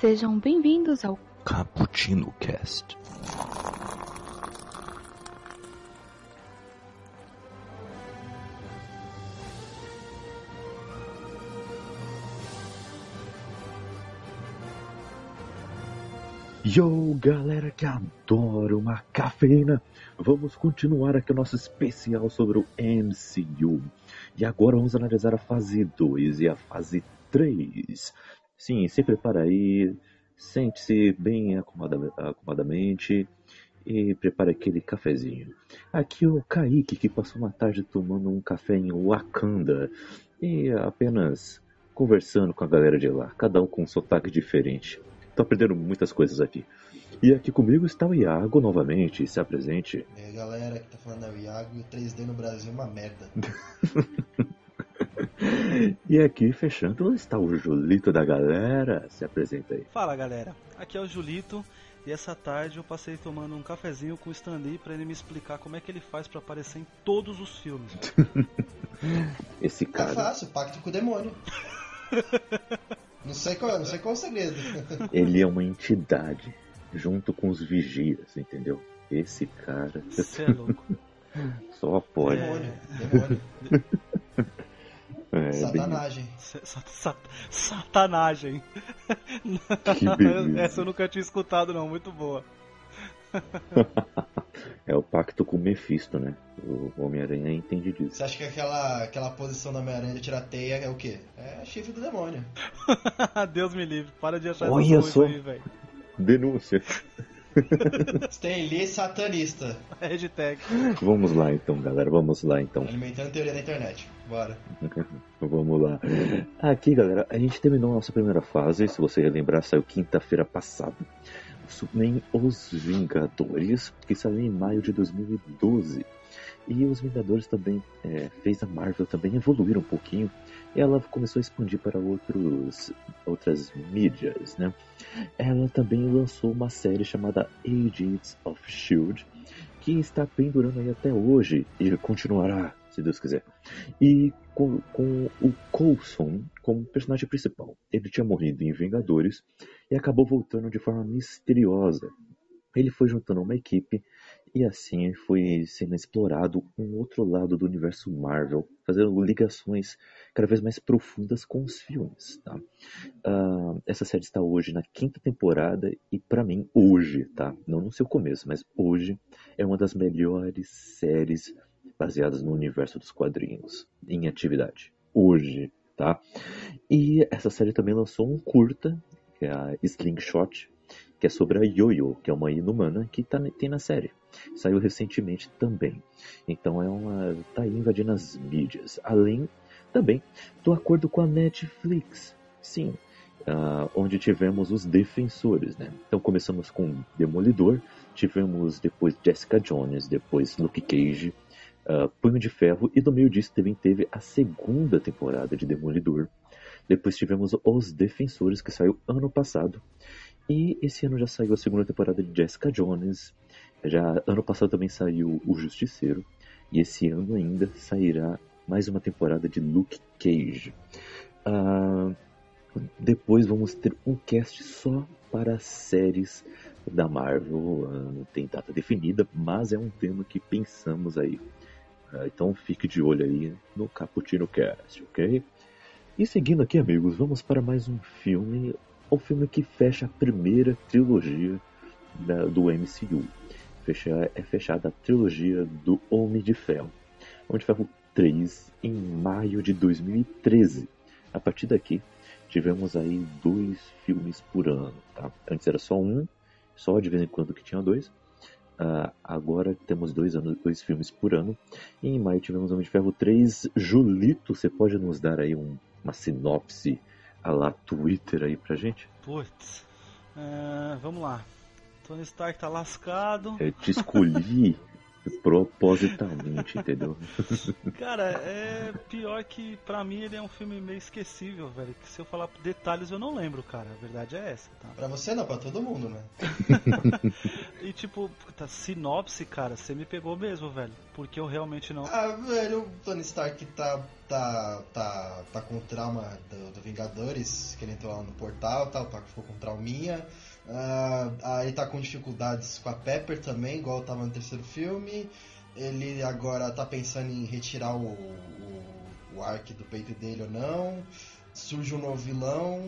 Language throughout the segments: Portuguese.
sejam bem-vindos ao Cappuccino Cast. Yo, galera que adora uma cafeína, vamos continuar aqui o nosso especial sobre o MCU. E agora vamos analisar a fase 2 e a fase 3. Sim, se prepara aí, sente-se bem acomodada- acomodadamente e prepare aquele cafezinho. Aqui é o Kaique que passou uma tarde tomando um café em Wakanda e apenas conversando com a galera de lá, cada um com um sotaque diferente. Tô aprendendo muitas coisas aqui. E aqui comigo está o Iago novamente, se apresente. E aí, galera que tá falando é o Iago e o 3D no Brasil é uma merda. E aqui fechando está o Julito da galera, se apresenta aí. Fala galera, aqui é o Julito e essa tarde eu passei tomando um cafezinho com o Stanley pra ele me explicar como é que ele faz pra aparecer em todos os filmes. Esse É cara, fácil, pacto com o demônio. Não sei qual, não sei qual é o segredo. ele é uma entidade junto com os vigias, entendeu? Esse cara Você é louco. só pode. Demônio, demônio. É, bem- Satanagem. Cê- sa- sa- satanagem. Essa eu nunca tinha escutado não, muito boa. é o pacto com o Mephisto, né? O Homem-Aranha entende disso. Você acha que aquela, aquela posição da Homem-Aranha de tirar teia é o quê? É chifre do demônio. Deus me livre, para de achar Olha essas só. coisas aí, velho. Denúncia. Stan Lee satanista. Hashtag. Vamos lá então, galera. Vamos lá então. Alimentando teoria da internet. Bora. Vamos lá. Aqui, galera, a gente terminou a nossa primeira fase. Se você lembrar, saiu quinta-feira passada. Superman Os Vingadores, que saiu em maio de 2012. E os Vingadores também é, fez a Marvel também evoluir um pouquinho. Ela começou a expandir para outros, outras mídias, né? Ela também lançou uma série chamada Agents of S.H.I.E.L.D., que está pendurando aí até hoje e continuará, se Deus quiser. E com, com o Coulson como personagem principal. Ele tinha morrido em Vingadores e acabou voltando de forma misteriosa. Ele foi juntando uma equipe e assim foi sendo explorado um outro lado do universo Marvel, fazendo ligações cada vez mais profundas com os filmes. Tá? Ah, essa série está hoje na quinta temporada e para mim hoje, tá? Não no seu começo, mas hoje é uma das melhores séries baseadas no universo dos quadrinhos em atividade. Hoje, tá? E essa série também lançou um curta, que é a Slingshot, que é sobre a Yoyo, que é uma inumana que tá, tem na série. Saiu recentemente também. Então é uma. tá invadindo as mídias. Além também do acordo com a Netflix. Sim. ah, onde tivemos os defensores, né? Então começamos com Demolidor, tivemos depois Jessica Jones, depois Luke Cage, ah, Punho de Ferro e do meio disso também teve a segunda temporada de Demolidor. Depois tivemos Os Defensores, que saiu ano passado. E esse ano já saiu a segunda temporada de Jessica Jones. Já ano passado também saiu O Justiceiro. E esse ano ainda sairá mais uma temporada de Luke Cage. Ah, depois vamos ter um cast só para séries da Marvel. Ah, não tem data definida, mas é um tema que pensamos aí. Ah, então fique de olho aí no Cappuccino Cast, ok? E seguindo aqui, amigos, vamos para mais um filme. O filme que fecha a primeira trilogia da- do MCU. Fecha, é fechada a trilogia do Homem de Ferro. Homem de Ferro 3 em maio de 2013. A partir daqui, tivemos aí dois filmes por ano, tá? Antes era só um, só de vez em quando que tinha dois. Ah, agora temos dois, anos, dois filmes por ano. E em maio tivemos Homem de Ferro 3. Julito, você pode nos dar aí um- uma sinopse a lá Twitter aí pra gente? Putz. É, vamos lá. Tony Stark tá lascado. Eu te escolhi Propositalmente, entendeu? Cara, é pior que pra mim ele é um filme meio esquecível, velho. Que se eu falar detalhes eu não lembro, cara. A verdade é essa, tá? Pra você não, pra todo mundo, né? E tipo, puta, sinopse, cara, você me pegou mesmo, velho. Porque eu realmente não. Ah, velho, o Tony Stark tá, tá, tá, tá com trauma do, do Vingadores, que ele entrou lá no portal, tal, tá, ficou com trauminha. Aí tá com dificuldades com a Pepper também, igual tava no terceiro filme. Ele agora tá pensando em retirar o, o, o do peito dele ou não. Surge um novo vilão,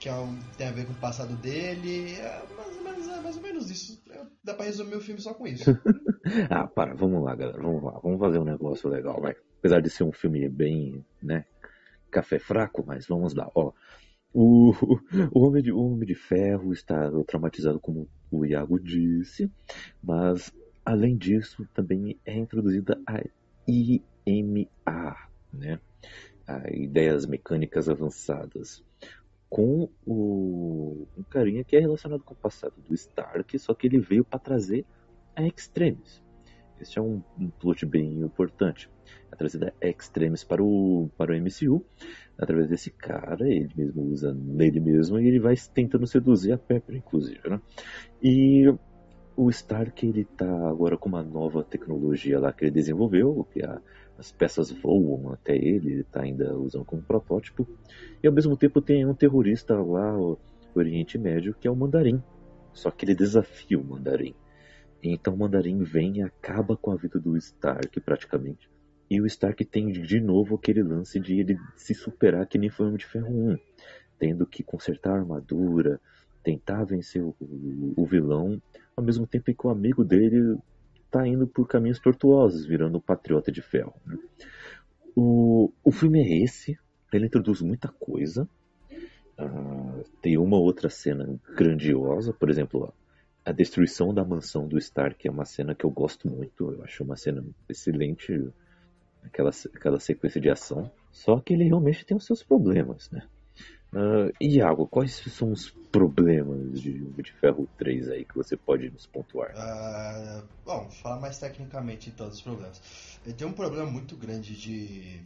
que é um- tem a ver com o passado dele. É mais, menos- é mais ou menos isso. É, Dá pra resumir o filme só com isso. Ah, para, vamos lá, galera, vamos lá, vamos fazer um negócio legal, vai. Apesar de ser um filme bem, né, café fraco, mas vamos lá, ó. O, o, Homem, de, o Homem de Ferro está traumatizado, como o Iago disse, mas além disso, também é introduzida a IMA, né? A Ideias Mecânicas Avançadas, com o, um carinha que é relacionado com o passado do Stark, só que ele veio para trazer a Extremis. Este é um, um plot bem importante. A trazida Extremis para o, para o MCU. Através desse cara, ele mesmo usa nele mesmo e ele vai tentando seduzir a Pepper, inclusive. Né? E o Stark ele tá agora com uma nova tecnologia lá que ele desenvolveu, que a- as peças voam até ele, ele tá ainda usando como protótipo. E ao mesmo tempo tem um terrorista lá no Oriente Médio que é o Mandarim. Só que ele desafia o Mandarim. Então o Mandarim vem e acaba com a vida do Stark praticamente. E o Stark tem de novo aquele lance de ele se superar que nem foi o Homem de Ferro 1. Tendo que consertar a armadura, tentar vencer o, o- o vilão, ao mesmo tempo em que o amigo dele tá indo por caminhos tortuosos, virando um patriota de ferro. né? O, o filme é esse, ele introduz muita coisa. Ah, tem uma outra cena grandiosa, por exemplo, a destruição da mansão do Stark é uma cena que eu gosto muito, eu acho uma cena excelente, aquela, aquela sequência de ação. Só que ele realmente tem os seus problemas, né? Ah, Iago, quais são os problemas de Homem de Ferro 3 aí que você pode nos pontuar? Ah, bom, falar mais tecnicamente em todos os problemas. Ele tem um problema muito grande de,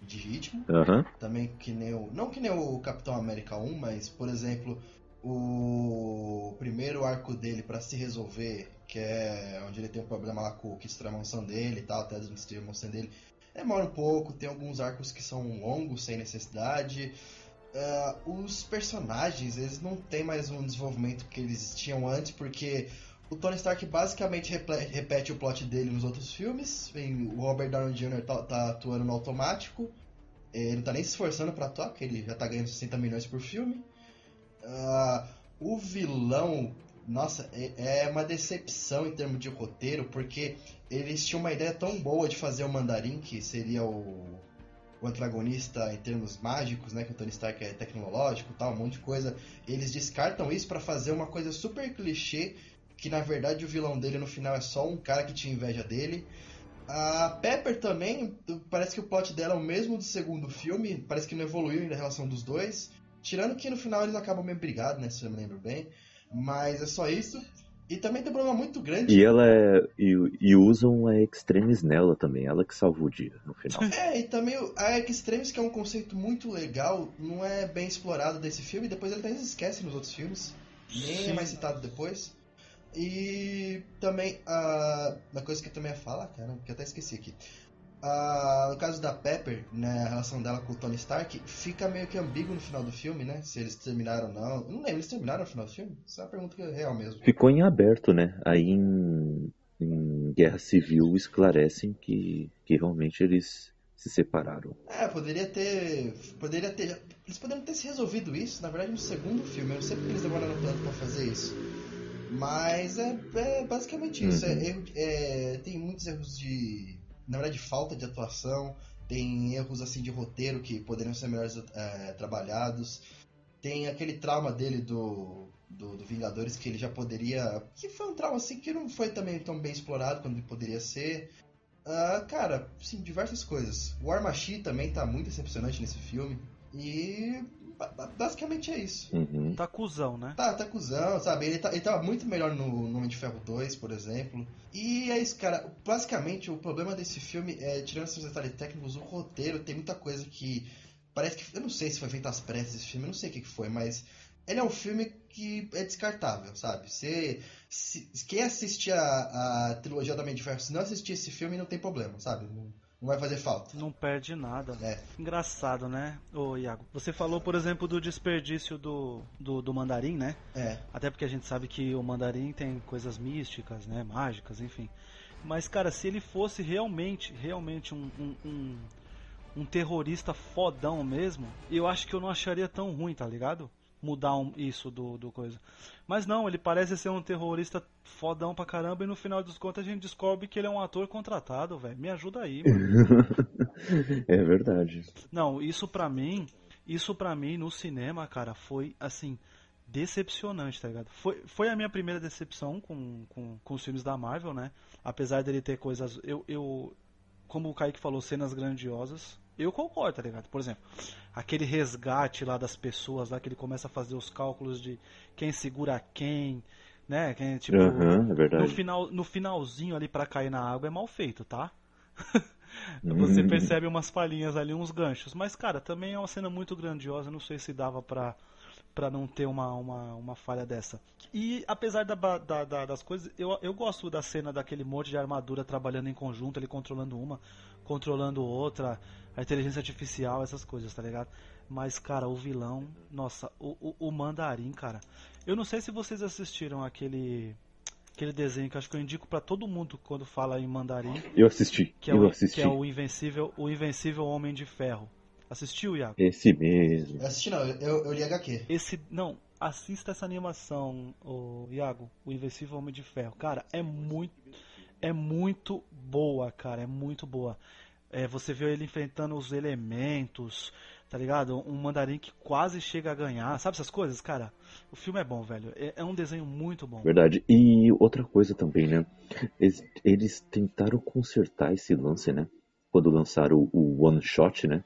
de ritmo, Aham, também que nem o. Não que nem o Capitão América 1, mas, por exemplo, o primeiro arco dele pra se resolver, que é onde ele tem um problema lá com, a mansão dele e tal, até destruir a mansão dele, demora um pouco, tem alguns arcos que são longos, sem necessidade. Ah, os personagens, eles não têm mais um desenvolvimento que eles tinham antes, porque o Tony Stark basicamente repete o plot dele nos outros filmes. O Robert Downey Jr. tá, tá atuando no automático. Ele não tá nem se esforçando pra atuar, porque ele já tá ganhando 60 milhões por filme. Ah, o vilão, nossa, é, é uma decepção em termos de roteiro, porque eles tinham uma ideia tão boa de fazer o Mandarim, que seria o, o antagonista em termos mágicos, né? Que o Tony Stark é tecnológico tal, um monte de coisa. Eles descartam isso pra fazer uma coisa super clichê, que na verdade o vilão dele no final é só um cara que tinha inveja dele. A Pepper também, parece que o plot dela é o mesmo do segundo filme, parece que não evoluiu ainda a relação dos dois. Tirando que no final eles acabam meio brigados, né? Se eu me lembro bem. Mas é só isso. E também tem um problema muito grande. E ela é. E, e usam a Extremis nela também, ela que salva o dia no final. É, e também o- a Extremis, que é um conceito muito legal, não é bem explorado desse filme, depois ele até se esquece nos outros filmes. Nem é Sim. mais citado depois. E também, a uma coisa que eu também ia falar, cara, que eu até esqueci aqui. Ah, no caso da Pepper, né, a relação dela com o Tony Stark, fica meio que ambíguo no final do filme, né? Se eles terminaram ou não. Eu não lembro, eles terminaram no final do filme? Isso é uma pergunta é real mesmo. Ficou em aberto, né? Aí em, em Guerra Civil esclarecem que, que realmente eles se separaram. É, poderia ter. Poderia ter. Eles poderiam ter se resolvido isso, na verdade, no segundo filme. Eu não sei porque eles demoraram tanto pra fazer isso. Mas é, é basicamente isso. Uhum. É é, tem muitos erros de. Na verdade, falta de atuação. Tem erros assim de roteiro que poderiam ser melhores é, trabalhados. Tem aquele trauma dele do, do, do Vingadores que ele já poderia. Que foi um trauma assim que não foi também tão bem explorado quanto ele poderia ser. Ah, cara, sim, diversas coisas. O War Machine também tá muito decepcionante nesse filme. E Basicamente é isso. Uhum. Tá cuzão, né? Tá, tá cuzão, sabe? Ele, tá, ele tava muito melhor no, no Homem de Ferro 2, por exemplo. E é isso, cara. Basicamente, o problema desse filme é, tirando esses detalhes técnicos, o roteiro tem muita coisa que. Parece que. Eu não sei se foi feito às pressas esse filme, eu não sei o que, que foi, mas. Ele é um filme que é descartável, sabe? Se, se quem assistir a, a trilogia do Homem de Ferro, se não assistir esse filme, não tem problema, sabe? Não, não vai fazer falta. Não perde nada. É. Engraçado, né? Ô, Iago, você falou, por exemplo, do desperdício do, do, do mandarim, né? É. Até porque a gente sabe que o mandarim tem coisas místicas, né? Mágicas, enfim. Mas, cara, se ele fosse realmente, realmente um, um, um, um terrorista fodão mesmo, eu acho que eu não acharia tão ruim, tá ligado? Mudar um, isso do, do coisa. Mas não, ele parece ser um terrorista fodão pra caramba e no final dos contos a gente descobre que ele é um ator contratado, velho. Me ajuda aí, mano. é verdade. Não, isso pra mim, isso pra mim no cinema, cara, foi assim, decepcionante, tá ligado? Foi, foi a minha primeira decepção com, com, com os filmes da Marvel, né? Apesar dele ter coisas. Eu, eu. Como o Kaique falou, cenas grandiosas. Eu concordo, tá ligado? Por exemplo, aquele resgate lá das pessoas, lá que ele começa a fazer os cálculos de quem segura quem, né? Quem, tipo, Aham, é verdade. no, final, no finalzinho ali pra cair na água é mal feito, tá? Você Hum. percebe umas palhinhas ali, uns ganchos. Mas, cara, também é uma cena muito grandiosa. Não sei se dava pra, pra não ter uma, uma, uma falha dessa. E apesar da, da- da- das coisas, eu, eu gosto da cena daquele monte de armadura trabalhando em conjunto, ele controlando uma, controlando outra, a inteligência artificial, essas coisas, tá ligado? Mas, cara, o vilão, nossa, o, o, o mandarim, cara. Eu não sei se vocês assistiram aquele. Aquele desenho que eu acho que eu indico pra todo mundo quando fala em mandarim, Eu assisti, que é, eu o, assisti. que é o Invencível, o Invencível Homem de Ferro. Assistiu, Iago? Esse mesmo. Eu assisti não, eu, eu li HQ. Esse. Não, assista essa animação, o Iago, o Invencível Homem de Ferro. Cara, é muito. É muito boa, cara. É muito boa. É, você vê ele enfrentando os elementos, tá ligado? Um mandarim que quase chega a ganhar. Sabe essas coisas, cara? O filme é bom, velho. É, é um desenho muito bom. Verdade. E outra coisa também, né? Eles, eles tentaram consertar esse lance, né? Quando lançaram o, o One Shot, né?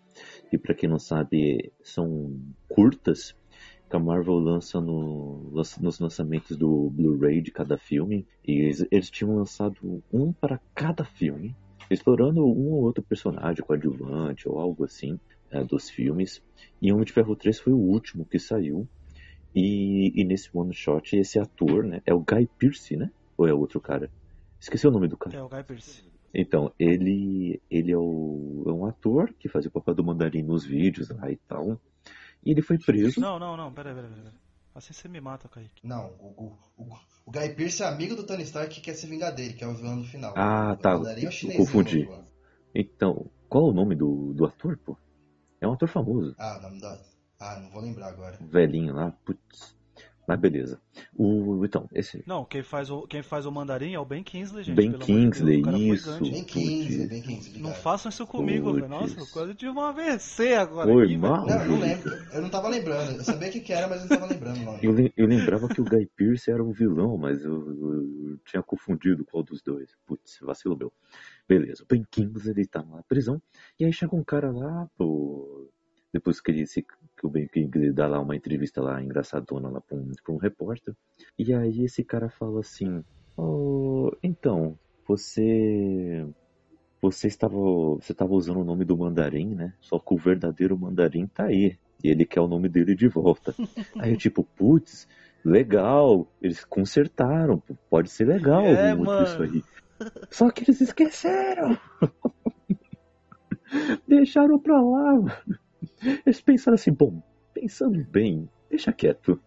E pra quem não sabe, são curtas que a Marvel lança, no, nos lançamentos do Blu-ray de cada filme. E eles, eles tinham lançado um para cada filme, explorando um ou outro personagem coadjuvante ou algo assim é, dos filmes. E Homem de Ferro 3 foi o último que saiu. E, e nesse one shot, esse ator, né? É o Guy Pearce, né? Ou é outro cara? Esqueci o nome do cara. É o Guy Pearce. Então, ele, ele é, o, é um ator que fazia o papel do mandarim nos vídeos lá e tal. E ele foi preso. Não, não, não, pera, pera, pera. Assim você me mata, Kaique. Não, o, o, o, o Guy Pearce é amigo do Tony Stark que quer se vingar dele, que é o vilão no final. Ah, O tá. é chinesinho Confundi. Então, qual é o nome do, do ator, pô? É um ator famoso. Ah, não, dá. ah, não vou lembrar agora. Velhinho lá. Putz. Mas beleza. O, então, esse. Não, quem faz o, quem faz o mandarim é o Ben Kingsley, gente. Ben pelo amor de Deus, Kingsley, foi isso. Putz. 15, bem 15. Não façam isso comigo, velho. Nossa, quase tive um AVC agora. Oi, aqui, mal. Não, eu não lembro. Eu não tava lembrando. Eu sabia o que, que era, mas eu não tava lembrando. Eu, eu lembrava que o Guy Pearce era o vilão, mas eu, eu tinha confundido qual dos dois. Putz, vacilo meu. Beleza, o Ben Kingsley ele tá na prisão. E aí chega um cara lá, pô, depois que, ele se, que o Ben Kingsley dá lá uma entrevista lá engraçadona lá pra um, pra um repórter. E aí esse cara fala assim, oh, então, você... Você estava, você estava usando o nome do mandarim, né? Só que o verdadeiro mandarim tá aí. E ele quer o nome dele de volta. Aí eu tipo, putz, legal, eles consertaram, pode ser legal É, isso aí. Só que eles esqueceram. Deixaram pra lá. mano. Eles pensaram assim, bom, pensando bem, deixa quieto.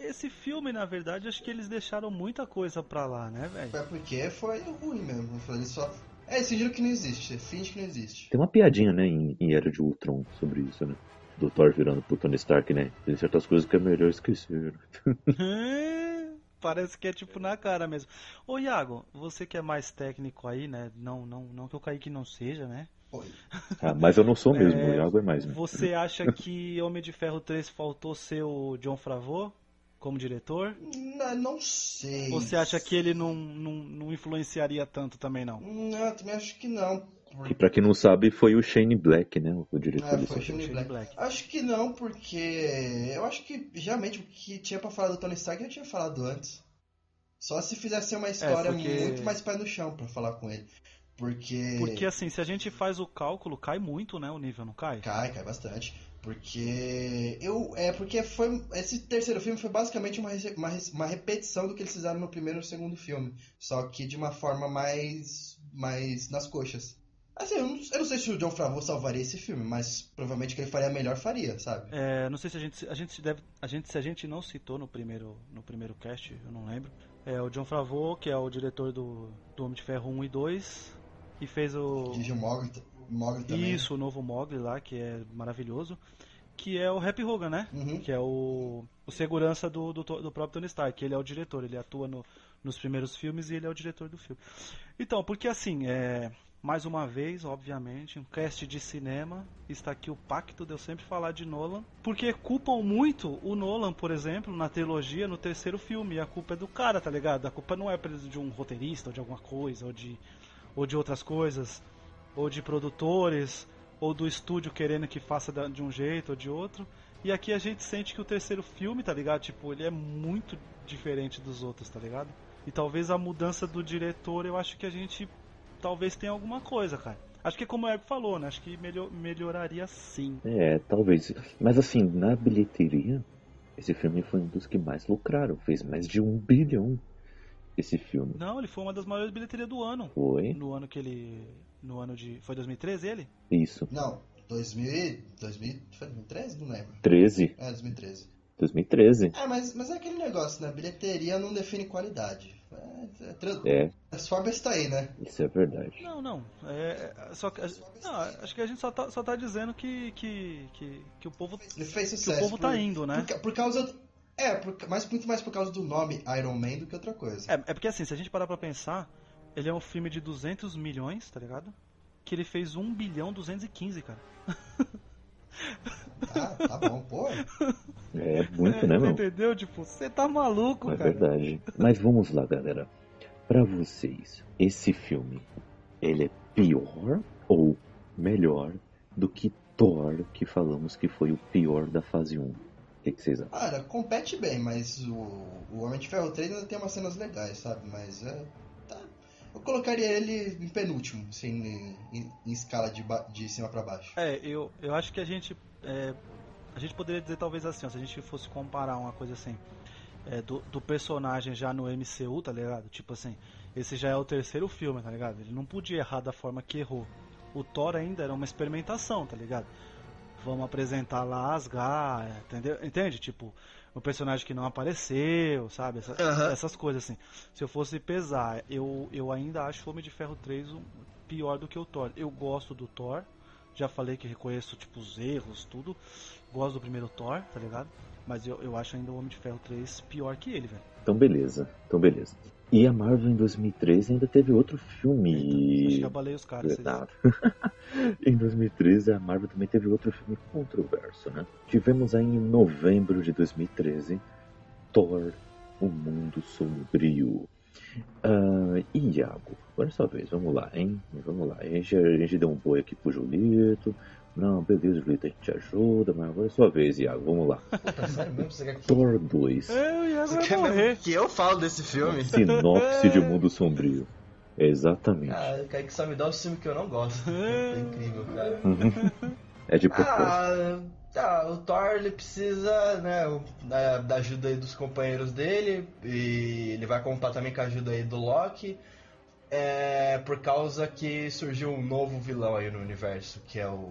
Esse filme, na verdade, acho que eles deixaram muita coisa pra lá, né, velho? É porque foi ruim mesmo. Eu falei só. É, eles fingiram que não existe. Finge que não existe. Tem uma piadinha, né, em, em Era de Ultron sobre isso, né? Do Thor virando pro Tony Stark, né? Tem certas coisas que é melhor esquecer. Parece que é tipo na cara mesmo. Ô Iago, você que é mais técnico aí, né? Não, não, não que eu caí que não seja, né? Ah, mas eu não sou mesmo, É, o Iago é mais, né? Você acha que Homem de Ferro 3 faltou ser o John Favreau como diretor? Não, não sei. Você acha que ele não, não, não influenciaria tanto também, não? Não, eu também acho que não. Que pra quem não sabe foi o Shane Black, né? O diretor É, desse foi o filme. Shane Black. Black. Acho que não, porque eu acho que geralmente o que tinha pra falar do Tony Stark eu tinha falado antes. Só se fizesse uma história porque- muito mais pé no chão pra falar com ele. Porque. Porque assim, se a gente faz o cálculo, cai muito, né? O nível, não cai? Cai, cai bastante. Porque. Eu. É porque foi. Esse terceiro filme foi basicamente uma, uma, uma repetição do que eles fizeram no primeiro e segundo filme. Só que de uma forma mais. mais nas coxas. Assim, eu não, eu não sei se o John Favreau salvaria esse filme, mas provavelmente que ele faria melhor faria, sabe? É, não sei se a gente, a gente se deve, a gente, se a gente não citou no primeiro, no primeiro cast, eu não lembro. É o John Favreau, que é o diretor do, do Homem de Ferro 1 e 2, e fez o Dirigiu Mogli, Mogli também. isso, o novo Mogli lá, que é maravilhoso, que é o Happy Hogan, né? Uhum. Que é o, o segurança do, do, do próprio Tony Stark. Ele é o diretor, ele atua no, nos primeiros filmes e ele é o diretor do filme. Então, porque assim, é, mais uma vez, obviamente, um cast de cinema. Está aqui o pacto de eu sempre falar de Nolan. Porque culpam muito o Nolan, por exemplo, na trilogia, no terceiro filme. E a culpa é do cara, tá ligado? A culpa não é de um roteirista ou de alguma coisa, ou de, ou de outras coisas, ou de produtores, ou do estúdio querendo que faça de um jeito ou de outro. E aqui a gente sente que o terceiro filme, tá ligado? Tipo, ele é muito diferente dos outros, tá ligado? E talvez a mudança do diretor, eu acho que a gente talvez tenha alguma coisa, cara. Acho que como o Ego falou, né? Acho que melhor, melhoraria sim. É, talvez. Mas assim, na bilheteria, esse filme foi um dos que mais lucraram. Fez mais de um bilhão esse filme. Não, ele foi uma das maiores bilheterias do ano. Foi? No ano que ele. No ano de. Foi 2013 ele? Isso. Não, 2000, e- 2000, foi 2013? Não lembro. 13. É, 2013. 2013. É, mas, mas é aquele negócio, né? Bilheteria não define qualidade. É, é, tra- É, As formas está aí, né? isso é verdade. Não, não. É, é- só que, não, acho que a gente só tá, só tá dizendo que, que, que, que o povo. Ele fez Que sucesso. o povo tá indo, né? Por, por causa. É, por, mas muito mais por causa do nome Iron Man do que outra coisa. É, é porque assim, se a gente parar pra pensar, ele é um filme de 200 milhões, tá ligado? Que ele fez 1 bilhão 215, cara. Ah, tá bom, pô. É muito, né, meu? Entendeu? Tipo, você tá maluco, É cara. verdade. Mas vamos lá, galera. Pra vocês, esse filme, ele é pior ou melhor do que Thor, que falamos que foi o pior da fase 1? O que, que vocês acham? Cara, compete bem, mas o, o Homem de Ferro 3 ainda tem umas cenas legais, sabe? Mas é. Tá. Eu colocaria ele em penúltimo, assim, em, em escala de, de cima pra baixo. É, eu, eu acho que a gente. é, a gente poderia dizer talvez assim, ó, se a gente fosse comparar uma coisa assim. é, do, do personagem já no MCU, tá ligado? Tipo assim, esse já é o terceiro filme, tá ligado? Ele não podia errar da forma que errou. O Thor ainda era uma experimentação, tá ligado? Vamos apresentar lá Asgard, entendeu? Entende? Tipo, um personagem que não apareceu, sabe? Essa- Aham. Essas coisas assim. Se eu fosse pesar, eu, eu ainda acho o Homem de Ferro 3 um- pior do que o Thor. Eu gosto do Thor, já falei que reconheço tipo os erros, tudo. Gosto do primeiro Thor, tá ligado? Mas eu, eu acho ainda o Homem de Ferro 3 pior que ele, velho. Então, beleza. Então, beleza. E a Marvel em 2013 ainda teve outro filme. Acho que abalei os caras. em 2013, a Marvel também teve outro filme controverso, né? Tivemos aí em novembro de 2013 Thor, O Mundo Sombrio. E Iago, agora sua vez, vamos lá, hein? Vamos lá. A gente, a gente deu um boi aqui pro Julito. Não, beleza, Julito, a gente te ajuda, mas agora é sua vez, Iago, vamos lá. Puta, sério mesmo? Você quer que, Thor 2, Eu ia você quer morrer. que eu falo desse filme? sinopse de Mundo Sombrio. Exatamente. Ah, o Kaique só me dá o filme que eu não gosto. É incrível, cara. É de propósito. Ah, ah, o Thor ele precisa né, da, da ajuda aí dos companheiros dele e ele vai contar também com a ajuda aí do Loki. É, por causa que surgiu um novo vilão aí no universo, que é o.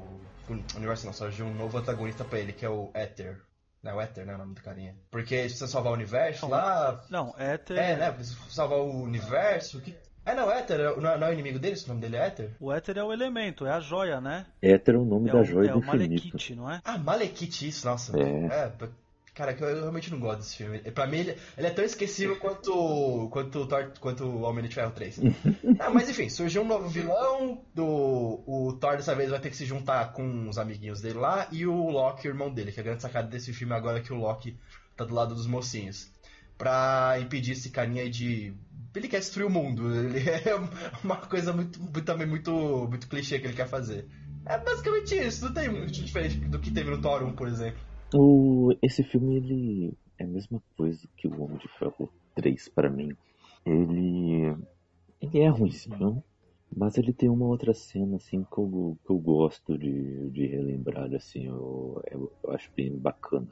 o universo não, surgiu um novo antagonista pra ele, que é o Éter. Não é o Éter, né? O nome do carinha. Porque eles precisam salvar o universo lá. Não, Éter. É, né? Precisa salvar o universo. Que... É, não, Éter, não é, não é o inimigo deles? O nome dele é Éter? O Éter é o elemento, é a joia, né? Éter é o nome É da o, joia é do o infinito. Malekith, não é? Ah, Malekith, isso, nossa. É. p- cara, que eu, realmente não gosto desse filme. Pra mim, ele, ele é tão esquecível quanto, quanto, o Thor, quanto o Homem de Ferro 3. ah, mas enfim, surgiu um novo vilão. Do, o Thor dessa vez vai ter que se juntar com os amiguinhos dele lá. E o Loki, o irmão dele, que é a grande sacada desse filme agora é que o Loki tá do lado dos mocinhos. Pra impedir esse carinha aí de ele quer destruir o mundo. Ele é uma coisa muito, também muito, muito clichê que ele quer fazer. É basicamente isso, não tem muito diferente do que teve no Thor 1, por exemplo. O, esse filme, ele é a mesma coisa que o Homem de Ferro 3 para mim. Ele, ele é ruimzinho, mas ele tem uma outra cena assim que eu, que eu gosto de, de relembrar, assim, eu, eu, eu acho bem bacana.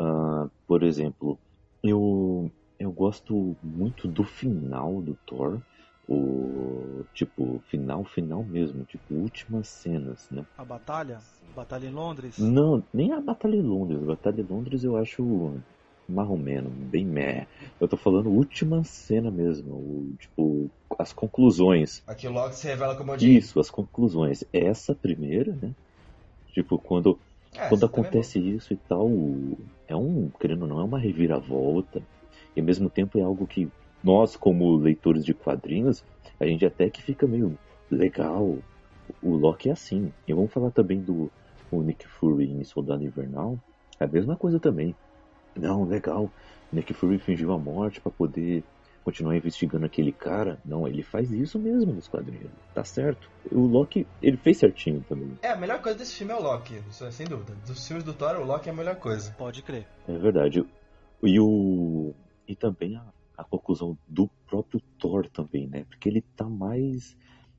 Uh, por exemplo, eu, eu gosto muito do final do Thor, o tipo final final mesmo, tipo últimas cenas, né? A batalha, batalha em Londres. Não, nem a batalha em Londres. A batalha em Londres eu acho marromeno, bem meh. Eu tô falando última cena mesmo, o, tipo as conclusões. Aqui logo se revela como Odin. Isso, as conclusões. Essa primeira, né? Tipo quando é, quando é acontece é isso e tal, é um, querendo ou não, é uma reviravolta. E ao mesmo tempo é algo que nós, como leitores de quadrinhos, a gente até que fica meio legal. O Loki é assim. E vamos falar também do Nick Fury em Soldado Invernal. É a mesma coisa também. Não, legal. Nick Fury fingiu a morte para poder continuar investigando aquele cara. Não, ele faz isso mesmo nos quadrinhos. Tá certo. O Loki, ele fez certinho também. É, a melhor coisa desse filme é o Loki, isso é sem dúvida. Dos filmes do Thor, o Loki é a melhor coisa. Pode crer. É verdade. E o. E também a a conclusão do próprio Thor também, né? Porque ele tá mais.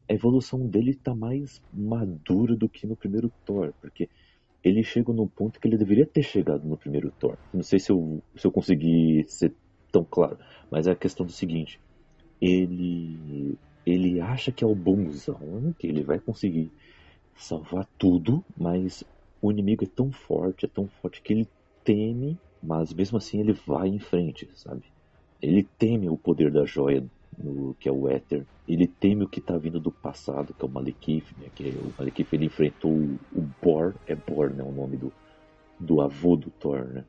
A evolução dele tá mais madura do que no primeiro Thor, porque ele chega num ponto que ele deveria ter chegado no primeiro Thor. Não sei se eu, se eu consegui ser tão claro, mas é a questão do seguinte: ele ele acha que é o bonzão, que ele vai conseguir salvar tudo, mas o inimigo é tão forte, é tão forte que ele teme, mas mesmo assim ele vai em frente, sabe? Ele teme o poder da joia, no, que é o Éter. Ele teme o que está vindo do passado, que é o Malekith, né? Que é, o Malekith ele enfrentou o, o Bor, é Bor, né? O nome do, do avô do Thor, né?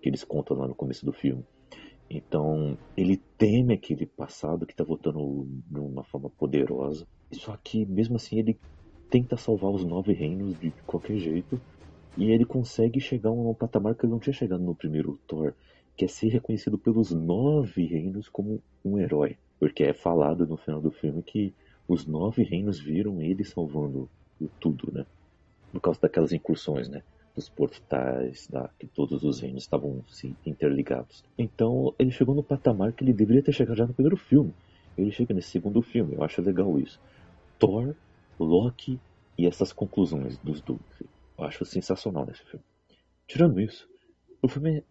Que eles contam lá no começo do filme. Então, ele teme aquele passado que está voltando de uma forma poderosa. Só que, mesmo assim, ele tenta salvar os nove reinos de qualquer jeito. E ele consegue chegar a um patamar que ele não tinha chegado no primeiro Thor quer ser reconhecido pelos nove reinos como um herói. Porque é falado no final do filme que os nove reinos viram ele salvando o tudo, né? Por causa daquelas incursões, né? Dos portais, da, que todos os reinos estavam se interligados. Então ele chegou no patamar que ele deveria ter chegado já no primeiro filme. Ele chega nesse segundo filme, eu acho legal isso. Thor, Loki e essas conclusões dos dois. Eu acho sensacional nesse filme. Tirando isso, o filme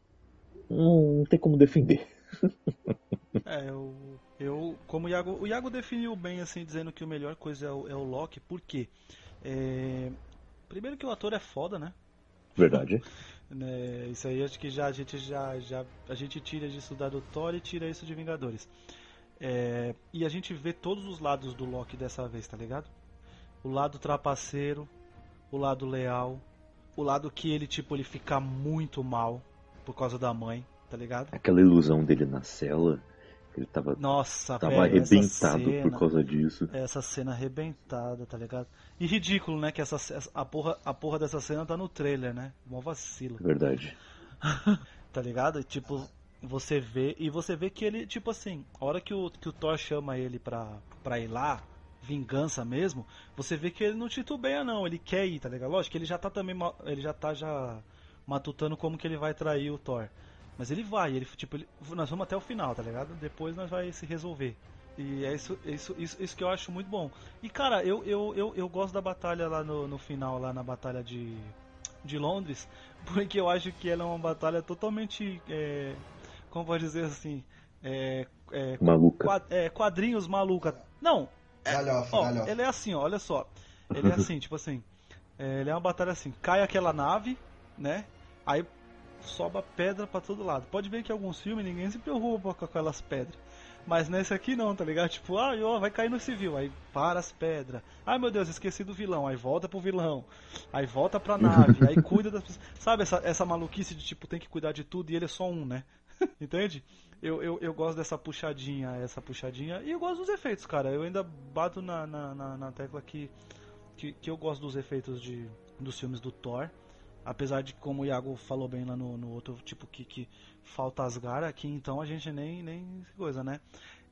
não tem como defender. É, eu, eu como o Iago, o Iago definiu bem assim, dizendo que o melhor coisa é o, é o Loki, por quê? É, primeiro que o ator é foda, né? Verdade. né, isso aí acho que já a gente já, já a gente tira disso da do Thor e tira isso de Vingadores. É, e a gente vê todos os lados do Loki dessa vez, tá ligado? O lado trapaceiro, o lado leal, o lado que ele tipo ele fica muito mal, por causa da mãe, tá ligado? Aquela ilusão dele na cela, ele tava, Nossa, tava velho, arrebentado cena, por causa disso. Essa cena arrebentada, tá ligado? E ridículo, né? Que essa, a, porra, a porra dessa cena tá no trailer, né? Mó vacilo. Verdade. tá ligado? Tipo, você vê. E você vê que ele, tipo assim, a hora que o, que o Thor chama ele pra, pra ir lá, vingança mesmo, você vê que ele não titubeia não, ele quer ir, tá ligado? Lógico que ele já tá também. Ele já tá já matutando como que ele vai trair o Thor. Mas ele vai, ele tipo, ele, nós vamos até o final, tá ligado? Depois nós vai se resolver. E é isso, isso, isso, isso que eu acho muito bom. E cara, eu, eu, eu, eu gosto da batalha lá no, no final, lá na batalha de, de Londres, porque eu acho que ela é uma batalha totalmente. É, como pode dizer assim? É, é, Maluca. Quad, é, quadrinhos maluca. Não! É, galhofa, ó, Ele é assim, ó, olha só. Ele é assim, tipo assim. É, ele é uma batalha assim: cai aquela nave, né? Aí soba pedra para todo lado. Pode ver que em alguns filmes ninguém se preocupa com aquelas pedras. Mas nesse aqui não, tá ligado? Tipo, ah, ó, vai cair no civil, aí para as pedras. Ai meu Deus, esqueci do vilão, aí volta pro vilão. Aí volta pra nave, aí cuida das pessoas. Sabe essa, essa maluquice de tipo, tem que cuidar de tudo e ele é só um, né? Entende? Eu, eu, eu gosto dessa puxadinha, essa puxadinha. E eu gosto dos efeitos, cara. Eu ainda bato na, na, na, na tecla que, que, que eu gosto dos efeitos de, dos filmes do Thor. Apesar de, como o Iago falou bem lá no, no outro, tipo, que, que falta Asgard, aqui então a gente nem, nem coisa, né?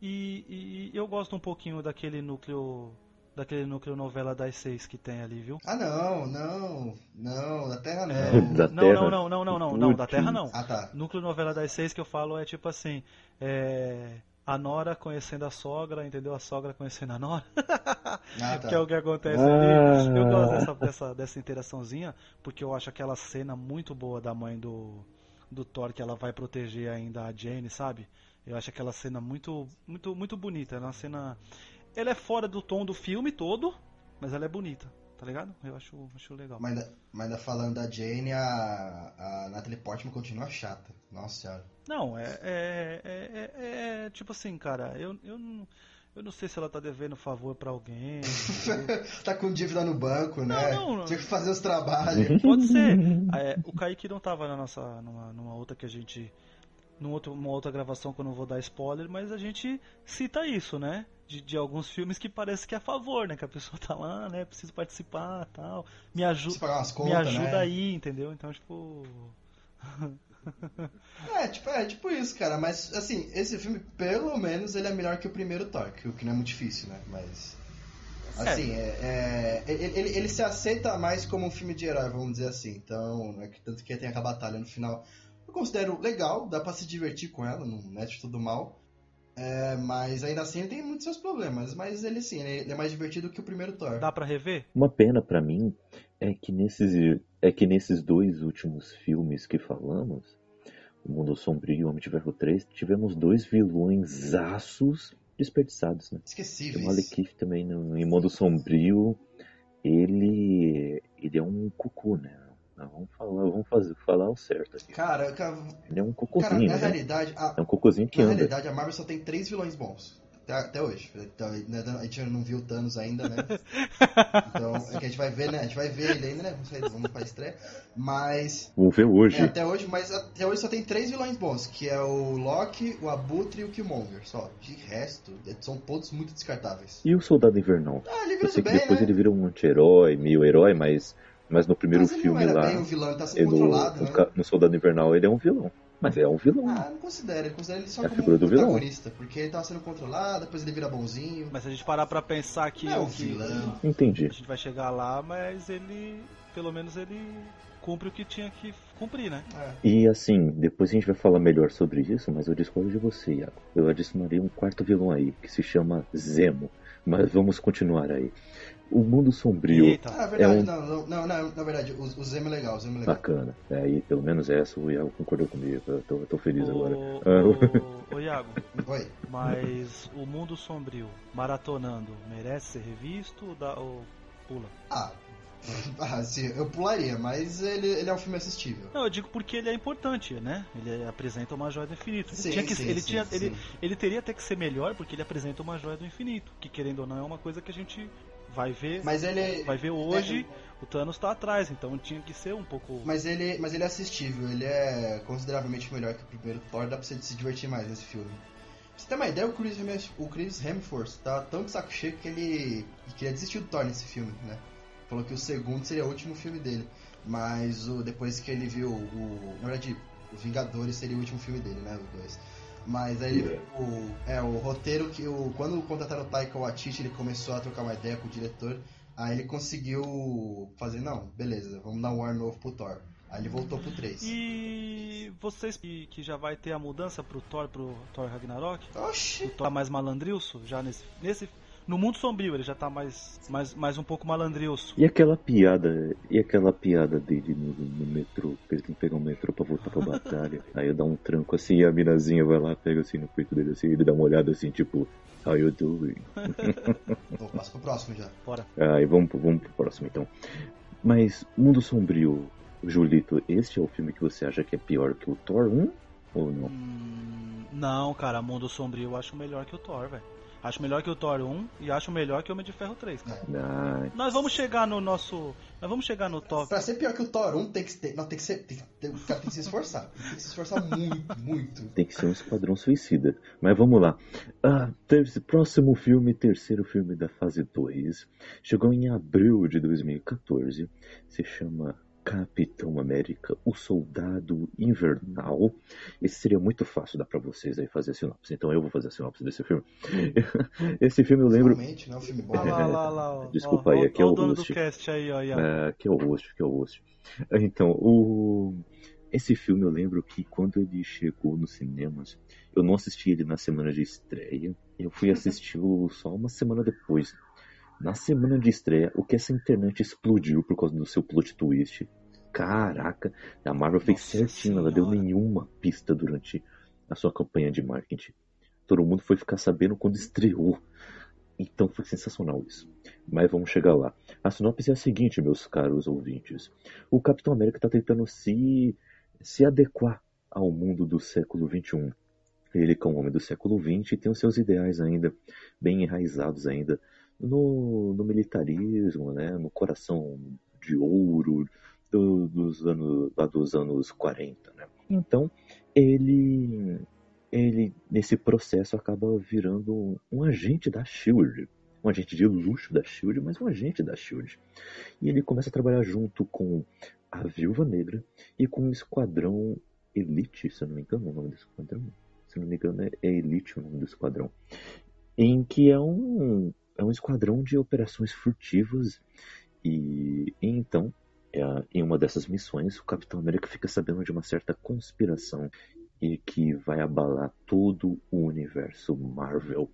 E, e eu gosto um pouquinho daquele núcleo daquele núcleo novela das seis que tem ali, viu? Ah, não, não, não, da Terra não. É, Da não, Terra. não, não, não, não, não, não, da Terra não. Ah, tá. Núcleo novela das seis que eu falo é tipo assim, é, a Nora conhecendo a sogra, entendeu? A sogra conhecendo a Nora, Ah, tá. que é o que acontece Ah. ali. Eu gosto dessa, dessa, dessa interaçãozinha, porque eu acho aquela cena muito boa da mãe do, do Thor, que ela vai proteger ainda a Jane, sabe? Eu acho aquela cena muito, muito, muito bonita. É uma cena. Ela é fora do tom do filme todo, mas ela é bonita, tá ligado? Eu acho, acho legal. Mas, ainda- mas falando da Jane, a, a Natalie Portman continua chata. Nossa senhora. Não, é, é, é, é- é tipo assim, cara, eu, eu, não, eu não sei se ela tá devendo favor pra alguém. entendeu? tá com dívida no banco, né? Não, não. Tinha que fazer os trabalhos. Pode ser. É, o Kaique não tava na nossa, numa, numa outra que a gente. Numa outra, uma outra gravação que eu não vou dar spoiler, mas a gente cita isso, né? De, de alguns filmes que parece que é a favor, né? Que a pessoa tá lá, né? Precisa participar tal. Me, aju Precisa pagar umas me contas, ajuda né? aí, entendeu? Então, tipo. É tipo, é, tipo isso, cara. Mas, assim, esse filme, pelo menos, ele é melhor que o primeiro Thor, que- o que não é muito difícil, né? Mas. Assim, é, é- ele, ele, ele se aceita mais como um filme de herói, vamos dizer assim. Então, é que tanto que tem aquela batalha no final. Eu considero legal, dá pra se divertir com ela, não é de tudo mal. É, mas ainda assim ele tem muitos seus problemas. Mas ele sim, ele é mais divertido que o primeiro Thor. Dá pra rever? Uma pena pra mim é que nesses é que nesses dois últimos filmes que falamos, O Mundo Sombrio e o Homem de Ferro 3, tivemos dois vilões aços desperdiçados, né? O Esquecíveis. Malekith também no, em Mundo Sombrio, ele ele é um cucu, né? Não, Vamos falar, vamos fazer, falar o certo aqui. Cara, cara, Ele é um cara, cucuzinho, na né? realidade, a, É um cucuzinho que Na anda. realidade, a Marvel só tem três vilões bons. Até, até hoje. Então, né, A gente não viu o Thanos ainda, né? Então, é que a gente vai ver, né? A gente vai ver ele ainda, né? Não sei, vamos pra estreia. Mas. Vamos ver hoje. é, até hoje, mas até hoje só tem três vilões bons, que é o Loki, o Abutre e o Killmonger. Só. De resto, são todos muito descartáveis. E o Soldado Invernal? Ah, ele Eu sei que bem, depois né? ele vira um anti-herói, meio herói, mas, mas no primeiro Mas filme lá, bem o vilão, ele tá sendo ele- no, controlado, no né? no Soldado Invernal, ele é um vilão. Mas é um vilão. Ah, não considero, ele considera ele só É a como figura um do vilão. porque ele tava sendo controlado, depois ele vira bonzinho. Mas se a gente parar pra pensar que, Não é um que vilão. Entendi. a gente vai chegar lá, mas ele, pelo menos ele cumpre o que tinha que cumprir, né? É. E assim, depois a gente vai falar melhor sobre isso, mas eu discordo de você, Iago. Eu adicionaria um quarto vilão aí, que se chama Zemo. Mas vamos continuar aí. O Mundo Sombrio, Eita. Ah, verdade, É um- não, não, não, não, na verdade, o, o Zemo é legal, o Zemo é legal. bacana. É, aí, pelo menos essa, o Iago concordou comigo. Eu tô, eu tô feliz agora. Ô, Ah, ô, ô, Iago, Oi. mas o mundo sombrio, maratonando, merece ser revisto ou, dá, ou pula? Ah, ah, sim, eu pularia, mas ele, ele é um filme assistível. Não, eu digo porque ele é importante, né? Ele apresenta uma joia do infinito. Ele, Sim, tinha que- sim, ele, sim, tinha- sim. ele, ele teria até que ser melhor porque ele apresenta uma joia do infinito. Que querendo ou não é uma coisa que a gente vai ver. Mas ele. Vai ver hoje, o Thanos tá atrás, então tinha que ser um pouco. Mas ele, mas ele é assistível, ele é consideravelmente melhor que o primeiro Thor, dá pra você se divertir mais nesse filme. Pra você ter uma ideia, o Chris, o Chris Hemsworth tá tão de saco cheio que ele que queria desistir do Thor nesse filme, né? Falou que o segundo seria o último filme dele. Mas o, depois que ele viu o. Na verdade, Os Vingadores seria o último filme dele, né? Os dois. Mas aí ele o, é, o roteiro que o. Quando contrataram o Taika Waititi, ele começou a trocar uma ideia com o diretor. Aí ele conseguiu fazer, não, beleza, vamos dar um ar novo pro Thor. Aí ele voltou pro 3. E vocês que, que já vai ter a mudança pro Thor, pro Thor Ragnarok? O Oxi! Thor tá mais malandrilso já nesse. nesse no mundo sombrio ele já tá mais, mais, mais um pouco malandrilso. E aquela piada, e aquela piada dele no, no metrô, que ele tem que pegar um metrô pra voltar pra batalha. Aí eu dá um tranco assim e a minazinha vai lá, pega assim no peito dele assim, e ele dá uma olhada assim, tipo, how you doing? Vou passo pro próximo já. Bora. Aí vamos, pro- vamos pro próximo então. Mas Mundo Sombrio, Julito, este é o filme que você acha que é pior que o Thor 1? Ou não? Hum, não, cara, Mundo Sombrio eu acho melhor que o Thor, velho. Acho melhor que o Thor 1 e acho melhor que o Homem de Ferro 3, cara. Ah, Nós vamos chegar no nosso. Nós vamos chegar no top. Pra ser pior que o Thor 1, tem que, ter, não, tem que ser. Tem cara tem que se esforçar. Tem que se esforçar muito, muito. tem que ser um esquadrão suicida. Mas vamos lá. Ah, ter- próximo filme, terceiro filme da fase 2. Chegou em abril de 2014. Se chama Capitão América, o Soldado Invernal. Esse seria muito fácil dar para vocês aí fazer a sinopse. Então eu vou fazer a sinopse desse filme. Esse filme eu lembro. Realmente, não é um filme bom. Olha lá, lá, lá, ó. Desculpa Ó, aí, ó, aqui é o dono host. do cast aí, ó. Iago. É, que é o host, que é o host. Então, o... esse filme eu lembro que quando ele chegou nos cinemas, eu não assisti ele na semana de estreia, eu fui assisti-lo só uma semana depois. Na semana de estreia, o que essa internet explodiu por causa do seu plot twist. Caraca, a Marvel fez Nossa certinho, ela deu Senhora. nenhuma pista durante a sua campanha de marketing. Todo mundo foi ficar sabendo quando estreou. Então foi sensacional isso. Mas vamos chegar lá. A sinopse é a seguinte, meus caros ouvintes. O Capitão América está tentando se, se adequar ao mundo do século XXI. Ele, como homem do século XX, tem os seus ideais ainda bem enraizados ainda no, no militarismo, né? no coração de ouro do- dos, anos, lá dos anos 40. Né? Então, ele, ele, nesse processo, acaba virando um, agente da SHIELD um agente de luxo da Shield, mas um agente da Shield. E ele começa a trabalhar junto com a Viúva Negra e com o Esquadrão Elite, se eu não me engano, o nome do esquadrão. Se eu não me engano, é Elite o nome do esquadrão. Em que é um, é um esquadrão de operações furtivas. E, e então, é, em uma dessas missões, o Capitão América fica sabendo de uma certa conspiração e que vai abalar todo o universo Marvel.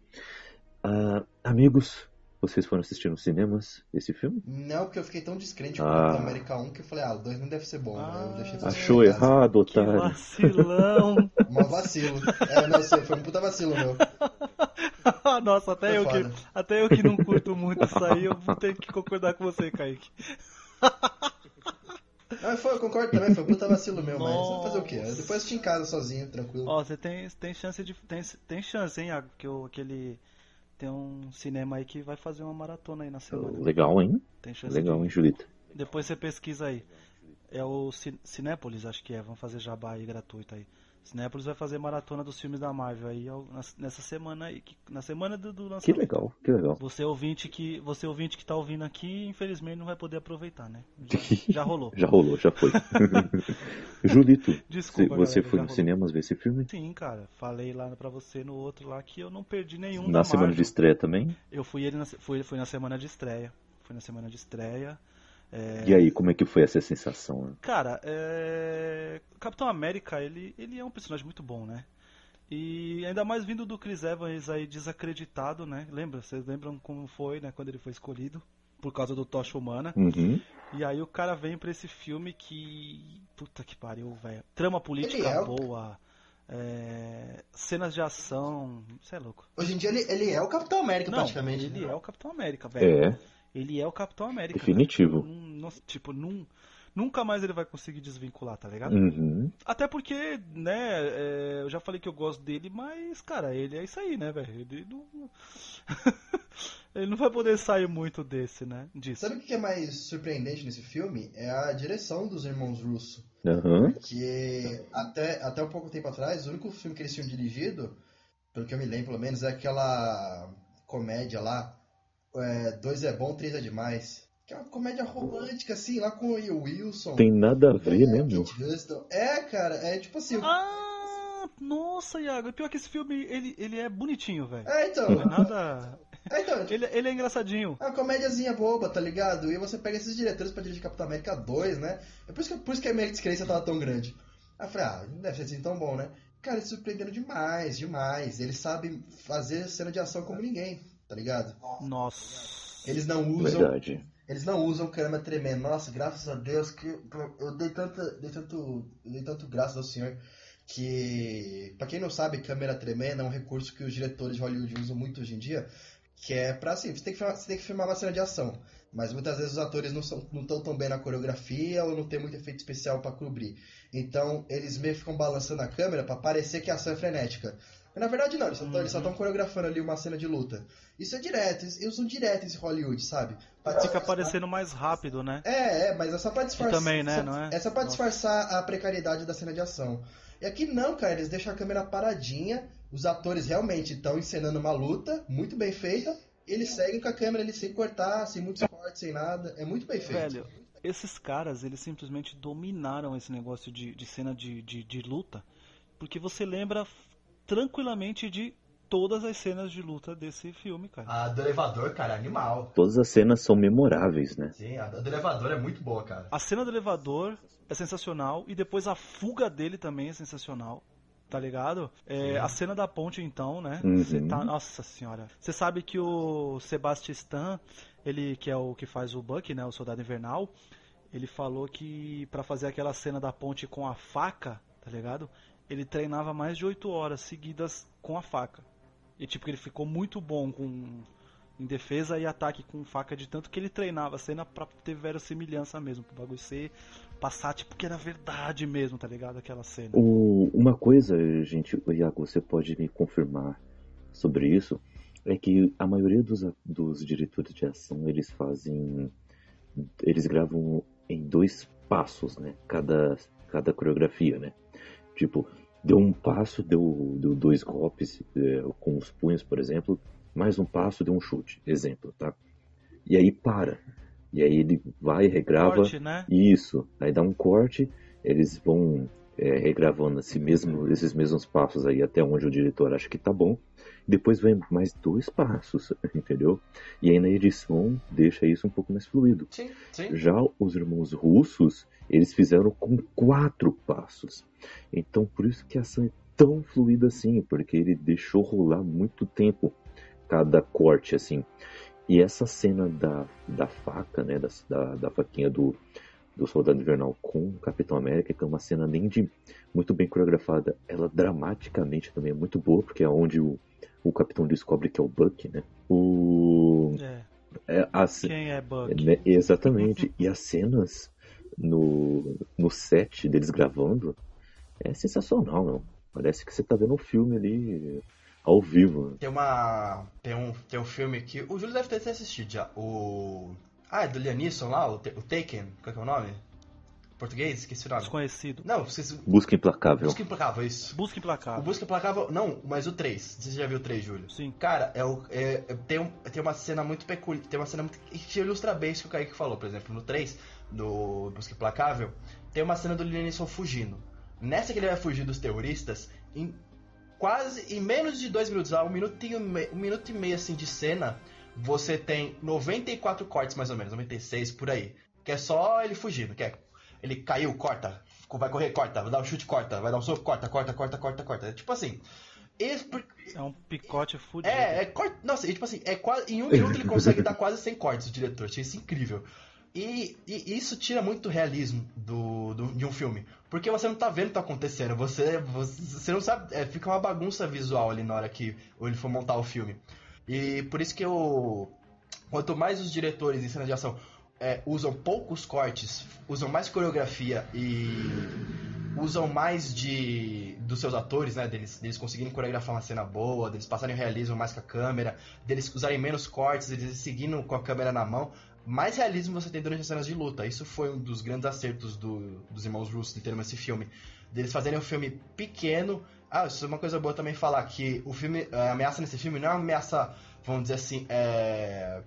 Ah, amigos, vocês foram assistir nos cinemas esse filme? Não, porque eu fiquei tão descrente com o Ah. Capitão América 1 que eu falei, ah, o 2 não deve ser bom. Ah. né? Eu deixei pra Achou errado, Que otário. vacilão! Mó vacilo. É, não sei, foi um puta vacilo meu. Nossa, até Foi eu, que, até eu que não curto muito isso aí, eu vou ter que concordar com você, Kaique. Não, foi, eu concordo também, foi um puta vacilo meu, mas Nossa. vou fazer o quê? Eu depois assisti em casa sozinho, tranquilo. Ó, você tem, tem chance de. Tem, tem chance, hein, Iago? Que o, aquele. Tem um cinema aí que vai fazer uma maratona aí na semana. Legal, hein? Tem chance Legal, de... hein, Julita? Depois você pesquisa aí. É o Cin- Cinépolis, acho que é. Vamos fazer jabá aí gratuito aí. Cinépolis vai fazer maratona dos filmes da Marvel aí nessa semana aí. que- Na semana do, do Que lançamento. legal, que legal. Você ouvinte que você ouvinte que tá ouvindo aqui, infelizmente não vai poder aproveitar, né? Já, já rolou. Já rolou, já foi. Julito, Desculpa, você galera, foi nos rolou. cinemas ver esse filme? Sim, cara. Falei lá pra você no outro lá que eu não perdi nenhum Na semana de Marvel. estreia também? Eu fui ele na, fui, fui na semana de estreia. Fui na semana de estreia. É, E aí, como é que foi essa sensação? né? Cara, é... Capitão América, ele, ele é um personagem muito bom, né? E ainda mais vindo do Chris Evans aí desacreditado, né? Lembra? Vocês lembram como foi, né? Quando ele foi escolhido por causa do Tocha Humana. Uhum. E aí o cara vem pra esse filme que. Puta que pariu, velho. Trama política é boa. é, Cenas de ação. Você é louco. Hoje em dia ele, ele é o Capitão América, Não, praticamente. ele né? é o Capitão América, velho. É, Ele é o Capitão América. definitivo. cara. Não- não- tipo, não, nunca mais ele vai conseguir desvincular, tá ligado? Uhum. Até porque, né, é, eu já falei que eu gosto dele, mas, cara, ele é isso aí, né, velho? Ele não. ele não vai poder sair muito desse, né? Disso. Sabe o que é mais surpreendente nesse filme? É a direção dos irmãos Russo. Aham. Que até, até um pouco tempo atrás, o único filme que eles tinham dirigido, pelo que eu me lembro pelo menos, é aquela comédia lá, é, Dois é bom, três é demais. Que é uma comédia romântica, assim, lá com o Will Wilson. Tem nada a ver, é, né, meu? É, cara, é tipo assim. Ah, nossa, Iago. Pior que esse filme, ele, ele é bonitinho, velho. É, então. Não é nada. É, então, tipo, Ele, ele é engraçadinho. É uma comédiazinha boba, tá ligado? E você pega esses diretores pra dirigir Capitão América 2, né? É por isso que, por isso que a minha descrença tava tão grande. Aí eu falei, ah, não deve ser assim tão bom, né? Cara, eles surpreenderam demais, demais. Eles sabem fazer cena de ação como ninguém, tá ligado? Nossa. Eles não usam. Verdade. Eles não usam câmera tremendo. Nossa, graças a Deus que eu dei tanta, dei tanto, eu dei tanto graças ao Senhor que, pra quem não sabe, câmera tremenda é um recurso que os diretores de Hollywood usam muito hoje em dia, que é pra assim, você tem que filmar, você tem que filmar uma cena de ação, mas muitas vezes os atores não são, não estão tão bem na coreografia ou não tem muito efeito especial pra cobrir. Então eles meio que ficam balançando a câmera pra parecer que a ação é frenética. Na verdade não, eles eles só estão coreografando ali uma cena de luta. Isso é direto, eles usam direto esse Hollywood, sabe? Pra Fica parecendo mais rápido, né? é, é, mas é só pra disfarçar. também, né, só- não é? É só pra Nossa. disfarçar a precariedade da cena de ação. E aqui não, cara, eles deixam a câmera paradinha, os atores realmente estão encenando uma luta muito bem feita, eles seguem com a câmera ali sem cortar, sem muitos cortes, sem nada. É muito bem feito. Velho, Esses caras, eles simplesmente dominaram esse negócio de, de cena de, de, de luta, porque você lembra tranquilamente de todas as cenas de luta desse filme, cara. A do elevador, cara, é animal. Todas as cenas são memoráveis, né? Sim, a do elevador é muito boa, cara. A cena do elevador é sensacional e depois a fuga dele também é sensacional. Tá ligado? É, a cena da ponte, então, né? Uhum. Tá, nossa senhora. Você sabe que o Sebastian ele que é o que faz o Buck, né? O Soldado Invernal, ele falou que para fazer aquela cena da ponte com a faca, tá ligado? Ele treinava mais de 8 horas seguidas com a faca. E tipo, ele ficou muito bom com em defesa e ataque com faca de tanto que ele treinava a cena pra ter verossimilhança mesmo, pro bagulho ser passar tipo que era verdade mesmo, tá ligado? Aquela cena. O- uma coisa, gente, Iago, você pode me confirmar sobre isso, é que a maioria dos, dos diretores de ação, eles fazem, eles gravam em dois passos, né? Cada, cada coreografia, né? Tipo, deu um passo, deu, deu dois golpes é, com os punhos, por exemplo, mais um passo, deu um chute, exemplo, tá? E aí para. E aí ele vai, regrava, Corte, né? isso, aí dá um corte, eles vão é, regravando esse mesmo, esses mesmos passos aí até onde o diretor acha que tá bom. Depois vem mais dois passos, entendeu? E aí na edição deixa isso um pouco mais fluido. Sim, sim. Já os irmãos russos, eles fizeram com quatro passos. Então por isso que a ação é tão fluida assim, porque ele deixou rolar muito tempo cada corte assim. E essa cena da, da faca, né, da, da, da faquinha do, do Soldado Invernal com o Capitão América, que é uma cena nem de muito bem coreografada, ela dramaticamente também é muito boa, porque é onde o, o Capitão descobre que é o Buck, né? O, É. é, Quem é Buck? né, exatamente. E as cenas no, no set deles gravando é sensacional, não. Parece que você tá vendo um filme ali ao vivo. Tem uma. Tem um, tem um filme que. O Júlio deve ter assistido já. O. Ah, é do Liam Neeson lá, o, o Taken. Qual que é o nome? Português? Esqueci o nome. Desconhecido. Não, esqueci. Busca Implacável. Busca Implacável, isso. Busca O implacável. Busca Implacável. Não, mas o 3. Não sei se você já viu o 3, Júlio. Sim. Cara, é o, é, é- tem, um, tem uma cena muito peculiar. Tem uma cena muito, que ilustra bem isso que o Kaique falou. Por exemplo, no 3, do Busca Implacável, tem uma cena do Liam Neeson fugindo. Nessa que ele vai fugir dos terroristas, em quase em menos de dois minutos, ah, um minuto e meio, um minuto e meio assim de cena, você tem 94 cortes mais ou menos, 96 por aí. Que é só ele fugindo, que é ele caiu, corta, vai correr, corta, vai dar um chute, corta, vai dar um soco, corta, corta, corta, corta, corta. É tipo assim. Esse, É um picote fudido. é, é corte. Nossa, e, tipo assim, é quase, em um minuto ele consegue dar quase 100 cortes, o diretor. Achei isso incrível. E, e isso tira muito realismo do, do- de um filme. Porque você não tá vendo o que tá acontecendo. Você, você, você não sabe. é, fica uma bagunça visual ali na hora que ele for montar o filme. E por isso que eu. Quanto mais os diretores em cena de ação é, usam poucos cortes, usam mais coreografia e usam mais de dos seus atores, né, deles, deles conseguirem coreografar uma cena boa, deles passarem o realismo mais com a câmera, deles usarem menos cortes, deles seguindo com a câmera na mão, mais realismo você tem durante as cenas de luta. Isso foi um dos grandes acertos do- dos irmãos Russo em termos desse filme. Deles fazerem um filme pequeno. Ah, isso é uma coisa boa também falar, que o filme, a ameaça nesse filme não é uma ameaça, vamos dizer assim, é,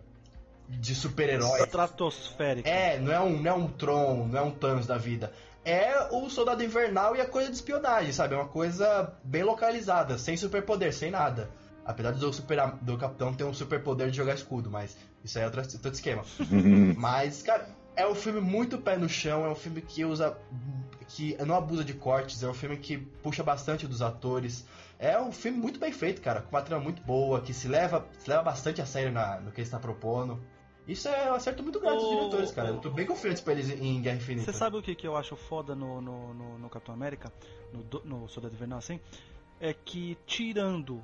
de super-herói. Estratosférica. É, não é um, não é um Tron, não é um Thanos da vida. É o Soldado Invernal e a coisa de espionagem, sabe? É uma coisa bem localizada, sem superpoder, sem nada. Apesar do, super, do Capitão ter um superpoder de jogar escudo, mas isso aí é outro, outro esquema. Mas, cara, é um filme muito pé no chão, é um filme que usa. Que não abusa de cortes, é um filme que puxa bastante dos atores. É um filme muito bem feito, cara, com uma trama muito boa, que se leva, se leva bastante a sério na- no que ele está propondo. Isso é um acerto muito grande dos diretores, cara. Eu tô bem confiante pra eles em Guerra Infinita. Você sabe o que, que eu acho foda no, no, no, no Capitão América, no, no Soldado Invernal, assim? É que, tirando,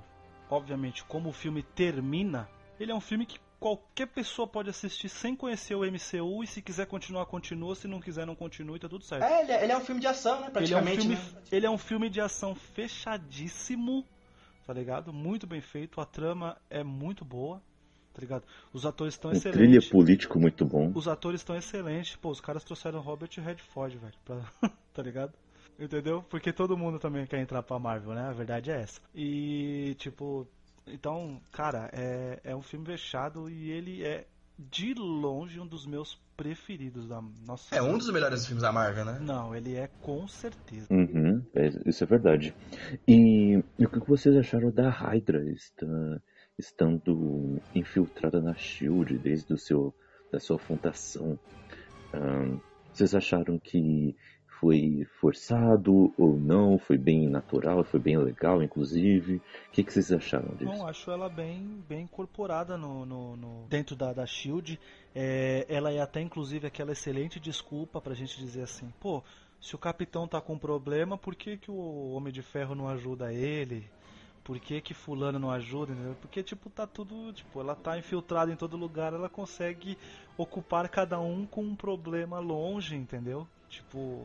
obviamente, como o filme termina, ele é um filme que qualquer pessoa pode assistir sem conhecer o MCU e se quiser continuar, continua, se não quiser, não continua e tá tudo certo. É, ele é, ele é um filme de ação, né? ele, é um Praticamente. filme, né? ele é um filme de ação fechadíssimo, tá ligado? Muito bem feito, a trama é muito boa, tá ligado? Os atores estão Um trilha excelentes. político muito bom. Os atores estão excelentes. Pô, os caras trouxeram Robert Redford, velho. Pra... tá ligado? Entendeu? Porque todo mundo também quer entrar pra Marvel, né? A verdade é essa. E, tipo. Então, cara, é, é um filme fechado e ele é de longe um dos meus preferidos da nossa. É um dos melhores filmes da Marvel, né? Não, ele é com certeza. Uhum, é, isso é verdade. E, e o que vocês acharam da Hydra está, estando infiltrada na Shield desde o seu da sua fundação? Um, vocês acharam que foi forçado ou não? Foi bem natural? Foi bem legal, inclusive? O que, que vocês acharam disso? Não, acho ela bem, bem incorporada no, no, no dentro da, da Shield. É, ela é até, inclusive, aquela excelente desculpa pra gente dizer assim: pô, se o capitão tá com problema, por que, que o Homem de Ferro não ajuda ele? Por que, que fulano não ajuda? Entendeu? Porque, tipo, tá tudo. Tipo, ela tá infiltrada em todo lugar, ela consegue ocupar cada um com um problema longe, entendeu? Tipo.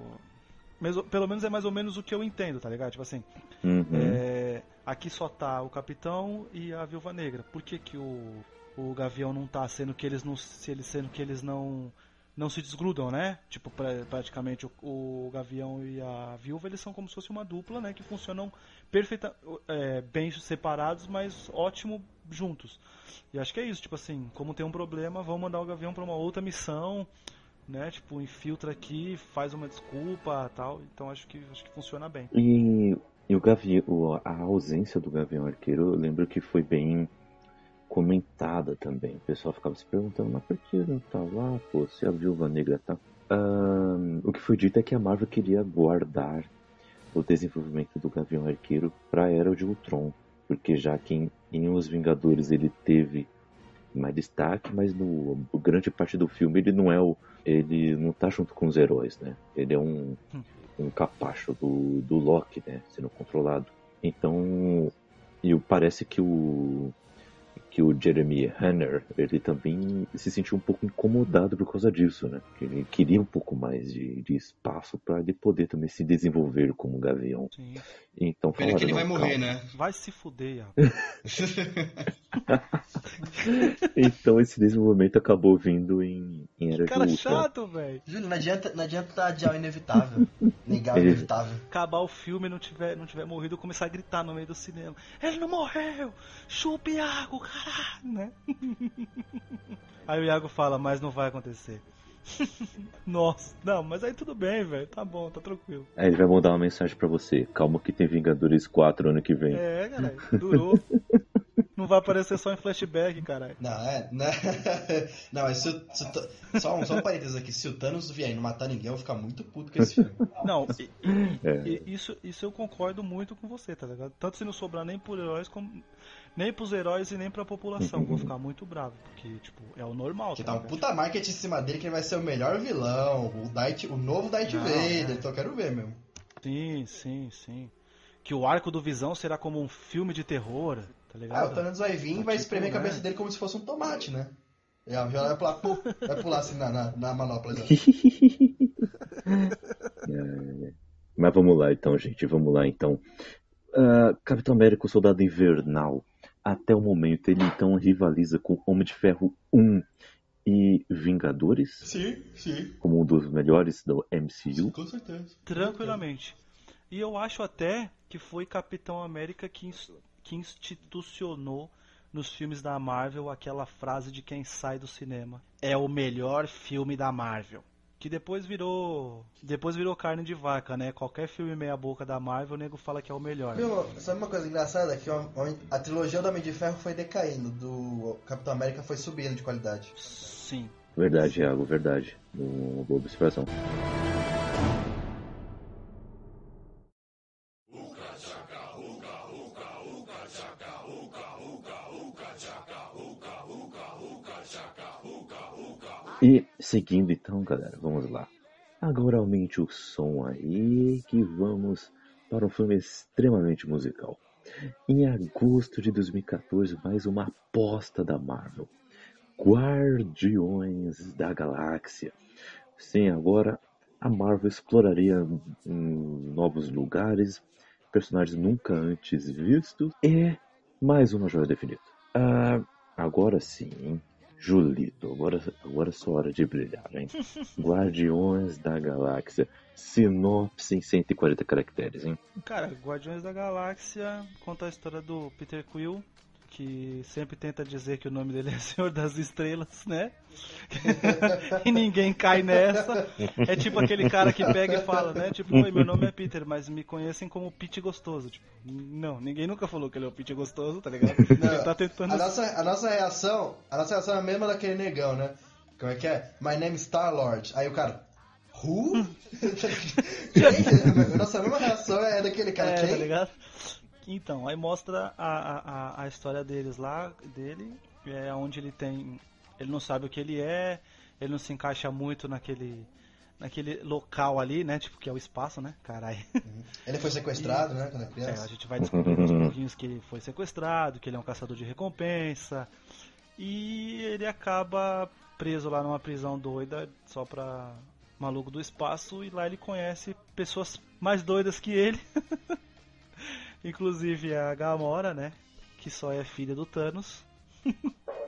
Pelo menos é mais ou menos o que eu entendo, tá ligado? Tipo assim. Uhum. É, aqui só tá o Capitão e a Viúva Negra. Por que, que o, o Gavião não tá, sendo que eles não. Se eles, sendo que eles não não se desgrudam, né? Tipo, pra, praticamente o, o, Gavião e a Viúva, eles são como se fosse uma dupla, né? Que funcionam perfeita, é, bem separados, mas ótimo juntos. E acho que é isso, tipo assim, como tem um problema, vamos mandar o Gavião para uma outra missão, né? Tipo, infiltra aqui, faz uma desculpa, tal. Então acho que acho que funciona bem. E, e o Gavião, a ausência do Gavião Arqueiro, eu lembro que foi bem comentada também. O pessoal ficava se perguntando, mas por que não tá lá, pô, se a Viúva Negra tá... Um, o que foi dito é que a Marvel queria guardar o desenvolvimento do Gavião Arqueiro para a Era de Ultron, porque já que em, em Os Vingadores ele teve mais destaque, mas no grande parte do filme ele não é o ele não tá junto com os heróis, né? Ele é um um capacho do, do Loki, né? Sendo controlado. Então, e parece que o que o Jeremy Renner ele também se sentiu um pouco incomodado por causa disso, né? Que ele queria um pouco mais de, de espaço para ele poder também se desenvolver como gavião. Sim. Então, Pena que ele vai calma. morrer, né? Vai se fuder, Iago. então esse desenvolvimento acabou vindo em, em Era Cara de Ultron. chato, velho. Júlio, não adianta, não adianta adiar o inevitável. Negar o Ele- inevitável. Acabar o filme e não tiver, não tiver morrido, eu começar a gritar no meio do cinema. Ele não morreu! Chupa Iago, né? Aí o Iago fala, mas não vai acontecer. Nossa, não, mas aí tudo bem, velho. Tá bom, tá tranquilo. Aí ele vai mandar uma mensagem pra você. Calma que tem Vingadores 4 ano que vem. É, caralho, durou. Não vai aparecer só em flashback, caralho. Não, é. Né? Não, mas se, o- se o só, um, só um parênteses aqui. Se o Thanos vier e não matar ninguém, eu vou ficar muito puto com esse filme. Não, e- e- É. e- isso, isso eu concordo muito com você, tá ligado? Tanto se não sobrar nem por heróis, como nem pros heróis e nem pra população. Vou ficar muito bravo, porque, tipo, é o normal, Porque tá tá um ligado? puta marketing em cima dele que ele vai ser o melhor vilão, o, Darth, o novo Darth Não, Vader, é. então eu quero ver mesmo. Sim, sim, sim. Que o arco do Visão será como um filme de terror, tá Ah, o ligado? Thanos vai vir e Tá vai tipo, espremer a né? cabeça dele como se fosse um tomate, né? Já, já vai pular, pô, vai pular assim na, na, na manopla. Já. É, Mas vamos lá então, gente. Vamos lá então. Ah, Capitão América, o Soldado Invernal. Até o momento ele então rivaliza com Homem de Ferro 1 e Vingadores, Sim, sim, como um dos melhores do MCU. com certeza. Tranquilamente. E eu acho até que foi Capitão América que, ins- que institucionou nos filmes da Marvel aquela frase de quem sai do cinema. É o melhor filme da Marvel. Que depois virou. Depois virou carne de vaca, né? Qualquer filme meia boca da Marvel, o nego fala que é o melhor. Viu, sabe uma coisa engraçada? Que a trilogia do Homem de Ferro foi decaindo, do Capitão América foi subindo de qualidade. Sim. Verdade, Iago, verdade. Uma boa observação. E seguindo então, galera, vamos lá. Agora aumente o som aí que vamos para um filme extremamente musical. Em agosto de 2014, mais uma aposta da Marvel. Guardiões da Galáxia. Sim, agora a Marvel exploraria hum, novos lugares, personagens nunca antes vistos e mais uma joia definida. Ah, agora sim? Julito, agora, agora é sua hora de brilhar, hein? Guardiões da Galáxia. Sinopse em 140 caracteres, hein? Cara, Guardiões da Galáxia conta a história do Peter Quill, que sempre tenta dizer que o nome dele é Senhor das Estrelas, né? e ninguém cai nessa. É tipo aquele cara que pega e fala, né? Tipo, oi, meu nome é Peter, mas me conhecem como Pete Gostoso. Tipo, não, ninguém nunca falou que ele é o Pete Gostoso, tá ligado? Não, ele tá tentando. A nossa, a nossa reação, a nossa reação é a mesma daquele negão, né? Como é que é? My name is Star Lord. Aí o cara, who? Nossa mesma reação é daquele cara, É, quem? tá ligado? Então, aí mostra a, a, a história deles lá, dele, é onde ele tem. Ele não sabe o que ele é, ele não se encaixa muito naquele. naquele local ali, né? Tipo, que é o espaço, né? Caralho. Ele foi sequestrado, né, quando é É, a criança. gente vai descobrindo aos pouquinhos que ele foi sequestrado, que ele é um caçador de recompensa. E ele acaba preso lá numa prisão doida só pra maluco do espaço. E lá ele conhece pessoas mais doidas que ele. Inclusive a Gamora, né? Que só é filha do Thanos.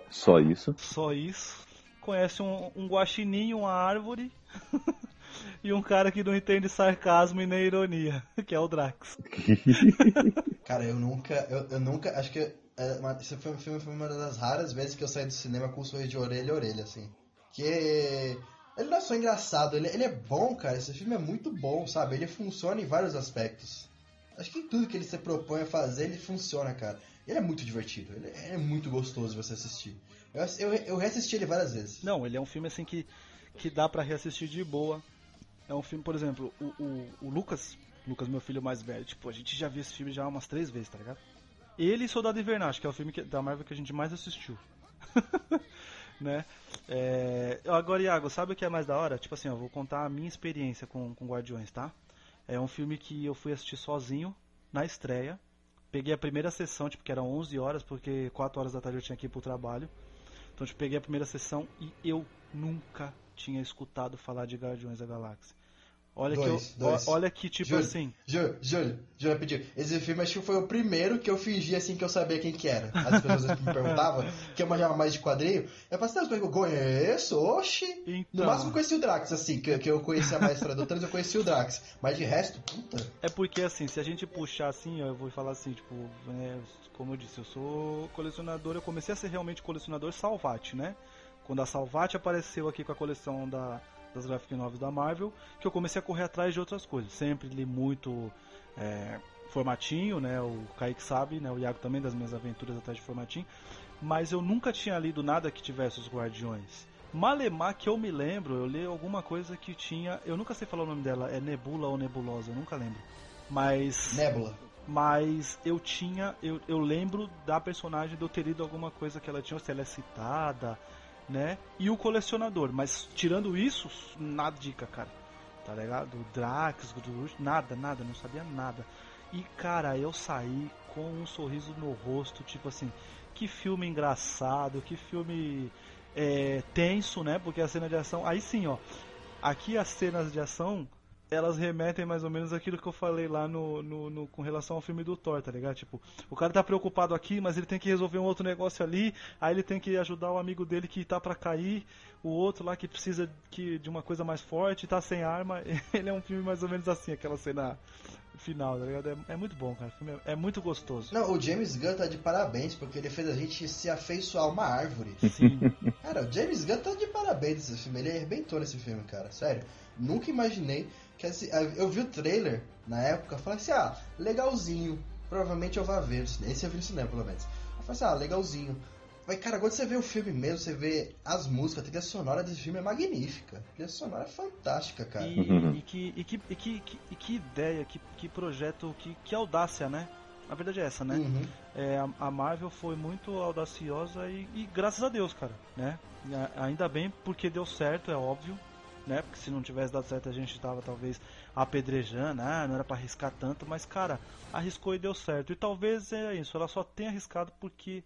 Só isso. Só isso. Conhece um, um guaxinim, uma árvore. e um cara que não entende sarcasmo e nem ironia, que é o Drax. Cara, eu nunca, eu, eu nunca, acho que é uma- esse filme, filme foi uma das raras vezes que eu saí do cinema com um sorriso de orelha a orelha, assim. Que ele não é só engraçado, ele, ele é bom, cara. Esse filme é muito bom, sabe? Ele funciona em vários aspectos. Acho que tudo que ele se propõe a fazer, ele funciona, cara. Ele é muito divertido, ele é muito gostoso você assistir. Eu, eu, eu reassisti ele várias vezes. Não, ele é um filme assim que, que dá pra reassistir de boa. É um filme, por exemplo, o, o, o Lucas, Lucas, meu filho mais velho, tipo, a gente já viu esse filme já umas três vezes, tá ligado? Ele e Soldado Invernal, acho que é o filme que- da Marvel que a gente mais assistiu. né? É, agora, Iago, sabe o que é mais da hora? Tipo assim, eu vou contar a minha experiência com, com Guardiões, tá? É um filme que eu fui assistir sozinho, na estreia. Peguei a primeira sessão, tipo, que era 11 horas, porque 4 horas da tarde eu tinha que ir pro trabalho. Então, tipo, peguei a primeira sessão e eu nunca tinha escutado falar de Guardiões da Galáxia. Olha Dois, que eu, dois. olha que tipo Juro. assim, Júlio, Júlio, Júlio, rapidinho. Esse filme acho que foi o primeiro que eu fingi assim que eu sabia quem que era. As pessoas que me perguntavam, que eu manjava mais de quadrinho. Eu falei assim, "Não, eu conheço, oxi. No Então. máximo eu conheci o Drax, assim, que, que eu conhecia mais a história do Thanos, eu conheci o Drax. Mas de resto, puta. É porque assim, se a gente puxar assim, eu vou falar assim, tipo, é, como eu disse, eu sou colecionador, eu comecei a ser realmente colecionador Salvati, né? Quando a Salvati apareceu aqui com a coleção da, das graphic novels da Marvel, que eu comecei a correr atrás de outras coisas. Sempre li muito é, formatinho, né? O Kaique sabe, né? O Iago também das minhas aventuras atrás de formatinho. Mas eu nunca tinha lido nada que tivesse os Guardiões. Malemar que eu me lembro, eu li alguma coisa que tinha. Eu nunca sei falar o nome dela, é Nebula ou Nebulosa, eu nunca lembro. Mas. Nebula. Mas eu tinha. Eu, eu lembro da personagem de eu ter lido alguma coisa que ela tinha, se ela é citada, né? E o colecionador. Mas tirando isso, nada dica, cara. Tá ligado? O Drax, o Groot, nada, nada, não sabia nada. E cara, eu saí com um sorriso no rosto, tipo assim, que filme engraçado, que filme é, tenso, né? Porque a cena de ação. Aí sim, ó. Aqui as cenas de ação elas remetem mais ou menos aquilo que eu falei lá no, no, no- com relação ao filme do Thor, tá ligado? Tipo, o cara tá preocupado aqui, mas ele tem que resolver um outro negócio ali, aí ele tem que ajudar o amigo dele que tá pra cair, o outro lá que precisa que, de uma coisa mais forte, tá sem arma. Ele é um filme mais ou menos assim, aquela cena final, tá ligado? É, é muito bom, cara. É, é muito gostoso. Não, o James Gunn tá de parabéns, porque ele fez a gente se afeiçoar uma árvore. Sim. Cara, o James Gunn tá de parabéns nesse filme. Ele arrebentou nesse filme, cara. Sério. Nunca imaginei que esse... Eu vi o trailer na época, falei assim, ah, legalzinho. Provavelmente eu vou ver. Esse eu vi no cinema, pelo menos. Eu falei assim, ah, legalzinho. Mas, cara, quando você vê o filme mesmo, você vê as músicas, a trilha sonora desse filme é magnífica. A trilha sonora é fantástica, cara. E, e que, e, que, e, que, e que ideia, que, que projeto, que, que audácia, né? A verdade é essa, né? Uhum. É, a- a Marvel foi muito audaciosa e, e graças a Deus, cara, né? A- ainda bem porque deu certo, é óbvio, né? Porque se não tivesse dado certo a gente tava talvez apedrejando, ah, não era pra arriscar tanto, mas cara, arriscou e deu certo. E talvez é isso, ela só tenha arriscado porque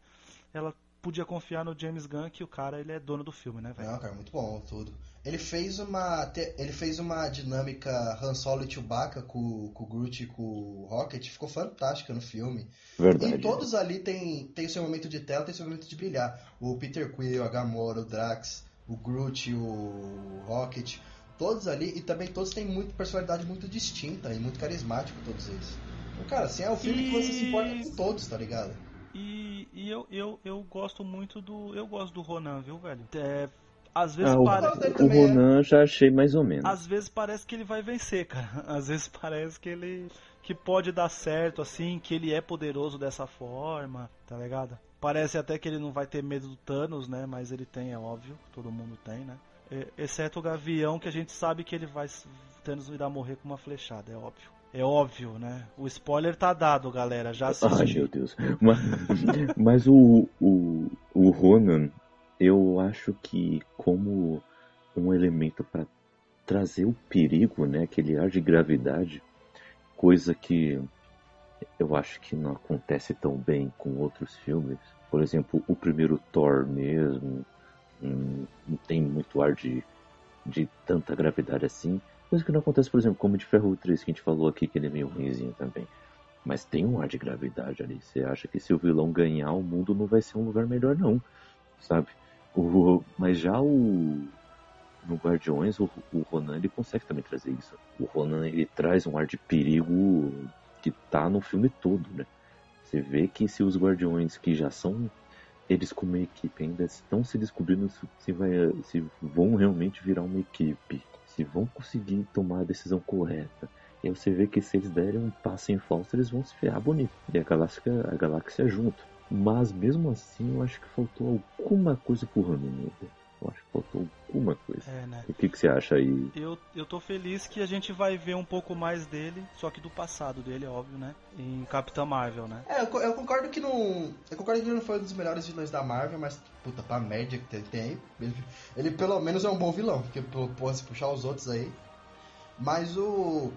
ela podia confiar no James Gunn que o cara ele é dono do filme, né, velho? Não, cara, muito bom tudo. Ele fez uma ele fez uma dinâmica Han Solo e Chewbacca com, com o Groot e com o Rocket, ficou fantástica no filme. Verdade. E todos ali tem, tem o seu momento de tela, tem o seu momento de brilhar. O Peter Quill, a Gamora, o Drax, o Groot, o Rocket, todos ali, e também todos têm muito personalidade muito distinta e muito carismático, todos eles. Então, cara, assim, é um filme que você se importa com todos, tá ligado? E, e eu, eu, eu gosto muito do. Eu gosto do Ronan, viu, velho? É, às vezes Ah, o, parece. o também é. Ronan já achei mais ou menos. Às vezes parece que ele vai vencer, cara. Às vezes parece que ele. que pode dar certo, assim, que ele é poderoso dessa forma, tá ligado? Parece até que ele não vai ter medo do Thanos, né? Mas ele tem, é óbvio. Todo mundo tem, né? É, Exceto o Gavião, que a gente sabe que ele vai. Thanos irá morrer com uma flechada, é óbvio. É óbvio, né? O spoiler tá dado, galera. Já Ai, assisti. meu Deus. Mas, mas o, o, o Ronan, eu acho que como um elemento para trazer o perigo, né? Aquele ar de gravidade, coisa que eu acho que não acontece tão bem com outros filmes. Por exemplo, o primeiro Thor mesmo, hum, não tem muito ar de, de tanta gravidade assim. Coisa que não acontece, por exemplo, como de Ferro 3, que a gente falou aqui, que ele é meio ruimzinho também. Mas tem um ar de gravidade ali. Você acha que se o vilão ganhar, o mundo não vai ser um lugar melhor, não. Sabe? O, mas já o. No Guardiões, o, o Ronan ele consegue também trazer isso. O Ronan ele traz um ar de perigo que tá no filme todo, né? Você vê que se os Guardiões que já são eles como equipe ainda estão se descobrindo se, vai, se vão realmente virar uma equipe, se vão conseguir tomar a decisão correta. E aí você vê que se eles derem um passo em falso, eles vão se ferrar bonito. E a galáxia, a galáxia junto. Mas mesmo assim, eu acho que faltou alguma coisa pro Ronan. Eu que, que você acha aí? Eu, eu tô feliz que a gente vai ver um pouco mais dele, só que do passado dele, é óbvio, né? Em Capitã Marvel, né? É, eu, eu concordo que não. Eu concordo que ele não foi um dos melhores vilões da Marvel, mas, puta, pra média que tem, tem aí, ele, ele pelo menos é um bom vilão, porque pô, se puxar os outros aí. Mas o.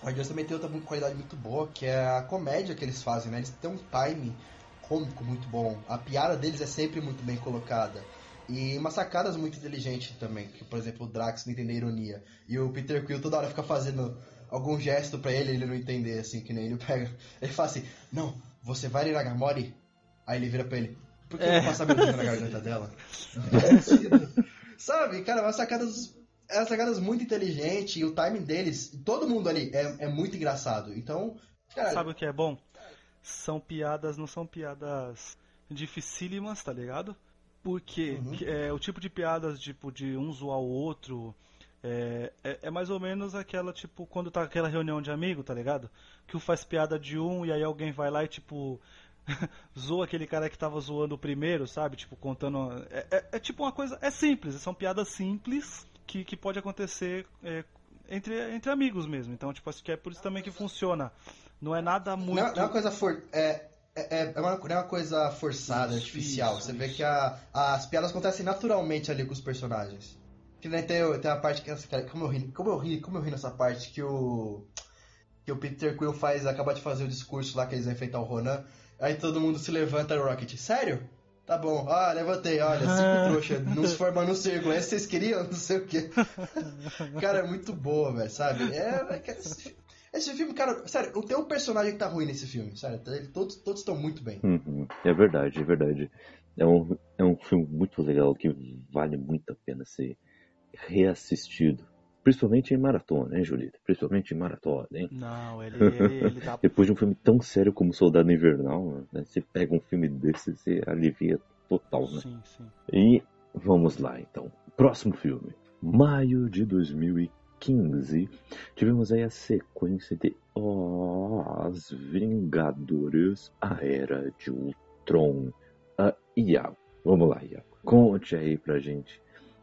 O Guardiões também tem outra qualidade muito boa, que é a comédia que eles fazem, né? Eles têm um timing cômico muito bom. A piada deles é sempre muito bem colocada. E umas sacadas muito inteligentes também, que por exemplo o Drax não entender ironia. E o Peter Quill toda hora fica fazendo algum gesto pra ele ele não entender, assim, que nem ele pega. Ele fala assim, não, você vai ir na Gamori? Aí ele vira pra ele, por que eu vou passar meu dedo na garganta dela? Sabe, cara, umas sacadas. Umas sacadas muito inteligentes e o timing deles, todo mundo ali é, é muito engraçado. Então, cara, Sabe o que é bom? São piadas, não são piadas dificílimas, tá ligado? Porque Uhum. é, o tipo de piadas, tipo, de um zoar o outro, é, é, é mais ou menos aquela, tipo, quando tá aquela reunião de amigo, tá ligado? Que um faz piada de um e aí alguém vai lá e, tipo, zoa aquele cara que tava zoando o primeiro, sabe? Tipo, contando. É, é- é tipo uma coisa. É simples, são piadas simples que, que pode acontecer é, entre, entre amigos mesmo. Então, tipo, acho que é por isso também que funciona. Não é nada muito. Não, é- não é uma coisa for, é, é, é uma, não é uma coisa forçada, Isso, artificial. isso, Você vê isso. que a- as piadas acontecem naturalmente ali com os personagens. Que nem tem, tem a parte que essa como eu ri, como eu ri, como eu ri nessa parte que o que o Peter Quill faz, acaba de fazer o discurso lá que eles vão enfrentar o Ronan. Aí todo mundo se levanta o Rocket. Sério? Tá bom. Ah, levantei. Olha, cinco trouxa, nos formando um círculo. Esse vocês queriam? Não sei o quê. Cara, é muito boa, velho, sabe? É, é esse, filme, cara, sério, não tem um personagem que tá ruim nesse filme, sério. tá- Todos todos estão muito bem. Uhum, É verdade, é verdade. É um, é um filme muito legal que vale muito a pena ser reassistido. Principalmente em maratona, hein, Julita? Principalmente em maratona, hein? Não, ele, ele, ele dá. Depois de um filme tão sério como Soldado Invernal, né, você pega um filme desse você alivia total, né? Sim, sim. E vamos lá, então. Próximo filme. Maio de 2015. Tivemos aí a sequência de Os Vingadores, a Era de Ultron. Ah, Iago, vamos lá, Iago. Conte aí pra gente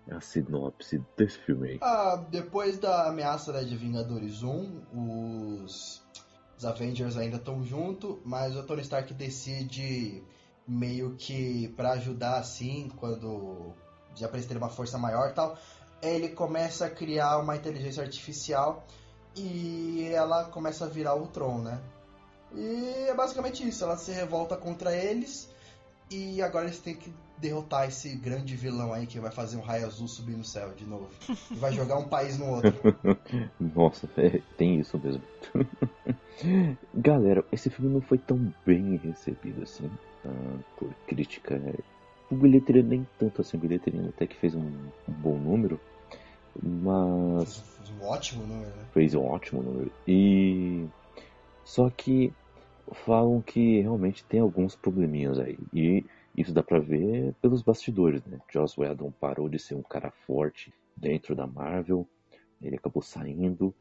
a sinopse desse filme aí. Ah, depois da ameaça né, de Vingadores 1, os, os Avengers ainda estão junto, mas o Tony Stark decide meio que pra ajudar assim, quando já pra eles terem uma força maior e tal, ele começa a criar uma inteligência artificial e ela começa a virar o Ultron, né? E é basicamente isso, ela se revolta contra eles e agora eles têm que derrotar esse grande vilão aí que vai fazer um raio azul subir no céu de novo. E vai jogar um país no outro. Nossa, é, tem isso mesmo. Galera, esse filme não foi tão bem recebido assim ah, por crítica. O bilheteria nem tanto assim, o bilheteria até que fez um, um bom número, mas Fez um ótimo número, né? fez um ótimo número. E só que falam que realmente tem alguns probleminhas aí. E isso dá pra ver pelos bastidores, né? Joss Whedon parou de ser um cara forte dentro da Marvel, ele acabou saindo,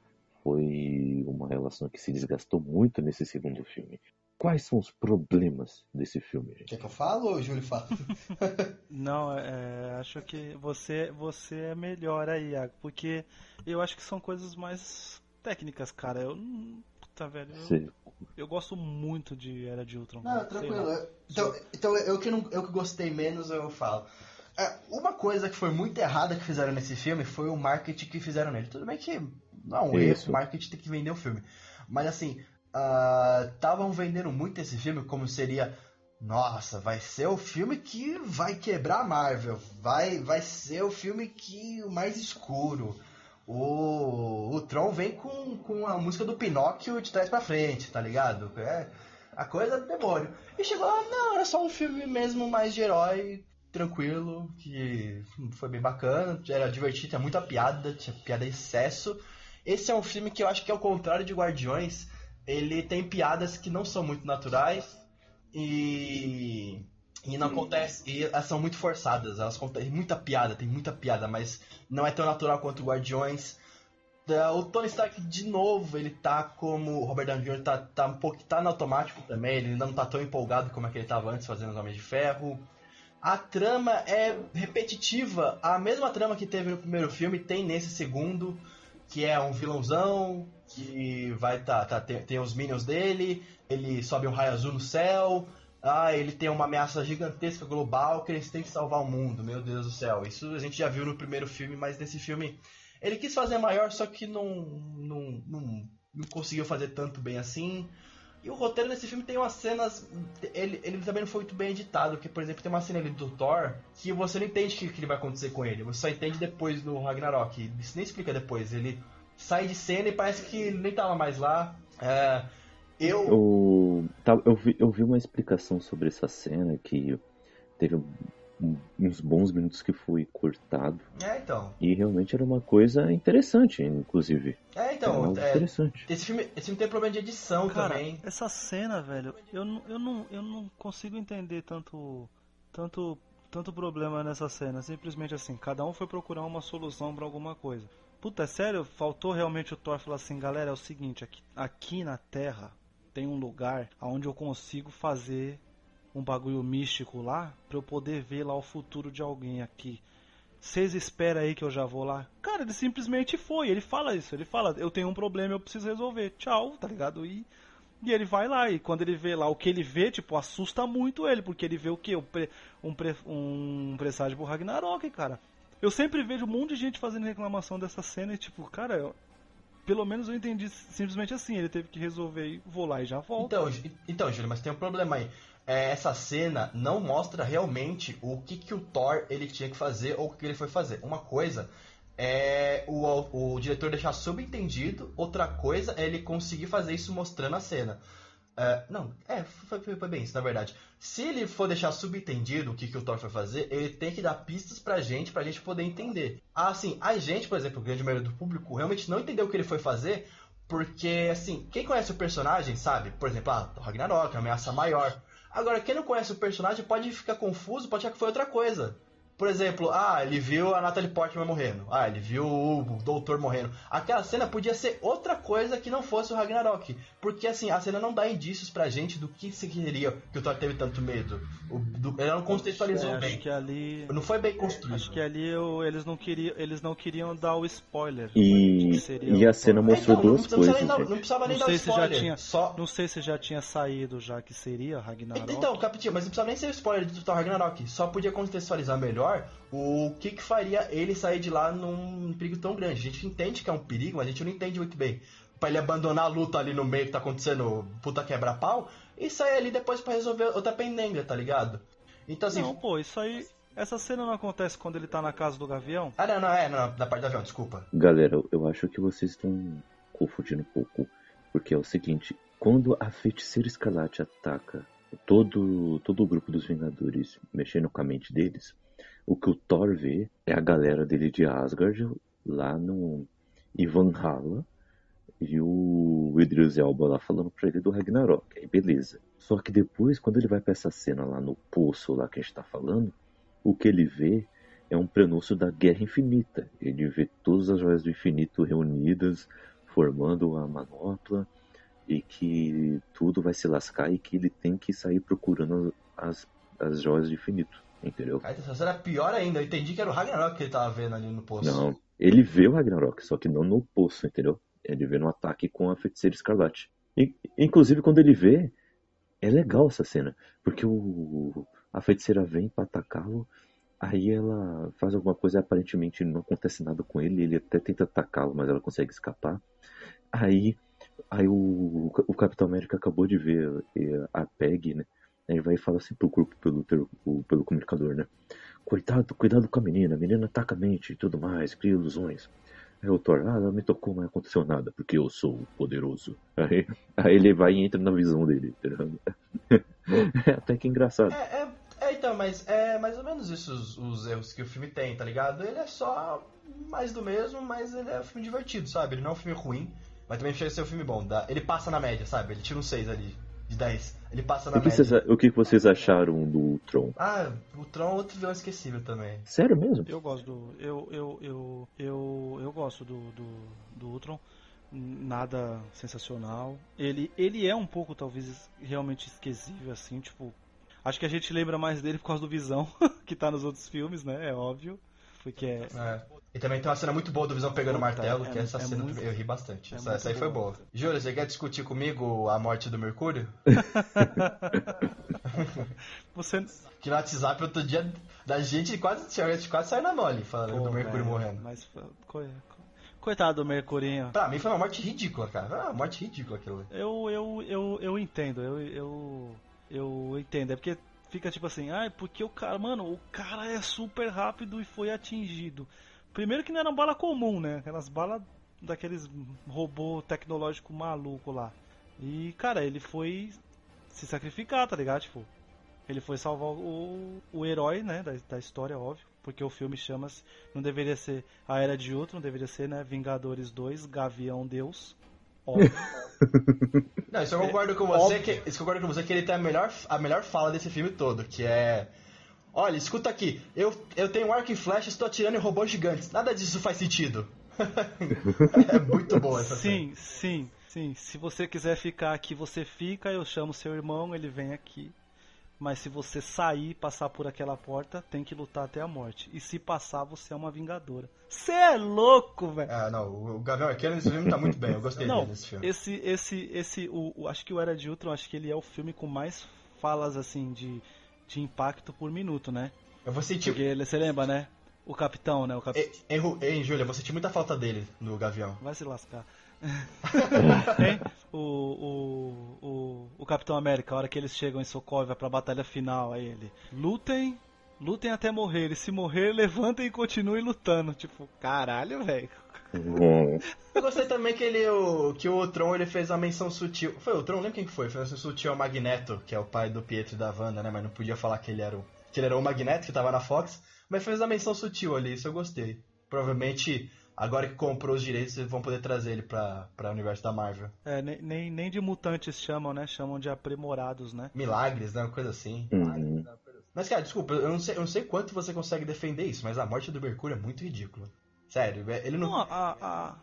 foi uma relação que se desgastou muito nesse segundo filme. Quais são os problemas desse filme, gente? Quer que eu falo ou o Júlio fala? Não, é, acho que você, você é melhor aí, Iago, porque eu acho que são coisas mais técnicas, cara. Eu não. Puta, velho. Eu, eu gosto muito de Era de Ultron. Não, tranquilo. Eu- Então, então eu, que não, eu que gostei menos, eu falo. É, uma coisa que foi muito errada que fizeram nesse filme foi o marketing que fizeram nele. Tudo bem que não é um erro, o marketing tem que vender o filme. Mas assim, estavam vendendo muito esse filme como seria. Nossa, vai ser o filme que vai quebrar a Marvel. Vai, vai ser o filme que o mais escuro. O, o Tron vem com, com a música do Pinóquio de trás pra frente, tá ligado? É a coisa do demônio. E chegou lá, não, era só um filme mesmo mais de herói, tranquilo, que foi bem bacana, era divertido, tinha muita piada, tinha piada excesso. Esse é um filme que eu acho que ao contrário de Guardiões, ele tem piadas que não são muito naturais e e não acontece, e elas são muito forçadas, elas contêm muita piada, tem muita piada, mas não é tão natural quanto Guardiões. Da- O Tony Stark, de novo, ele tá como. O Robert Downey Jr. tá, tá um pouco. tá no automático também, ele ainda não tá tão empolgado como é que ele tava antes fazendo os Homens de Ferro. A trama é repetitiva, a mesma trama que teve no primeiro filme tem nesse segundo, que é um vilãozão, que vai tá, tá tem, tem os minions dele, ele sobe um raio azul no céu, ah, ele tem uma ameaça gigantesca global que eles têm que salvar o mundo, meu Deus do céu. Isso a gente já viu no primeiro filme, mas nesse filme ele quis fazer maior, só que não, não, não, não conseguiu fazer tanto bem assim. E o roteiro desse filme tem umas cenas. Ele, ele também não foi muito bem editado, porque, por exemplo, tem uma cena ali do Thor que você não entende o que, que vai acontecer com ele. Você só entende depois no Ragnarok. Isso nem explica depois. Ele sai de cena e parece que ele nem tava mais lá. É, eu. Eu, tá, eu, vi, eu vi uma explicação sobre essa cena que teve um- uns bons minutos que foi cortado É, então. e realmente era uma coisa interessante, inclusive. É, Era então. algo é, interessante. esse, filme, esse filme tem problema de edição Cara, também. essa cena, velho, eu, não- eu, não, eu não consigo entender tanto, tanto, tanto problema nessa cena. Simplesmente assim, cada um foi procurar uma solução pra alguma coisa. Puta, sério? Faltou realmente o Thor falar assim, galera, é o seguinte, aqui, aqui na Terra tem um lugar onde eu consigo fazer um bagulho místico lá pra eu poder ver lá o futuro de alguém aqui. Vocês esperam aí que eu já vou lá? Cara, ele simplesmente foi. Ele fala isso. Ele fala: Eu tenho um problema, eu preciso resolver. Tchau, tá ligado? E, e ele vai lá. E quando ele vê lá o que ele vê, tipo, assusta muito ele. Porque ele vê o quê? Um, pre, um, pre, um presságio pro Ragnarok, cara. Eu sempre vejo um monte de gente fazendo reclamação dessa cena. E, tipo, cara, pelo menos eu entendi simplesmente assim. Ele teve que resolver e vou lá e já volto. Então, então, Júlio, mas tem um problema aí. É, essa cena não mostra realmente o que, que o Thor ele tinha que fazer ou o que ele foi fazer. Uma coisa é o, o diretor deixar subentendido, outra coisa é ele conseguir fazer isso mostrando a cena. É, não, é, foi, foi- foi bem isso, na verdade. Se ele for deixar subentendido o que, que o Thor foi fazer, ele tem que dar pistas pra gente, pra gente poder entender. Ah, assim, a gente, por exemplo, a grande maioria do público, realmente não entendeu o que ele foi fazer, porque, assim, quem conhece o personagem sabe, por exemplo, ah, Ragnarok, a ameaça maior. Agora, quem não conhece o personagem pode ficar confuso, pode achar que foi outra coisa. Por exemplo, ah, ele viu a Natalie Portman morrendo. Ah, ele viu o doutor morrendo. Aquela cena podia ser outra coisa que não fosse o Ragnarok. Porque, assim, a cena não dá indícios pra gente do que seria que o Thor teve tanto medo. O, do, ela não contextualizou É, acho bem. que ali. Não foi bem construído. Acho que ali eu- eles, não queriam, eles não queriam dar o spoiler. E, que seria e o a cena mostrou Então, duas não, precisava coisas. nem dar, gente. não precisava nem Não dar sei se já spoiler. tinha- Só, Não sei se já tinha saído já que seria Ragnarok. Então, Capitinho, mas não precisava nem ser spoiler do Thor Ragnarok. Só podia contextualizar melhor o que que faria ele sair de lá num perigo tão grande. A gente entende que é um perigo, mas a gente não entende muito bem. Pra ele abandonar a luta ali no meio que tá acontecendo puta quebra-pau e sair ali depois pra resolver outra pendenga, tá ligado? Então assim. não, pô, isso aí. Essa cena não acontece quando ele tá na casa do Gavião? Ah, não, não, é, não, da parte do avião, desculpa. Galera, eu acho que vocês estão confundindo um pouco. Porque é o seguinte, quando a feiticeira escarlate ataca todo, todo o grupo dos Vingadores mexendo com a mente deles, o que o Thor vê é a galera dele de Asgard lá no Ivan Hala e o o Idris Elba lá falando pra ele do Ragnarok, aí beleza. Só que depois, quando ele vai pra essa cena lá no poço lá que a gente tá falando, o que ele vê é um prenúncio da Guerra Infinita. Ele vê todas as joias do infinito reunidas, formando a manopla, e que tudo vai se lascar e que ele tem que sair procurando as, as joias do infinito. Entendeu? Essa cena é pior ainda, eu entendi que era o Ragnarok que ele tava vendo ali no poço. Não, ele vê o Ragnarok, só que não no poço, entendeu? Ele vê no ataque com a feiticeira escarlate. E, inclusive, quando ele vê, é legal essa cena, porque o, a feiticeira vem para atacá-lo, aí ela faz alguma coisa, aparentemente não acontece nada com ele, ele até tenta atacá-lo, mas ela consegue escapar. Aí, aí o, o Capitão América acabou de ver eh, a Peg, né? Aí vai e fala assim pro grupo pelo, pelo, pelo comunicador, né? Cuidado, cuidado com a menina, a menina ataca a mente e tudo mais, cria ilusões. Aí o Thor, ah, ela me tocou, mas não aconteceu nada, porque eu sou poderoso. Aí, aí ele vai e entra na visão dele? É até que engraçado. É, é, é, então, mas é mais ou menos isso os, os, erros que o filme tem, tá ligado? Ele é só mais do mesmo, mas ele é um filme divertido, sabe? Ele não é um filme ruim, mas também chega a ser um filme bom. Ele passa na média, sabe? Ele tira um 6 ali, de 10. Ele passa na o que média. Vocês, o que vocês acharam do Tron? Ah, o Tron é outro vilão esquecível também. Sério mesmo? Eu gosto do. Eu, eu, eu, eu, eu gosto do, do, do Ultron. Nada sensacional. Ele, ele é um pouco, talvez, realmente esquecível, assim, tipo. Acho que a gente lembra mais dele por causa do Visão, que tá nos outros filmes, né? É óbvio. Porque é. é. E também tem uma cena muito boa do Visão pegando o martelo, é, que essa é cena muito, eu ri bastante. essa, essa aí foi boa. Júlio, você quer discutir comigo a morte do Mercúrio? você... Que no WhatsApp outro dia da gente quase, a gente quase saiu na mole falando Pô, do Mercúrio velho, morrendo. Mas Coitado do Mercurinho. Pra mim foi uma morte ridícula, cara. Foi uma morte ridícula aquilo. Eu, eu, eu, eu entendo, eu, eu, eu entendo. É porque fica tipo assim, ah, porque o cara, mano, o cara é super rápido e foi atingido. Primeiro que não era uma bala comum, né? Aquelas balas daqueles robô tecnológico maluco lá. E, cara, ele foi se sacrificar, tá ligado? Tipo, ele foi salvar o, o herói, né, da, da história, óbvio. Porque o filme chama-se. Não deveria ser A Era de Ultron, deveria ser, né? Vingadores 2, Gavião Deus. Óbvio. Não, isso eu concordo com você, que, isso eu concordo com você que ele tem a melhor, a melhor fala desse filme todo, que é. Olha, escuta aqui, eu, eu tenho arco e flecha, estou atirando em robôs gigantes. Nada disso faz sentido. é muito boa essa Sim, sim, sim. Se você quiser ficar aqui, você fica, eu chamo seu irmão, ele vem aqui. Mas se você sair e passar por aquela porta, tem que lutar até a morte. E se passar, você é uma vingadora. Você é louco, velho. Ah, não, o Gavião Arqueiro nesse filme tá muito bem, eu gostei não, desse filme. Esse, esse, esse, o, o, acho que o Era de Ultron, acho que ele é o filme com mais falas, assim, de, de impacto por minuto, né? Eu vou sentir... Porque você lembra, né? O capitão, né? O cap... Ei, ei, Júlia, vou sentir muita falta dele no Gavião. Vai se lascar. o, o, o, o Capitão América, a hora que eles chegam em Sokovia pra batalha final, aí ele. Lutem, lutem até morrer. E se morrer, levantem e continuem lutando. Tipo, caralho, velho. Eu gostei também que ele, o, que o Tron ele fez uma menção sutil. Foi o Tron? Lembra quem que foi? Fez uma menção sutil ao Magneto, que é o pai do Pietro e da Wanda, né? Mas não podia falar que ele era o, que ele era o Magneto, que tava na Fox. Mas fez uma menção sutil ali, isso eu gostei. Provavelmente agora que comprou os direitos, eles vão poder trazer ele pra, pra universo da Marvel. É, nem, nem de mutantes chamam, né? Chamam de aprimorados, né? Milagres, né? Uma coisa assim. Uhum. Mas, cara, desculpa, eu não, sei, eu não sei quanto você consegue defender isso, mas a morte do Mercúrio é muito ridícula. Sério, ele não. não a, a,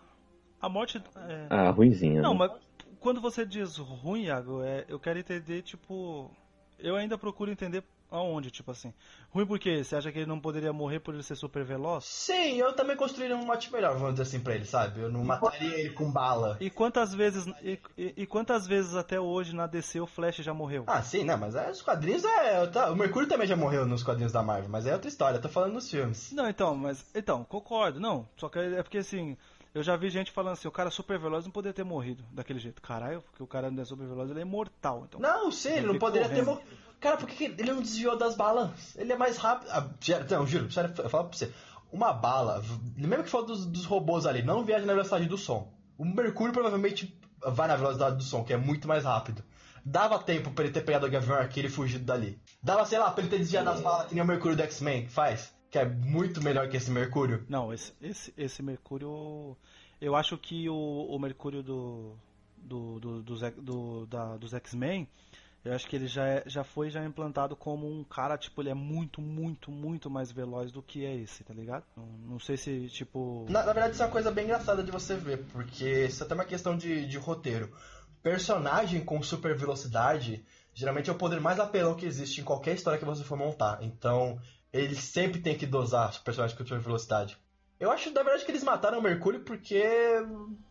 a morte. É... Ah, ruimzinha. Não, né? mas quando você diz ruim, Iago, é, eu quero entender, tipo. Eu ainda procuro entender Aonde, tipo assim? Ruim porque você acha que ele não poderia morrer por ele ser super veloz? Sim, eu também construiria um mote melhor, vamos dizer assim, pra ele, sabe? Eu não mataria ele com bala. E quantas vezes e, e, e, quantas vezes até hoje na DC o Flash já morreu? Ah, sim, não, mas é, os quadrinhos é. Tá, o Mercúrio também já morreu nos quadrinhos da Marvel, mas é outra história, eu tô falando nos filmes. Não, então, mas. Então, concordo, não. Só que é porque assim. Eu já vi gente falando assim, o cara super veloz não poderia ter morrido daquele jeito. Caralho, porque o cara não é super veloz, ele é imortal. Então, não, sim, ele não poderia correndo. ter morrido. Cara, por que ele não desviou das balas? Ele é mais rápido. Ah, não, juro, sério, eu falo pra você. Uma bala, mesmo que for dos, dos robôs ali, não viaja na velocidade do som. O Mercúrio provavelmente vai na velocidade do som, que é muito mais rápido. Dava tempo pra ele ter pegado o Gavião Arqueiro e fugido dali. Dava, sei lá, pra ele ter desviado das balas que nem o Mercúrio do X-Men faz. Que é muito melhor que esse Mercúrio. Não, esse, esse, esse Mercúrio. Eu acho que o, o Mercúrio do, do, do, dos, do, da, dos X-Men, eu acho que ele já, é, já foi já implantado como um cara, tipo, ele é muito, muito, muito mais veloz do que é esse, tá ligado? Não, não sei se, tipo. Na, na, verdade, isso é uma coisa bem engraçada de você ver, porque isso é até uma questão de, de roteiro. Personagem com super velocidade geralmente é o poder mais apelão que existe em qualquer história que você for montar. Então, ele sempre tem que dosar os personagens com super velocidade. Eu acho, na verdade, que eles mataram o Mercúrio porque.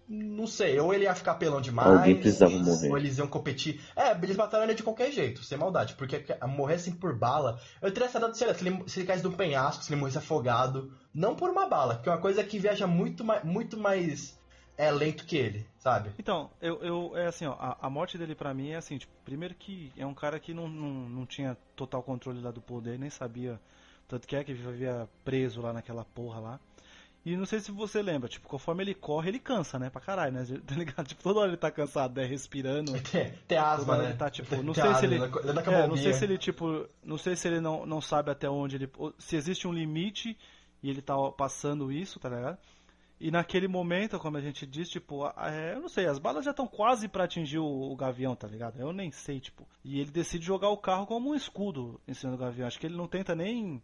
Não sei, ou ele ia ficar pelão demais. Alguém precisava morrer. Ou eles iam competir. É, eles mataram ele de qualquer jeito, sem maldade. Porque morrer assim por bala. Eu teria dado, sei lá, se ele, se ele caísse de um penhasco, se ele morresse afogado. Não por uma bala, que é uma coisa que viaja muito mais, muito mais é, lento que ele, sabe? Então, eu, eu é assim, ó, a, a morte dele pra mim é assim, tipo, primeiro que é um cara que não, não, não tinha total controle lá do poder, nem sabia. Tanto que é que vivia preso lá naquela porra lá. E não sei se você lembra, tipo, conforme ele corre, ele cansa, né? Pra caralho, né? Tá ligado? Tipo, toda hora ele tá cansado, né? Respirando. Tem, tem asma, né? Ele tá, tipo, não sei se ele. é, não sei se ele, tipo. Não sei se ele não, não sabe até onde ele. Se existe um limite e ele tá passando isso, tá ligado? E naquele momento, como a gente disse, tipo, é, eu não sei, as balas já estão quase para atingir o, o, gavião, tá ligado? Eu nem sei, tipo. E ele decide jogar o carro como um escudo em cima do gavião. Acho que ele não tenta nem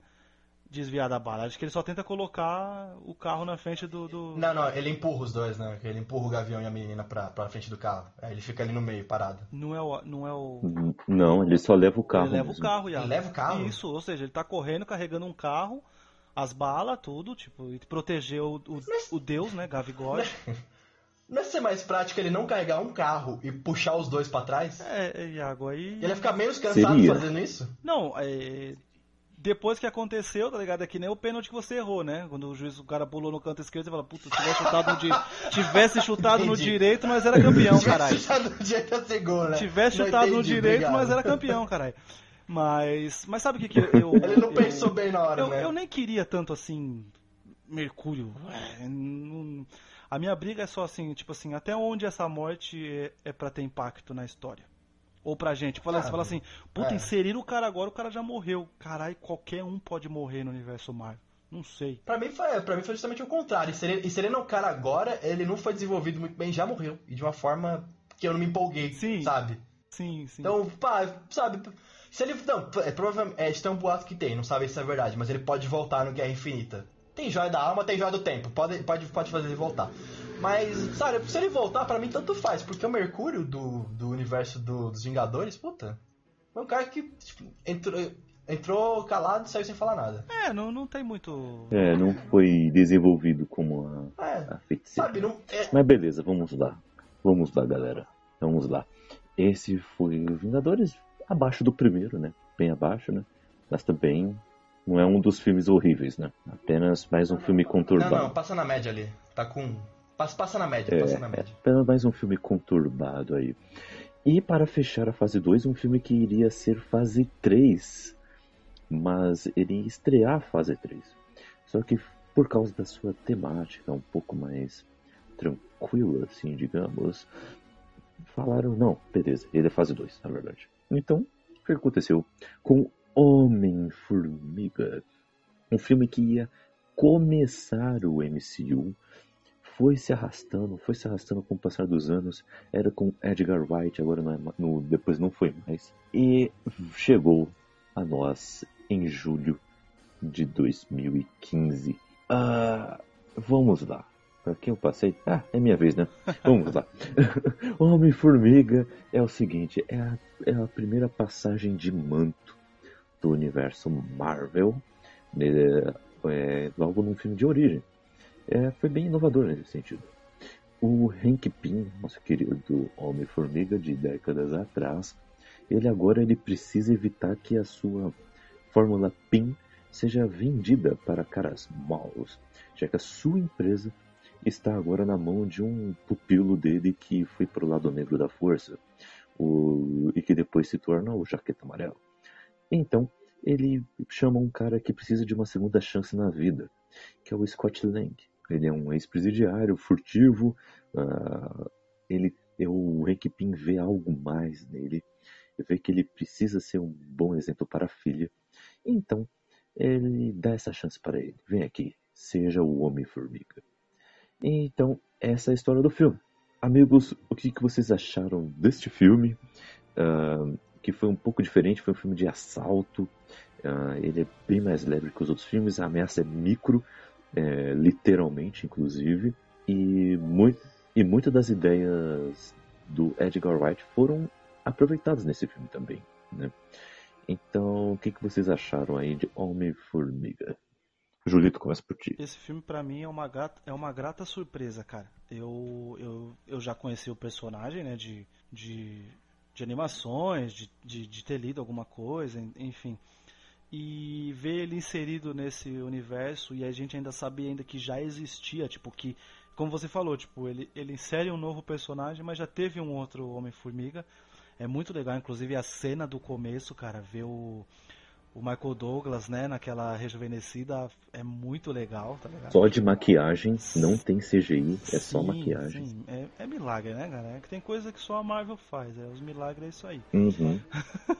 desviar da bala. Acho que ele só tenta colocar o carro na frente do. do... Não, não, ele empurra os dois, né? Ele empurra o gavião e a menina pra, pra frente do carro. Aí ele fica ali no meio, parado. Não é o. Não, é o... não ele só leva o carro. Ele leva mesmo. o carro, Ele leva o carro? Isso, ou seja, ele tá correndo, carregando um carro, as balas, tudo, tipo, e proteger o, o, Mas... o Deus, né? Gavigode. Não é ser mais prático ele não carregar um carro e puxar os dois para trás? É, é, Iago, aí. Ele ia ficar menos cansado Seria. fazendo isso? Não, é depois que aconteceu, tá ligado? É que nem o pênalti que você errou, né? Quando o juiz, o cara pulou no canto esquerdo, você fala, puta, se tivesse chutado no, di... tivesse chutado no direito, nós era campeão, caralho. Tivesse chutado no direito, é gol, né? Tivesse chutado entendi, no direito, obrigado. nós era campeão, caralho. Mas, mas sabe o que que eu... Ele não eu, pensou bem na hora, eu, né? Eu nem queria tanto, assim, Mercúrio. É, não... A minha briga é só assim, tipo assim, até onde essa morte é, é para ter impacto na história. Ou pra gente. Fala, ah, fala assim, puta, é. inserir o cara agora, o cara já morreu. Caralho, qualquer um pode morrer no universo Marvel. Não sei. Pra mim foi, pra mim foi justamente o contrário. Inserir, o cara agora, ele não foi desenvolvido muito bem, já morreu. E de uma forma que eu não me empolguei, sim. sabe? Sim, sim. Então, pá, sabe... Se ele. Não, é, provavelmente. É, isso é um boato que tem, não sabe se é verdade, mas ele pode voltar no Guerra Infinita. Tem joia da alma, tem joia do tempo. Pode, pode, pode fazer ele voltar. Mas, sabe, se ele voltar, para mim tanto faz, porque o Mercúrio do, do universo do, dos Vingadores, puta, foi um cara que tipo, entrou, entrou calado e saiu sem falar nada. É, não, não tem muito. É, não foi desenvolvido como a, é, a feiticeira. Sabe, não, é... Mas beleza, vamos lá. Vamos lá, galera. Vamos lá. Esse foi o Vingadores abaixo do primeiro, né? Bem abaixo, né? Mas também não é um dos filmes horríveis, né? Apenas mais um filme conturbado. Não, não, passa na média ali. Tá com Passa, passa na média, é, passa na média. É, mais um filme conturbado aí. E para fechar a fase 2, um filme que iria ser fase 3. Mas ele ia estrear a fase 3. Só que por causa da sua temática um pouco mais tranquila, assim, digamos, falaram, não, beleza, ele é fase 2, na verdade. Então, o que aconteceu com Homem-Formiga? Um filme que ia começar o MCU foi se arrastando, foi se arrastando com o passar dos anos. Era com Edgar Wright, agora não é, no, depois não foi mais. E chegou a nós em julho de 2015. Ah, vamos lá. Para quem eu passei? Ah, é minha vez, né? Vamos lá. Homem-Formiga é o seguinte: é a, é a primeira passagem de manto do universo Marvel, né, é, logo num filme de origem é, foi bem inovador nesse sentido. O Hank Pym, nosso querido Homem-Formiga de décadas atrás, ele agora ele precisa evitar que a sua fórmula PIN seja vendida para caras maus, já que a sua empresa está agora na mão de um pupilo dele que foi para o lado negro da força o, e que depois se torna o Jaqueta Amarelo. Então, ele chama um cara que precisa de uma segunda chance na vida, que é o Scott Lang. Ele é um ex-presidiário, furtivo. Uh, ele, o Hank Pym vê algo mais nele. Vê que ele precisa ser um bom exemplo para a filha. Então, ele dá essa chance para ele. Vem aqui, seja o Homem-Formiga. Então, essa é a história do filme. amigos, o que, que vocês acharam deste filme? Uh, que foi um pouco diferente, foi um filme de assalto. Uh, ele é bem mais leve que os outros filmes, a ameaça é micro, é, literalmente, inclusive. E, muito, e muitas das ideias do Edgar Wright foram aproveitadas nesse filme também. Né? Então, o que, que vocês acharam aí de Homem-Formiga? Julito, começa por ti. Esse filme para mim é uma, grata, é uma grata surpresa, cara. Eu, eu, eu já conheci o personagem, né, de, de, de animações, de, de, de ter lido alguma coisa, enfim. E ver ele inserido nesse universo e a gente ainda sabia ainda que já existia, tipo, que, como você falou, tipo, ele, ele insere um novo personagem, mas já teve um outro Homem-Formiga. É muito legal, inclusive a cena do começo, cara, ver o o Michael Douglas, né, naquela rejuvenescida é muito legal, tá ligado? Só de maquiagem, não tem CGI, é sim, só maquiagem. Sim, é, é, milagre, né, galera? É que tem coisa que só a Marvel faz, é, os milagres é isso aí. Uhum.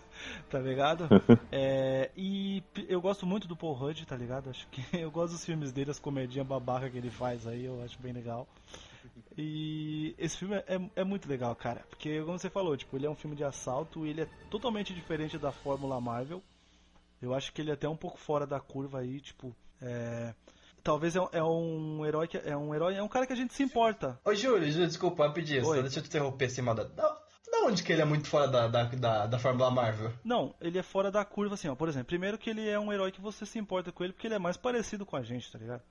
tá ligado? é, e eu gosto muito do Paul Rudd, tá ligado? Acho que eu gosto dos filmes dele, as comedinhas babaca que ele faz aí, eu acho bem legal. E esse filme é, é, muito legal, cara. Porque, como você falou, tipo, ele é um filme de assalto, ele é totalmente diferente da fórmula Marvel. Eu acho que ele é até um pouco fora da curva aí, tipo. É... Talvez é, é, um herói que é um herói, é um cara que a gente se importa. Ô Júlio, Júlio desculpa pedir, só deixa eu te interromper assim, da. Da onde que ele é muito fora da, da, da, da Fórmula Marvel? Não, ele é fora da curva, assim, ó. Por exemplo, primeiro que ele é um herói que você se importa com ele porque ele é mais parecido com a gente, tá ligado?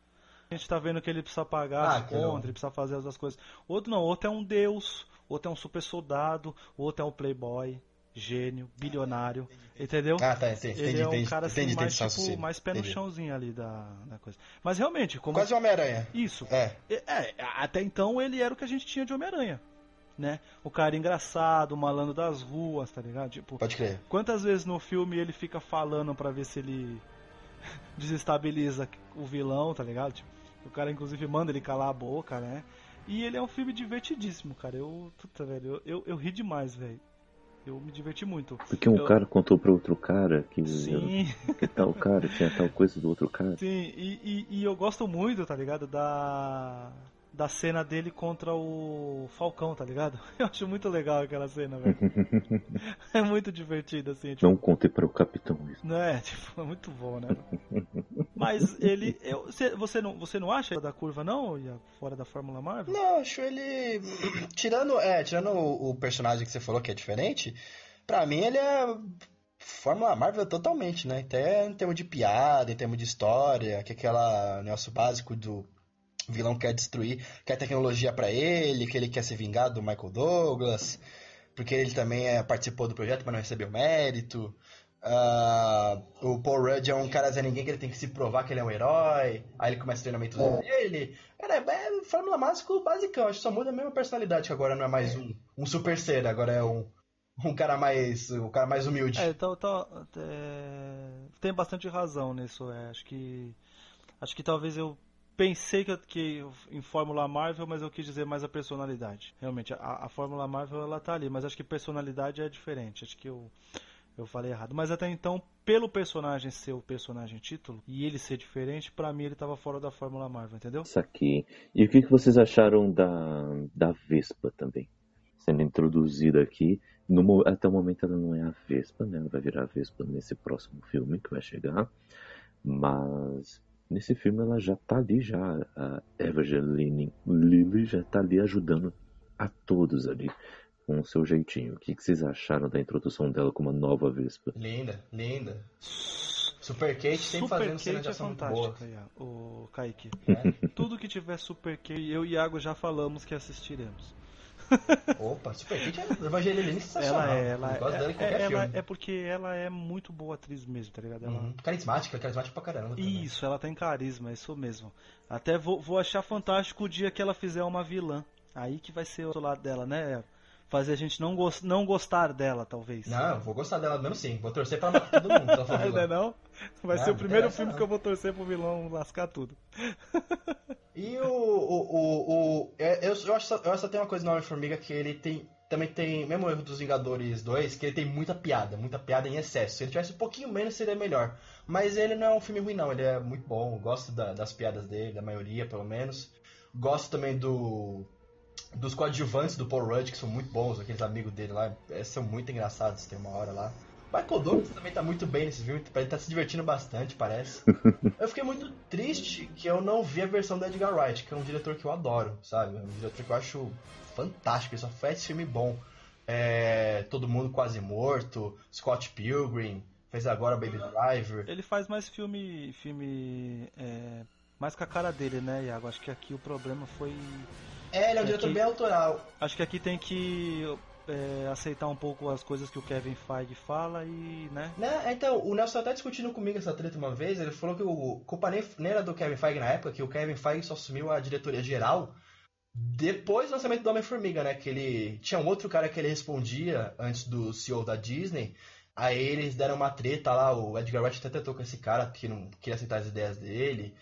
A gente tá vendo que ele precisa pagar ah, as contas, ele precisa fazer as coisas. Outro não, outro é um deus, outro é um super soldado, outro é um playboy, gênio, bilionário, entendeu? Ah, tá, entendi, Ele é um cara assim, entendi, mais, tipo, mais pé no chãozinho ali da, da coisa. Mas realmente, como... Quase Homem-Aranha. Isso. É. é. Até então ele era o que a gente tinha de Homem-Aranha. Né? O cara engraçado, o malandro das ruas, tá ligado? Tipo, Pode crer. Quantas vezes no filme ele fica falando para ver se ele desestabiliza o vilão, tá ligado? Tipo, o cara inclusive manda ele calar a boca, né? E ele é um filme divertidíssimo, cara. Eu, puta, velho, eu, eu, eu ri demais, velho eu me diverti muito. Porque um eu... cara contou para outro cara que, Sim. que tal cara tinha tal coisa do outro cara. Sim, e, e, e, eu gosto muito, tá ligado? Da. Da cena dele contra o Falcão, tá ligado? Eu acho muito legal aquela cena, velho. é muito divertido, assim. Tipo... Não conte para o capitão isso. Não é, tipo, é muito bom, né? Mas ele. Eu, você, não, você não acha da curva, não? Fora da Fórmula Marvel? Não, acho ele. Tirando, é, tirando o, o personagem que você falou que é diferente, pra mim ele é. Fórmula Marvel totalmente, né? Até em termos de piada, em termos de história, que é aquela negócio básico do vilão quer destruir, quer tecnologia para ele, que ele quer se vingar do Michael Douglas, porque ele também é, participou do projeto, mas não recebeu mérito. Uh, o Paul Rudd é um cara Zé Ninguém que ele tem que se provar que ele é um herói. Aí ele começa o treinamento dele. Cara, é, é Fórmula Mágico basicão. Acho que só muda a mesma personalidade, que agora não é mais um, um super ser, agora é um, um cara mais. um cara mais humilde. É, então, então é, tem bastante razão nisso. É. Acho que. Acho que talvez eu pensei que, que em Fórmula Marvel, mas eu quis dizer mais a personalidade. Realmente, a, a Fórmula Marvel ela tá ali, mas acho que personalidade é diferente. Acho que eu eu falei errado. Mas até então, pelo personagem ser o personagem título e ele ser diferente, para mim ele tava fora da Fórmula Marvel, entendeu? Isso aqui. E o que, que vocês acharam da, da Vespa também? Sendo introduzida aqui. No, até o momento ela não é a Vespa, né? Ela vai virar a Vespa nesse próximo filme que vai chegar. Mas nesse filme ela já tá ali já. A Evangeline Lilly já tá ali ajudando a todos ali com o seu jeitinho. O que, que vocês acharam da introdução dela como uma nova Vespa? Linda, linda. Super Kate tem fazendo cena de é ação é fantástica, o Kaique. É. Tudo que tiver Super Kate, eu e Iago já falamos que assistiremos. Opa, Super Kate é Evangelina sensacional. Ela é, ela, é, é, ela é porque ela é muito boa atriz mesmo, tá ligado? Ela... Uhum. Carismática, carismática pra caramba. Também. Isso, ela tem carisma, isso mesmo. Até vou, vou achar fantástico o dia que ela fizer uma vilã. Aí que vai ser o outro lado dela, né? Fazer a gente não, go não gostar dela, talvez. Não, vou gostar dela mesmo sim. Vou torcer pra matar todo mundo. Não é não? Vai não, ser o primeiro filme não. que eu vou torcer pro vilão lascar tudo. E o. o, o, o é, eu, eu, acho, eu acho que tem uma coisa no Homem-Formiga que ele tem. Também tem, mesmo erro dos Vingadores 2, que ele tem muita piada, muita piada em excesso. Se ele tivesse um pouquinho menos, seria melhor. Mas ele não é um filme ruim, não. Ele é muito bom. Gosto da, das piadas dele, da maioria, pelo menos. Gosto também do dos coadjuvantes do Paul Rudd, que são muito bons, aqueles amigos dele lá, é, são muito engraçados, tem uma hora lá. Michael Douglas também tá muito bem nesse filme, ele tá se divertindo bastante, parece. eu fiquei muito triste que eu não vi a versão do Edgar Wright, que é um diretor que eu adoro, sabe? É um diretor que eu acho fantástico, ele só faz filme bom. É, Todo Mundo Quase Morto, Scott Pilgrim, fez agora Baby Driver. Ele faz mais filme. filme. É, mais com a cara dele, né, Iago? Acho que aqui o problema foi. É, ele é um diretor bem autoral. Acho que aqui tem que é, aceitar um pouco as coisas que o Kevin Feige fala e, né? Né? Então, o Nelson até discutindo comigo essa treta uma vez, ele falou que o culpa nem, nem era do Kevin Feige na época, que o Kevin Feige só assumiu a diretoria geral depois do lançamento do Homem-Formiga, né? Que ele tinha um outro cara que ele respondia antes do CEO da Disney. Aí eles deram uma treta lá, o Edgar Wright até tentou com esse cara que não queria aceitar as ideias dele.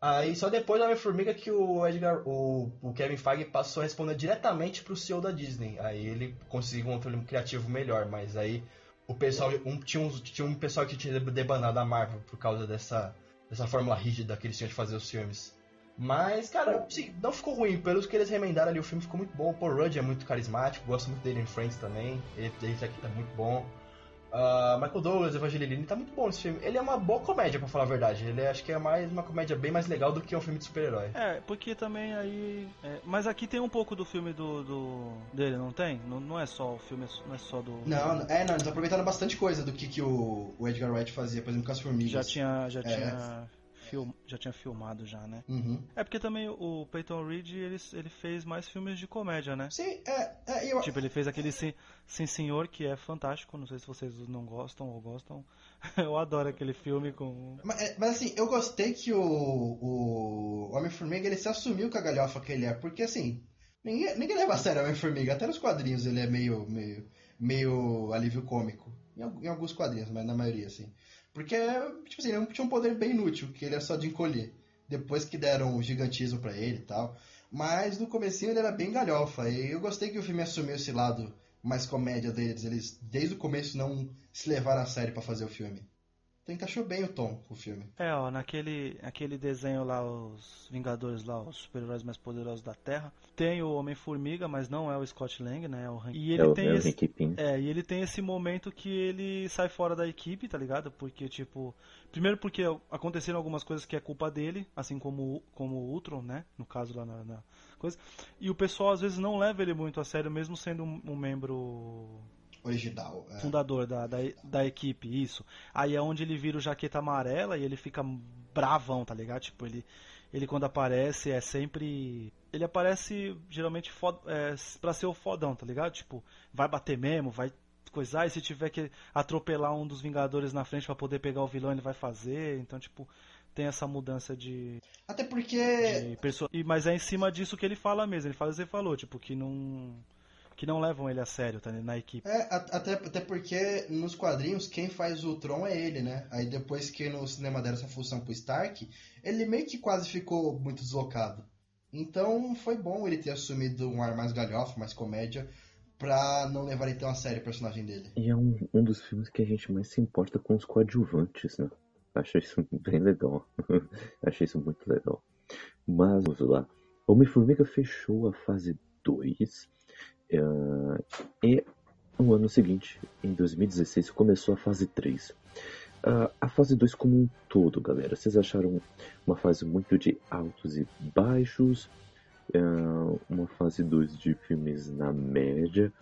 Aí só depois do Homem-Formiga que o Edgar, o, o Kevin Feige passou a responder diretamente pro CEO da Disney. Aí ele conseguiu um controle criativo melhor, mas aí o pessoal um, tinha, um, tinha um pessoal que tinha debandado a Marvel por causa dessa, dessa fórmula rígida que eles tinham de fazer os filmes. Mas, cara, assim, não ficou ruim. Pelos que eles remendaram ali, o filme ficou muito bom. O Paul Rudd é muito carismático, gosto muito dele em Friends também. Ele, ele tá muito bom. Ah, Michael Douglas, Evangeline, tá muito bom nesse filme. Ele é uma boa comédia, pra falar a verdade. Ele é, acho que é mais uma comédia bem mais legal do que um filme de super-herói. É, porque também aí. é, mas aqui tem um pouco do filme do, do dele, não tem? Não, não é só o filme, não é só do. Não, não- é, não, eles aproveitaram bastante coisa do que, que o, o Edgar Wright fazia, por exemplo, com as formigas. Já tinha, já É. tinha, film, já tinha filmado já, né? Uhum. É porque também o Peyton Reed ele, ele fez mais filmes de comédia, né? Sim, é, é eu, Tipo, ele fez aquele Sim, Sim Senhor, que é fantástico. Não sei se vocês não gostam ou gostam. Eu adoro aquele filme com. Mas, é, mas, assim, eu gostei que o, o Homem-Formiga ele se assumiu com a galhofa que ele é, porque assim, ninguém, ninguém leva a sério o Homem-Formiga, até nos quadrinhos ele é meio, meio, meio alívio cômico. Em, em alguns quadrinhos, mas na maioria, assim. Porque, tipo assim, ele tinha um poder bem inútil, que ele é só de encolher. Depois que deram o gigantismo pra ele e tal. Mas no comecinho ele era bem galhofa. E eu gostei que o filme assumiu esse lado mais comédia deles. Eles, desde o começo, não se levaram a sério pra fazer o filme. Então encaixou bem o tom com o filme. É, ó, naquele aquele desenho lá, os Vingadores lá, os super-heróis mais poderosos da Terra, tem o Homem-Formiga, mas não é o Scott Lang, né? É o Hank. E ele é o, tem é esse. É, e ele tem esse momento que ele sai fora da equipe, tá ligado? Porque, tipo. Primeiro porque aconteceram algumas coisas que é culpa dele, assim como, o- como o Ultron, né? No caso lá na, na coisa. E o pessoal às vezes não leva ele muito a sério, mesmo sendo um, um membro Original. é. fundador da, da, da equipe, isso. Aí é onde ele vira o jaqueta amarela e ele fica bravão, tá ligado? Tipo, ele, ele quando aparece é sempre. Ele aparece geralmente fod, é, pra ser o fodão, tá ligado? Tipo, vai bater mesmo, vai coisar, e se tiver que atropelar um dos Vingadores na frente pra poder pegar o vilão, ele vai fazer. Então, tipo, tem essa mudança de. Até porque. de perso... e, mas é em cima disso que ele fala mesmo. Ele fala, você falou, tipo, que não. Que não levam ele a sério, tá? Na equipe. É, até, até porque nos quadrinhos quem faz o Tron é ele, né? Aí depois que no cinema deram essa função pro Stark, ele meio que quase ficou muito deslocado. Então foi bom ele ter assumido um ar mais galhofa, mais comédia, pra não levarem tão a sério o personagem dele. E é um, um dos filmes que a gente mais se importa com os coadjuvantes, né? Achei isso bem legal. Achei isso muito legal. Mas vamos lá. Homem-Formiga fechou a fase 2. Eh, e no ano seguinte, em 2016, começou a fase 3. Ah, a fase 2 como um todo, galera. Vocês acharam uma fase muito de altos e baixos? Ah, uma fase 2 de filmes na média?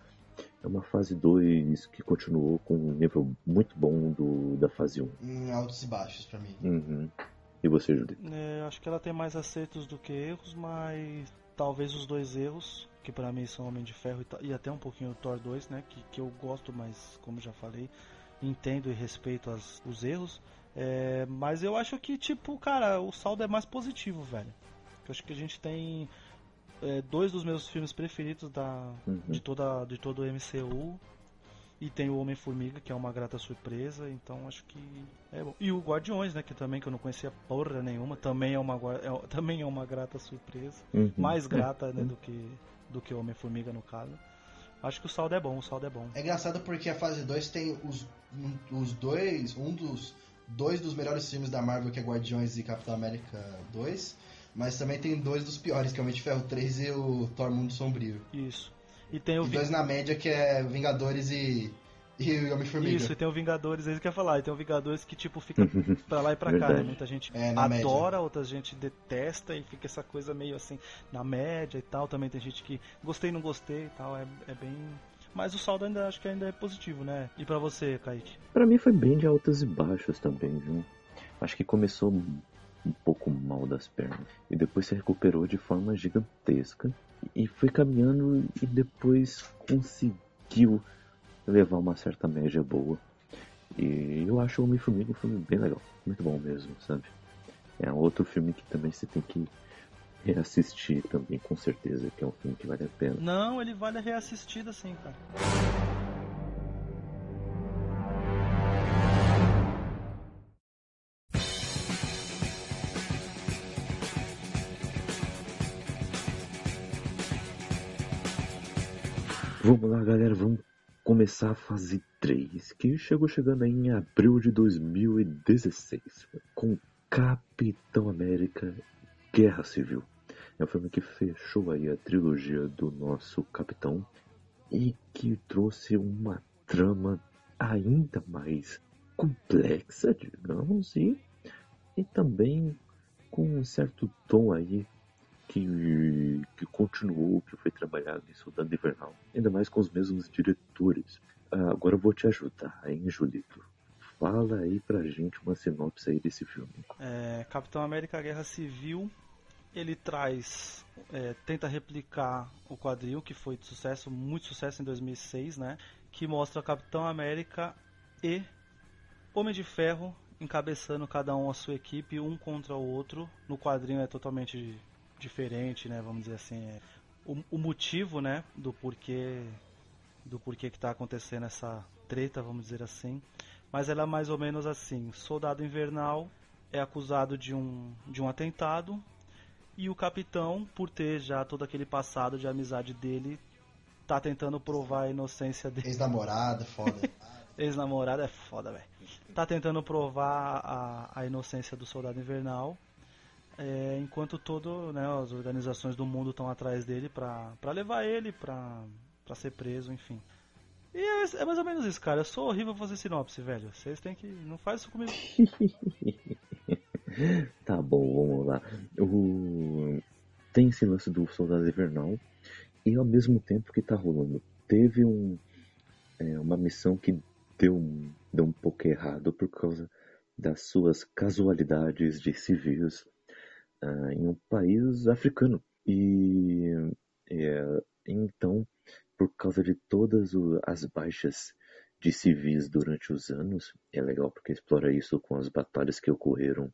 É uma fase 2 que continuou com um nível muito bom do, da fase 1. Em altos e baixos pra mim. Uhum. E você, Judith? É, acho que ela tem mais acertos do que erros, mas talvez os dois erros, que pra mim são Homem de Ferro e e, até um pouquinho o Thor 2, né, que, que eu gosto, mas como já falei, entendo e respeito as- os erros. É, mas eu acho que, tipo, cara, o saldo é mais positivo, velho. Eu acho que a gente tem é, dois dos meus filmes preferidos da, Uhum. de, toda, de todo o MCU. E tem o Homem-Formiga, que é uma grata surpresa, então acho que é bom. E o Guardiões, né, que também que eu não conhecia porra nenhuma, também é uma, é, também é uma grata surpresa. Uhum. Mais É. grata, né, do que, do que o Homem-Formiga no caso. Acho que o saldo é bom, o saldo é bom. É engraçado porque a fase 2 tem os, os dois, um dos dois dos melhores filmes da Marvel, que é Guardiões e Capitão América 2. Mas também tem dois dos piores, que é o Homem de Ferro 3 e o Thor Mundo Sombrio. Isso. E tem o E dois na média, que é Vingadores e, e o Homem-Formiga. Isso, e tem o Vingadores, é isso que eu ia falar. E tem o Vingadores que, tipo, fica pra lá e pra cá, né? Muita gente É, adora, outra gente detesta e fica essa coisa meio assim, na média e tal. Também tem gente que gostei, não gostei e tal. É, é bem. Mas o saldo ainda acho que ainda é positivo, né? E pra você, Kaique? Pra mim foi bem de altas e baixas também, viu? Acho que começou um pouco mal das pernas e depois se recuperou de forma gigantesca e foi caminhando e depois conseguiu levar uma certa média boa. E eu acho o Homem-Formiga um filme bem legal, muito bom mesmo, sabe? É outro filme que também você tem que reassistir também, com certeza, que é um filme que vale a pena. Não, ele vale a reassistida sim, cara. Vamos lá, galera, vamos começar a fase 3, que chegou chegando aí em abril de 2016, com Capitão América Guerra Civil. É um filme que fechou aí a trilogia do nosso Capitão e que trouxe uma trama ainda mais complexa, digamos, e, e também com um certo tom aí que, que continuou, que foi trabalhado em Soldado Invernal, ainda mais com os mesmos diretores. Ah, agora eu vou te ajudar, hein, Julito? Fala aí pra gente uma sinopse aí desse filme. É, Capitão América Guerra Civil, ele traz, é, tenta replicar o quadril que foi de sucesso, muito sucesso em 2006, né? Que mostra Capitão América e Homem de Ferro encabeçando cada um a sua equipe, um contra o outro. No quadrinho é totalmente diferente, né? Vamos dizer assim, é, o, o motivo, né? Do porquê, do porquê que está acontecendo essa treta, vamos dizer assim. Mas ela é mais ou menos assim: Soldado Invernal é acusado de um, de um atentado e o capitão, por ter já todo aquele passado de amizade dele, tá tentando provar a inocência dele. Ex-namorada, foda. Ex-namorada é foda, velho. Tá tentando provar a, a inocência do Soldado Invernal. É, enquanto todo, né, as organizações do mundo estão atrás dele pra levar ele pra ser preso, enfim. E é, é mais ou menos isso, cara. Eu sou horrível fazer sinopse, velho. Vocês têm que. Não faz isso comigo. Tá bom, vamos lá. O... Tem esse lance do Soldado Invernal e ao mesmo tempo que tá rolando, teve um, é, uma missão que deu um, deu um pouco errado por causa das suas casualidades de civis ah, em um país africano. E é, então, por causa de todas as baixas de civis durante os anos, é legal porque explora isso com as batalhas que ocorreram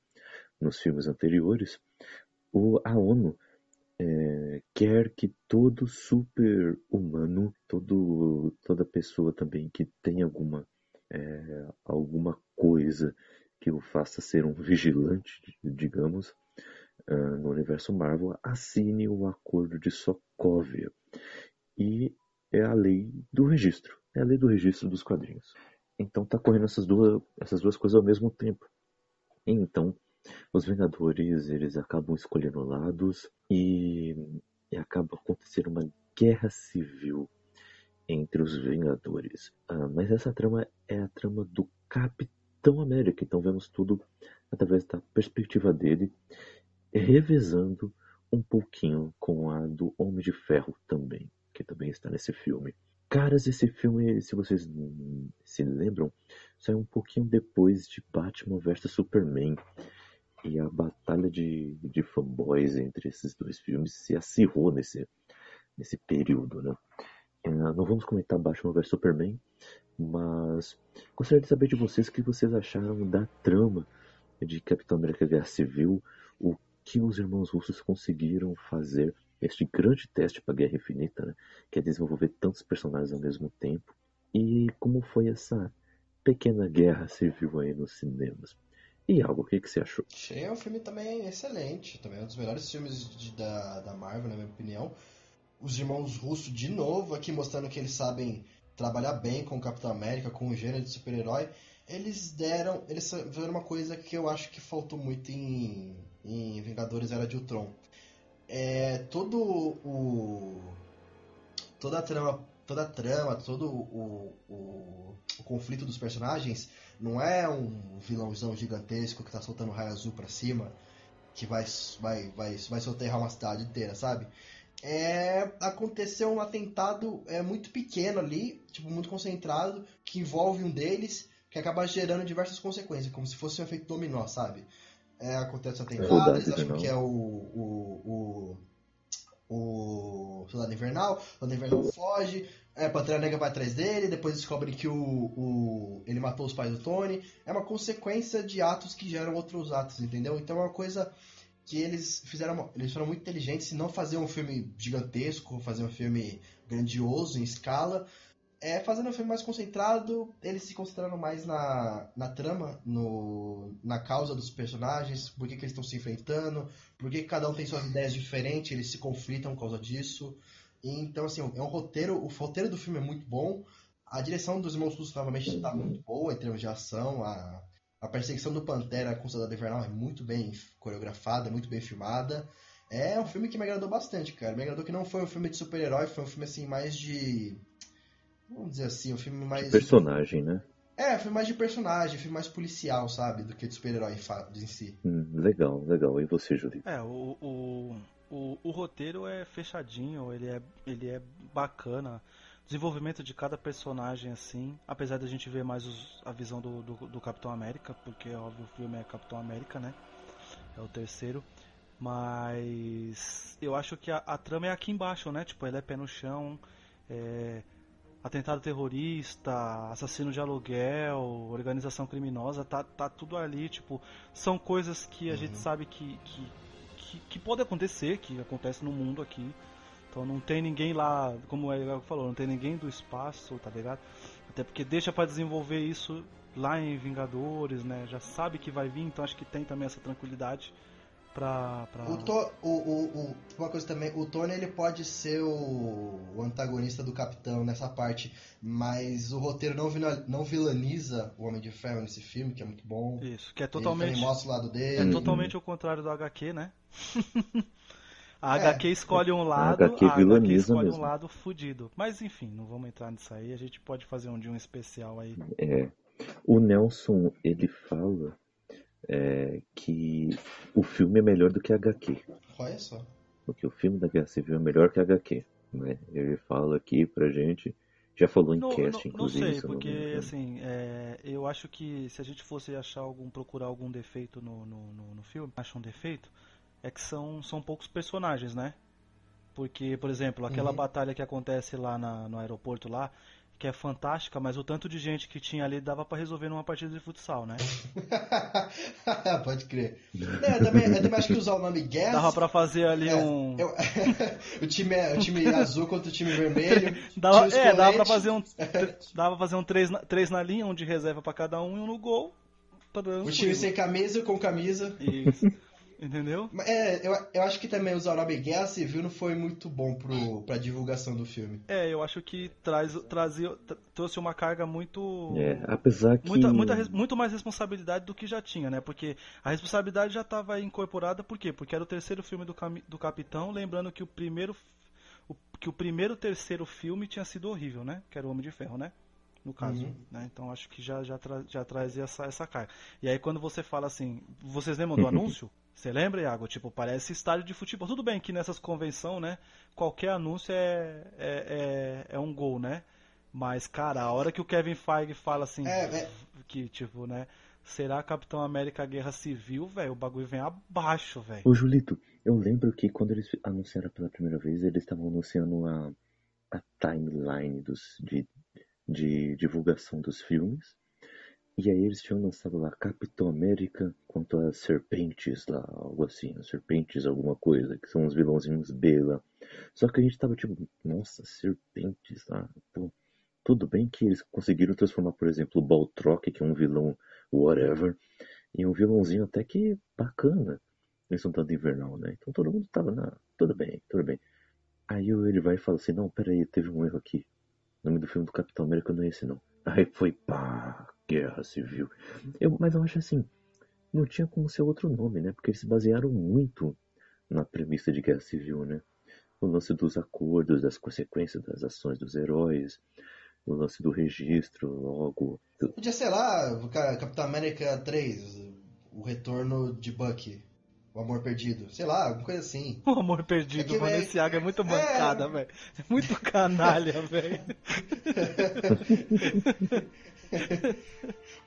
nos filmes anteriores, o, a ONU é, quer que todo super humano, todo, toda pessoa também que tem alguma, é, alguma coisa que o faça ser um vigilante, digamos, no universo Marvel, assine o Acordo de Sokovia. E é a lei do registro, é a lei do registro dos quadrinhos. Então tá correndo essas duas, essas duas coisas ao mesmo tempo. Então, os Vingadores eles acabam escolhendo lados e, e acaba acontecendo uma guerra civil entre os Vingadores. Ah, mas essa trama é a trama do Capitão América, então vemos tudo através da perspectiva dele, revezando um pouquinho com a do Homem de Ferro também, que também está nesse filme. Caras, esse filme, se vocês se lembram, saiu um pouquinho depois de Batman vs Superman. E a batalha de, de fanboys entre esses dois filmes se acirrou nesse, nesse período, né? É, não vamos comentar Batman vs Superman, mas gostaria de saber de vocês o que vocês acharam da trama de Capitão América Guerra Civil, o que os irmãos russos conseguiram fazer este grande teste para Guerra Infinita, né? que é desenvolver tantos personagens ao mesmo tempo, e como foi essa pequena guerra civil aí nos cinemas. E algo, o que, que você achou? Achei um filme também excelente, também um dos melhores filmes de- da, da Marvel, na minha opinião. Os irmãos russos, de novo, aqui mostrando que eles sabem trabalhar bem com o Capitão América, com o gênero de super-herói. Eles deram, eles fizeram uma coisa que eu acho que faltou muito em, em Vingadores Era de Ultron. É, todo o toda a trama, toda a trama, todo o, o, o conflito dos personagens não é um vilãozão gigantesco que tá soltando raio azul para cima que vai vai vai vai soterrar uma cidade inteira, sabe? É, aconteceu um atentado é, muito pequeno ali, tipo, muito concentrado, que envolve um deles, que acaba gerando diversas consequências, como se fosse um efeito dominó, sabe? É, acontece eles acham que é o, o, o, o Soldado Invernal, o Soldado Invernal foge, é, Pantera Negra vai atrás dele, depois descobre que o, o, ele matou os pais do Tony. É uma consequência de atos que geram outros atos, entendeu? Então é uma coisa que eles fizeram, eles foram muito inteligentes em não fazer um filme gigantesco, fazer um filme grandioso em escala, é, fazendo um filme mais concentrado, eles se concentraram mais na, na trama, no, na causa dos personagens, por que, que eles estão se enfrentando, por que, que cada um tem suas ideias diferentes, eles se conflitam por causa disso. E, então, assim, é um roteiro, o roteiro do filme é muito bom, a direção dos irmãos Russo novamente está muito boa em termos de ação, a, a perseguição do Pantera com o Soldado Invernal é muito bem coreografada, muito bem filmada. É um filme que me agradou bastante, cara. Me agradou que não foi um filme de super-herói, foi um filme assim mais de. Vamos dizer assim, um filme mais. De personagem, né? É, foi mais de personagem, filme mais policial, sabe? Do que de super-herói em si. Hum, legal, legal. E você, Júlio? É, o, o, o, o, roteiro é fechadinho, ele é, ele é bacana desenvolvimento de cada personagem assim, apesar da gente ver mais os, a visão do, do, do, Capitão América, porque óbvio o filme é Capitão América, né? É o terceiro. Mas eu acho que a, a trama é aqui embaixo, né? Tipo, ele é pé no chão, é, atentado terrorista, assassino de aluguel, organização criminosa, tá, tá tudo ali, tipo, são coisas que a uhum. gente sabe que, que, que, que pode acontecer, que acontece no mundo aqui. Então não tem ninguém lá, como o Edgar falou, não tem ninguém do espaço, tá ligado? Até porque deixa para desenvolver isso lá em Vingadores, né? Já sabe que vai vir, então acho que tem também essa tranquilidade pra. pra... O, to, o, o, o, uma coisa também, o Tony ele pode ser o, o, antagonista do Capitão nessa parte, mas o roteiro não, não vilaniza o Homem de Ferro nesse filme, que é muito bom. Isso, que é totalmente. Ele mostra o lado dele. É totalmente o contrário do HQ, né? A HQ é. escolhe um lado, a HQ, a HQ escolhe mesmo. um lado fudido. Mas enfim, não vamos entrar nisso aí. A gente pode fazer um dia um especial aí. É. O Nelson, ele fala é, que o filme é melhor do que a HQ. Olha só. Porque o filme da Guerra Civil é melhor que a HQ. Né? Ele fala aqui pra gente. Já falou em não, cast, não, inclusive. Não sei, porque assim, é, eu acho que se a gente fosse achar algum, procurar algum defeito no, no, no, no filme, acha um defeito, é que são, são poucos personagens, né? Porque, por exemplo, aquela uhum. batalha que acontece lá na, no aeroporto lá, que é fantástica, mas o tanto de gente que tinha ali dava para resolver numa partida de futsal, né? Pode crer. É, eu, também, eu também acho que usar o nome Guess. Dava pra fazer ali é, um. Eu, o, time, o time azul contra o time vermelho. dava, é, dava pra fazer um. dava pra fazer um 3 na, três na linha, um de reserva para cada um e um no gol. O time sem camisa com camisa. Isso. Entendeu? É, eu, eu acho que também usar o nome Guerra Civil não foi muito bom pro, pra divulgação do filme. É, eu acho que traz, trazia, trouxe uma carga muito. É, apesar que. Muita, muita, muito mais responsabilidade do que já tinha, né? Porque a responsabilidade já estava incorporada, por quê? Porque era o terceiro filme do, do Capitão, lembrando que o primeiro. O, que o primeiro terceiro filme tinha sido horrível, né? Que era o Homem de Ferro, né? no caso. Uhum. Né? Então acho que já, já, tra já traz essa, essa carga. E aí quando você fala assim, vocês lembram do anúncio? Você lembra, Iago? Tipo, parece estádio de futebol. Tudo bem que nessas convenções, né? Qualquer anúncio é, é, é, é, um gol, né? Mas, cara, a hora que o Kevin Feige fala assim, é, que tipo, né? Será Capitão América Guerra Civil, velho? O bagulho vem abaixo, velho. Ô, Julito, eu lembro que quando eles anunciaram pela primeira vez, eles estavam anunciando a, a timeline dos, de, de divulgação dos filmes. E aí eles tinham lançado lá Capitão América quanto as serpentes lá, algo assim, as serpentes alguma coisa, que são os vilãozinhos B lá. Só que a gente tava tipo, nossa, serpentes lá. Então, tudo bem que eles conseguiram transformar, por exemplo, o Baltrock, que é um vilão whatever, em um vilãozinho até que bacana. Nesse tanto invernal, né? Então todo mundo tava na. Tudo bem, tudo bem. Aí ele vai e fala assim, não, peraí, teve um erro aqui. O nome do filme do Capitão América não é esse não. Aí foi pá, guerra civil. Eu, mas eu acho assim, não tinha como ser outro nome, né? Porque eles se basearam muito na premissa de Guerra Civil, né? O lance dos acordos, das consequências das ações dos heróis, o lance do registro, logo. Podia ser lá, Capitão América 3, o retorno de Bucky. O Amor Perdido. Sei lá, alguma coisa assim. O Amor Perdido, é mano, esse é muito mancada, é... velho. É muito canalha, velho.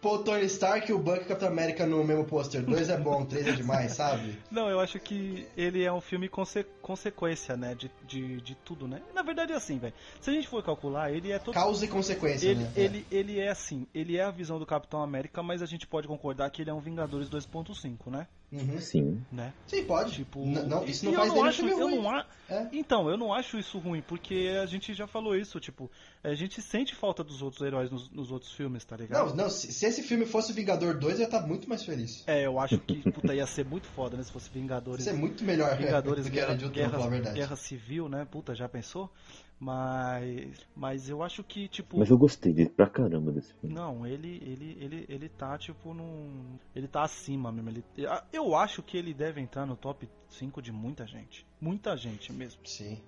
Pô, o Tony Stark e o Buck Capitão América no mesmo pôster. Dois é bom, três é demais, sabe? Não, eu acho que ele é um filme conse consequência, né? De, de, de tudo, né? Na verdade é assim, velho. Se a gente for calcular, ele é todo. Causa e consequência, ele, né? Ele, é. ele é assim, ele é a visão do Capitão América, mas a gente pode concordar que ele é um Vingadores 2.5, né? Uhum. Sim. Né? Sim, pode. Tipo, não, isso não faz eu não acho, eu ruim. não a... é. Então, eu não acho isso ruim, porque a gente já falou isso, tipo, a gente sente falta dos outros heróis nos, nos outros filmes, tá ligado? Não, não, se, se, esse filme fosse Vingador 2, eu ia estar muito mais feliz. É, eu acho que, puta, ia ser muito foda, né, se fosse Vingadores. Ia ser muito melhor, Vingadores, é, Guerra, de Guerra, falar a verdade. Guerra Civil, né, puta, já pensou? Mas, mas eu acho que tipo. Mas eu gostei de, pra caramba desse filme. Não, ele, ele, ele, ele tá tipo num, ele tá acima mesmo. Ele, eu acho que ele deve entrar no top 5 de muita gente, muita gente mesmo. Sim.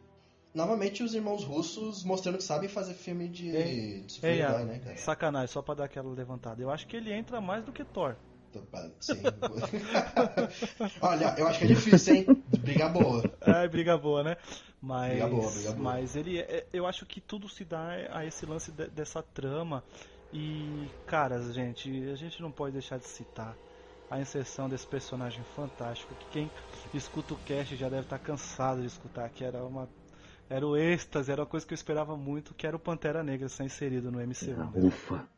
Novamente os irmãos russos mostrando que sabem fazer filme de, é, de super-herói, é, né, cara? Sacanagem, só pra dar aquela levantada. Eu acho que ele entra mais do que Thor. Sim. Olha, eu acho que é difícil, hein? Briga boa. É, briga boa, né? Mas, briga boa, briga boa. mas ele, é, eu acho que tudo se dá a esse lance de, dessa trama. E, cara, gente, a gente não pode deixar de citar a inserção desse personagem fantástico que quem escuta o cast já deve estar cansado de escutar, que era uma era o êxtase, era uma coisa que eu esperava muito, que era o Pantera Negra ser inserido no MCU. Ufa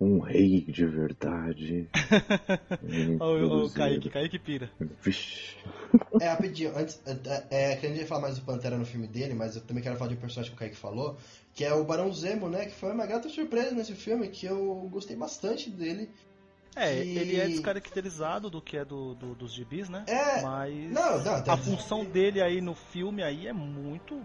um rei de verdade. o, o Kaique, Kaique pira. Vixe. É, rapidinho, antes, é, é, que a gente ia falar mais do Pantera no filme dele, mas eu também quero falar de um personagem que o Kaique falou, que é o Barão Zemo, né? Que foi uma grata surpresa nesse filme, que eu gostei bastante dele. É, que... ele é descaracterizado do que é do, do, dos gibis, né? É. Mas não, não, a função dele aí no filme aí é muito.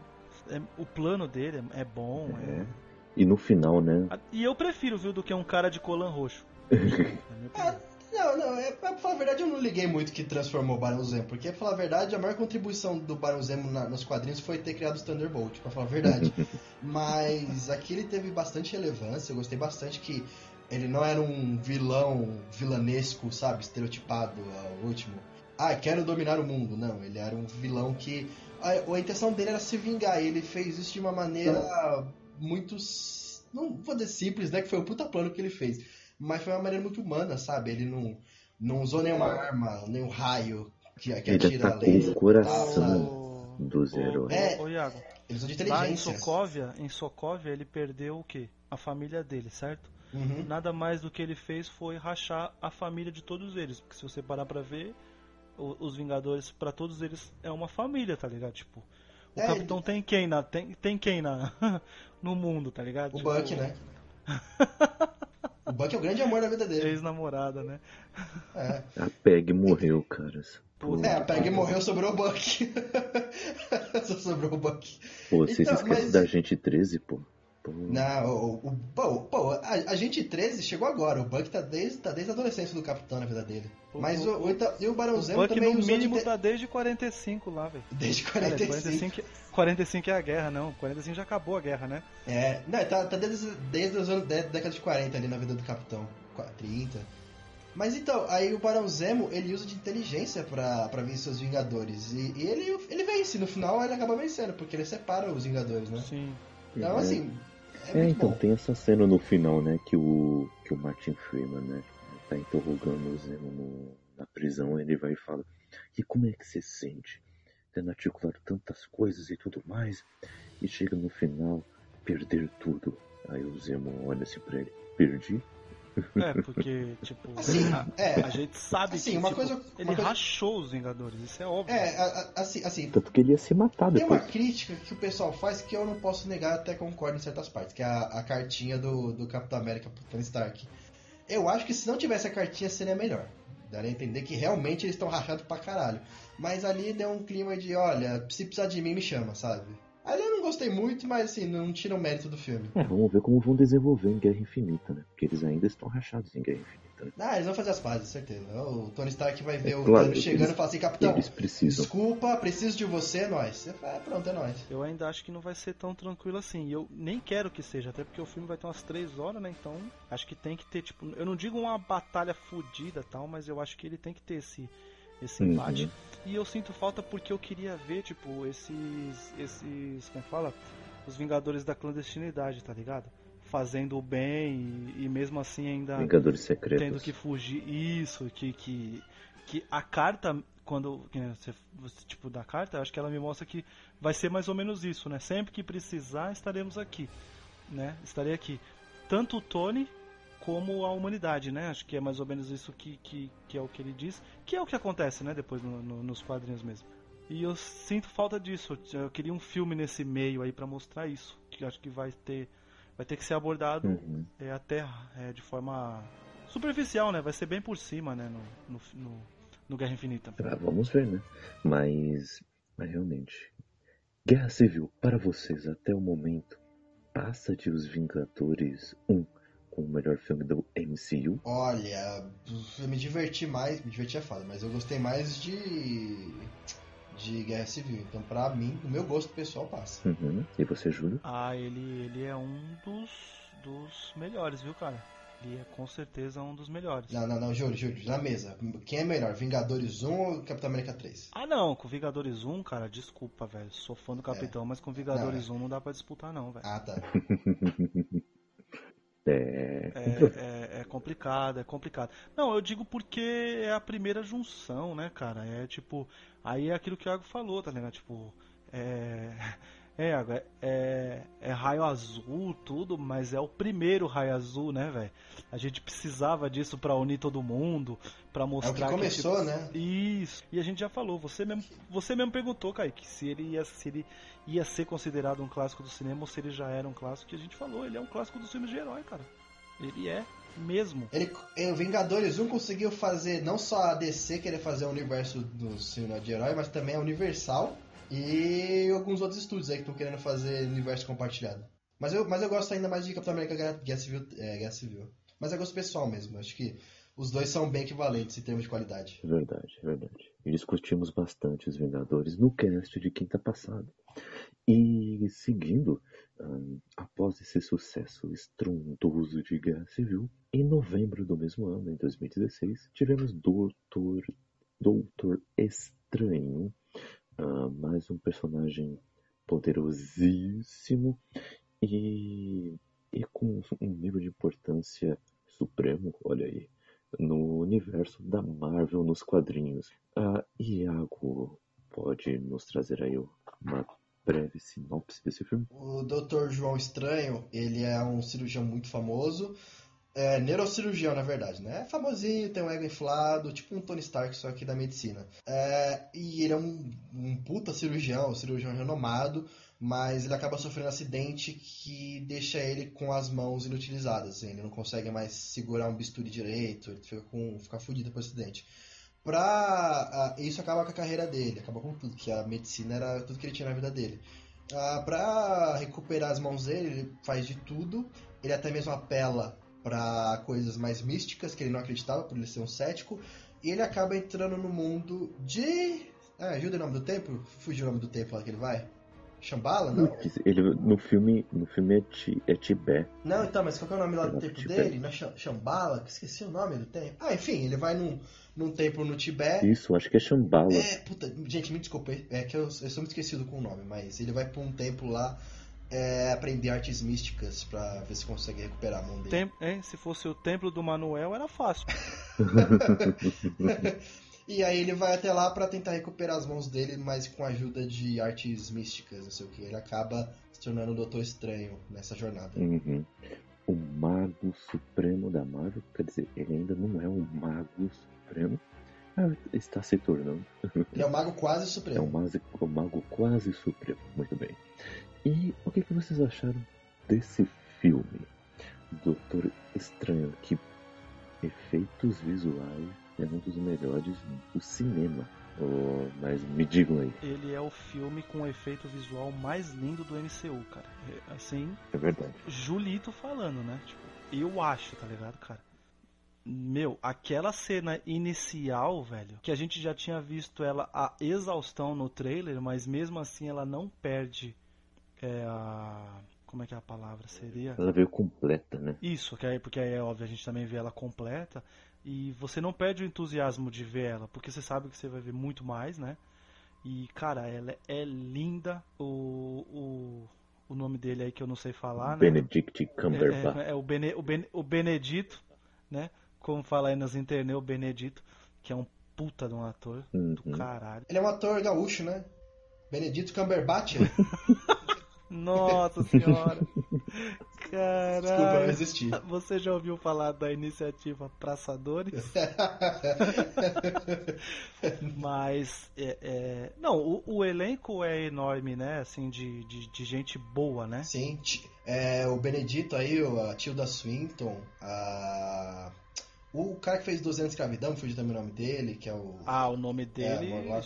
É, o plano dele é, é bom, é. é e no final, né? E eu prefiro, viu, do que um cara de colan roxo. ah, não, não, é, pra falar a verdade, eu não liguei muito que transformou o Barão Zemo, porque, pra falar a verdade, a maior contribuição do Barão Zemo na, nos quadrinhos foi ter criado os Thunderbolt, pra falar a verdade. Mas aqui ele teve bastante relevância, eu gostei bastante que ele não era um vilão vilanesco, sabe, estereotipado ao último. Ah, quero dominar o mundo. Não, ele era um vilão que. A, a intenção dele era se vingar, e ele fez isso de uma maneira muito. Não vou dizer simples, né? Que foi o puta plano que ele fez. Mas foi uma maneira muito humana, sabe? Ele não, não usou nenhuma arma, nenhum raio que, que ele atira laser. o coração dos heróis. É, ô, Iago, eles usam de inteligência. Lá em Sokovia, em Sokovia, ele perdeu o quê? A família dele, certo? Uhum. Nada mais do que ele fez foi rachar a família de todos eles. Porque se você parar pra ver, os Vingadores, para todos eles, é uma família, tá ligado? Tipo, o é, Capitão ele... tem quem na tem, tem quem na no mundo, tá ligado? O tipo... Buck, né? o Buck é o grande amor da vida dele. Ex-namorada, né? É. A Peg morreu, caras. É, a Peg morreu, sobrou o Buck. Só sobrou o Buck. Pô, vocês então, esquecem mas... da gente 13, pô. Não, o, o, pô, pô, a, a gente 13 chegou agora. O Buck tá desde, tá desde a adolescência do Capitão na vida dele. Pô, Mas o, o, e o Barão Zemo também no mínimo de... tá desde 45 lá, velho. Desde 45. Cara, 45. 45 é a guerra, não. 45 já acabou a guerra, né? É, não, tá, tá desde, desde os anos, desde a década de 40 ali na vida do Capitão. 30. Mas então, aí o Barão Zemo, ele usa de inteligência pra, pra vencer os Vingadores. E, e, ele, ele vence, no final ele acaba vencendo, porque ele separa os Vingadores, né? Sim. Então, é. assim, é, é então, bom. tem essa cena no final, né, que o, que o Martin Freeman, né, tá interrogando o Zemo no, na prisão, ele vai e fala, e como é que você sente? Tendo articulado tantas coisas e tudo mais, e chega no final, perder tudo. Aí o Zemo olha assim pra ele, perdi? É, porque, tipo, assim, a, é, a gente sabe assim, que uma tipo, coisa, uma ele coisa... rachou os Vingadores, isso é óbvio. É, assim, assim. Tanto que ele ia se matar depois. Tem uma crítica que o pessoal faz que eu não posso negar, até concordo em certas partes, que é a, a cartinha do, do Capitão América pro Tony Stark. Eu acho que se não tivesse a cartinha seria melhor. Daria a entender que realmente eles estão rachados pra caralho. Mas ali deu um clima de, olha, se precisar de mim, me chama, sabe? Ali eu não gostei muito, mas assim, não tira o mérito do filme. É, vamos ver como vão desenvolver em Guerra Infinita, né? Porque eles ainda estão rachados em Guerra Infinita. Né? Ah, eles vão fazer as pazes, certeza. O Tony Stark vai ver É o claro, Thanos chegando eles- e falar assim, capitão, Eles precisam. desculpa, preciso de você, é nóis. Você fala, é, pronto, é nóis. Eu ainda acho que não vai ser tão tranquilo assim. E eu nem quero que seja, até porque o filme vai ter umas 3 horas, né? Então, acho que tem que ter, tipo, eu não digo uma batalha fodida tal, mas eu acho que ele tem que ter esse, esse Uhum. E eu sinto falta porque eu queria ver, tipo, esses. esses. como é que fala? Os Vingadores da Clandestinidade, tá ligado? Fazendo o bem e, e mesmo assim ainda Vingadores Secretos. tendo que fugir. Isso, que, que, que a carta, quando que, você, tipo, da carta, acho que ela me mostra que vai ser mais ou menos isso, né? Sempre que precisar, estaremos aqui, né? Estarei aqui. Tanto o Tony como a humanidade, né? Acho que é mais ou menos isso que, que, que é o que ele diz, que é o que acontece, né? Depois no- no- nos quadrinhos mesmo. E eu sinto falta disso. Eu queria um filme nesse meio aí pra mostrar isso, que acho que vai ter vai ter que ser abordado Uhum. é até é, de forma superficial, né? Vai ser bem por cima, né? No, no, no, no Guerra Infinita. Ah, vamos ver, né? Mas, mas realmente, Guerra Civil, para vocês, até o momento, passa de Os Vingadores 1 com o melhor filme do MCU? Olha, eu me diverti mais, me diverti é foda, mas eu gostei mais de de Guerra Civil. Então, pra mim, o meu gosto pessoal passa. Uhum. E você, Júlio? Ah, ele, ele é um dos, dos melhores, viu, cara? Ele é com certeza um dos melhores. Não, não, não, Júlio, Júlio, na mesa. Quem é melhor, Vingadores 1 ou Capitão América 3? Ah, não, com Vingadores 1, cara, desculpa, velho. Sou fã do Capitão, mas com Vingadores 1 não dá pra disputar, não, velho. Ah, tá. É. É, é, é complicado, é complicado. Não, eu digo porque é a primeira junção, né, cara? É tipo. Aí é aquilo que o Iago falou, tá ligado? Tipo. É. É, é, é, é raio azul, tudo, mas é o primeiro raio azul, né, velho? A gente precisava disso pra unir todo mundo, pra É mostrar que começou, tipo, né? Isso. E a gente já falou, você mesmo, você mesmo perguntou, Kaique, se ele ia, se ele ia ser considerado um clássico do cinema ou se ele já era um clássico, que a gente falou, ele é um clássico dos filmes de herói, cara. Ele é mesmo. Ele, eh, o Vingadores 1 conseguiu fazer não só a DC querer fazer o universo do cinema de herói, mas também a Universal e alguns outros estúdios aí que estão querendo fazer universo compartilhado. Mas eu, mas eu gosto ainda mais de Capitão América Guerra, Civil, é, Guerra Civil. Mas é gosto pessoal mesmo. Acho que os dois são bem equivalentes em termos de qualidade. É verdade, é verdade. E discutimos bastante os Vingadores no cast de quinta passada. E seguindo, ahn, após esse sucesso estrondoso de Guerra Civil, em novembro do mesmo ano, em 2016, tivemos Doutor, Doutor Estranho, ah, mais um personagem poderosíssimo e, e com um nível de importância supremo, olha aí, no universo da Marvel nos quadrinhos. Ah, Iago pode nos trazer aí uma breve sinopse desse filme? O Dr. João Estranho, ele é um cirurgião muito famoso. É neurocirurgião, na verdade, né? É famosinho, tem um ego inflado, tipo um Tony Stark, só que da medicina. É, e ele é um, um puta cirurgião, um cirurgião renomado, mas ele acaba sofrendo um acidente que deixa ele com as mãos inutilizadas. assim, ele não consegue mais segurar um bisturi direito, ele fica, com, fica fudido com o acidente. Pra, isso acaba com a carreira dele, acaba com tudo, que a medicina era tudo que ele tinha na vida dele. Ah, pra recuperar as mãos dele, ele faz de tudo. Ele até mesmo apela para coisas mais místicas que ele não acreditava, por ele ser um cético. E ele acaba entrando no mundo de. Ah, ajuda o nome do templo? Fugiu o nome do templo lá que ele vai? Shambhala? Não. Ele, no filme, no filme é, Ti- é Tibé. Não, então, mas qual que é o nome lá do templo Tibete. dele? Não é Sham- Shambhala? Esqueci o nome do templo. Ah, enfim, ele vai num, num templo no Tibete. Isso, acho que é Shambhala. É, puta, gente, me desculpa, é que eu, eu sou muito esquecido com o nome, mas ele vai pra um templo lá é, aprender artes místicas pra ver se consegue recuperar a mão dele. Tem, hein? Se fosse o templo do Manuel, era fácil. E aí ele vai até lá pra tentar recuperar as mãos dele, mas com a ajuda de artes místicas, não sei o que. Ele acaba se tornando o Doutor Estranho nessa jornada. Uhum. O Mago Supremo da Marvel, quer dizer, ele ainda não é um Mago Supremo. Ah, está se tornando. Ele é o Mago Quase É um Supremo. mago, um mago quase supremo. Muito bem. E o que, que vocês acharam desse filme? Doutor Estranho, que efeitos visuais é um dos melhores do cinema. Oh, mas me digam aí. Ele é o filme com o efeito visual mais lindo do MCU, cara. É, assim, É verdade. Julito falando, né? Tipo, eu acho, tá ligado, cara? Meu, aquela cena inicial, velho, que a gente já tinha visto ela a exaustão no trailer, mas mesmo assim ela não perde é, a. Como é que é a palavra? Seria? Ela veio completa, né? Isso, que aí, porque aí é óbvio, a gente também vê ela completa. E você não perde o entusiasmo de ver ela, porque você sabe que você vai ver muito mais, né? E, cara, ela é linda. O, o, o nome dele aí que eu não sei falar, né? Benedict Cumberbatch. É, é, é o, Bene, o, Ben- o Benedito, né? Como fala aí nas internet, o Benedito, que é um puta de um ator do Uhum. caralho. Ele é um ator gaúcho, né? Benedito Cumberbatch. Nossa senhora! Desculpa, não Caralho! resisti. Você já ouviu falar da iniciativa Praçadores? Mas, é, é, não, o, o elenco é enorme, né? Assim, de, de, de gente boa, né? Sim, é, o Benedito aí, a Tilda Swinton, a... o cara que fez 200 Escravidão, fugiu também o nome dele, que é o... Ah, o nome dele É, lá.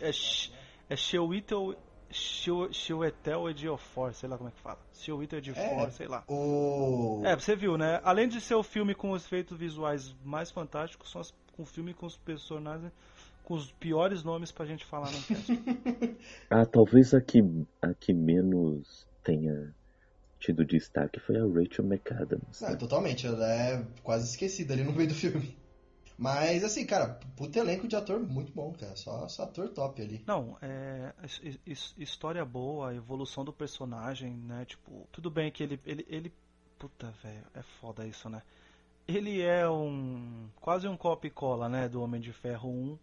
é, Sh- é Shewito Shewetel Ejiofor, sei lá como é que fala. Shewito Ejiofor, É. sei lá. O... É, você viu, né? Além de ser o filme com os efeitos visuais mais fantásticos, são as, com o filme com os personagens com os piores nomes pra gente falar no cast. Ah, talvez a que, a que menos tenha tido destaque foi a Rachel McAdams. Não, né? totalmente, ela é quase esquecida ali no meio do filme. Mas assim, cara, puta elenco de ator muito bom, cara. Só, só ator top ali. Não, é. his- his- História boa, evolução do personagem, né? Tipo, tudo bem que ele. ele, ele puta, velho, é foda isso, né? Ele é um. quase um copy e cola, né? Do Homem de Ferro 1,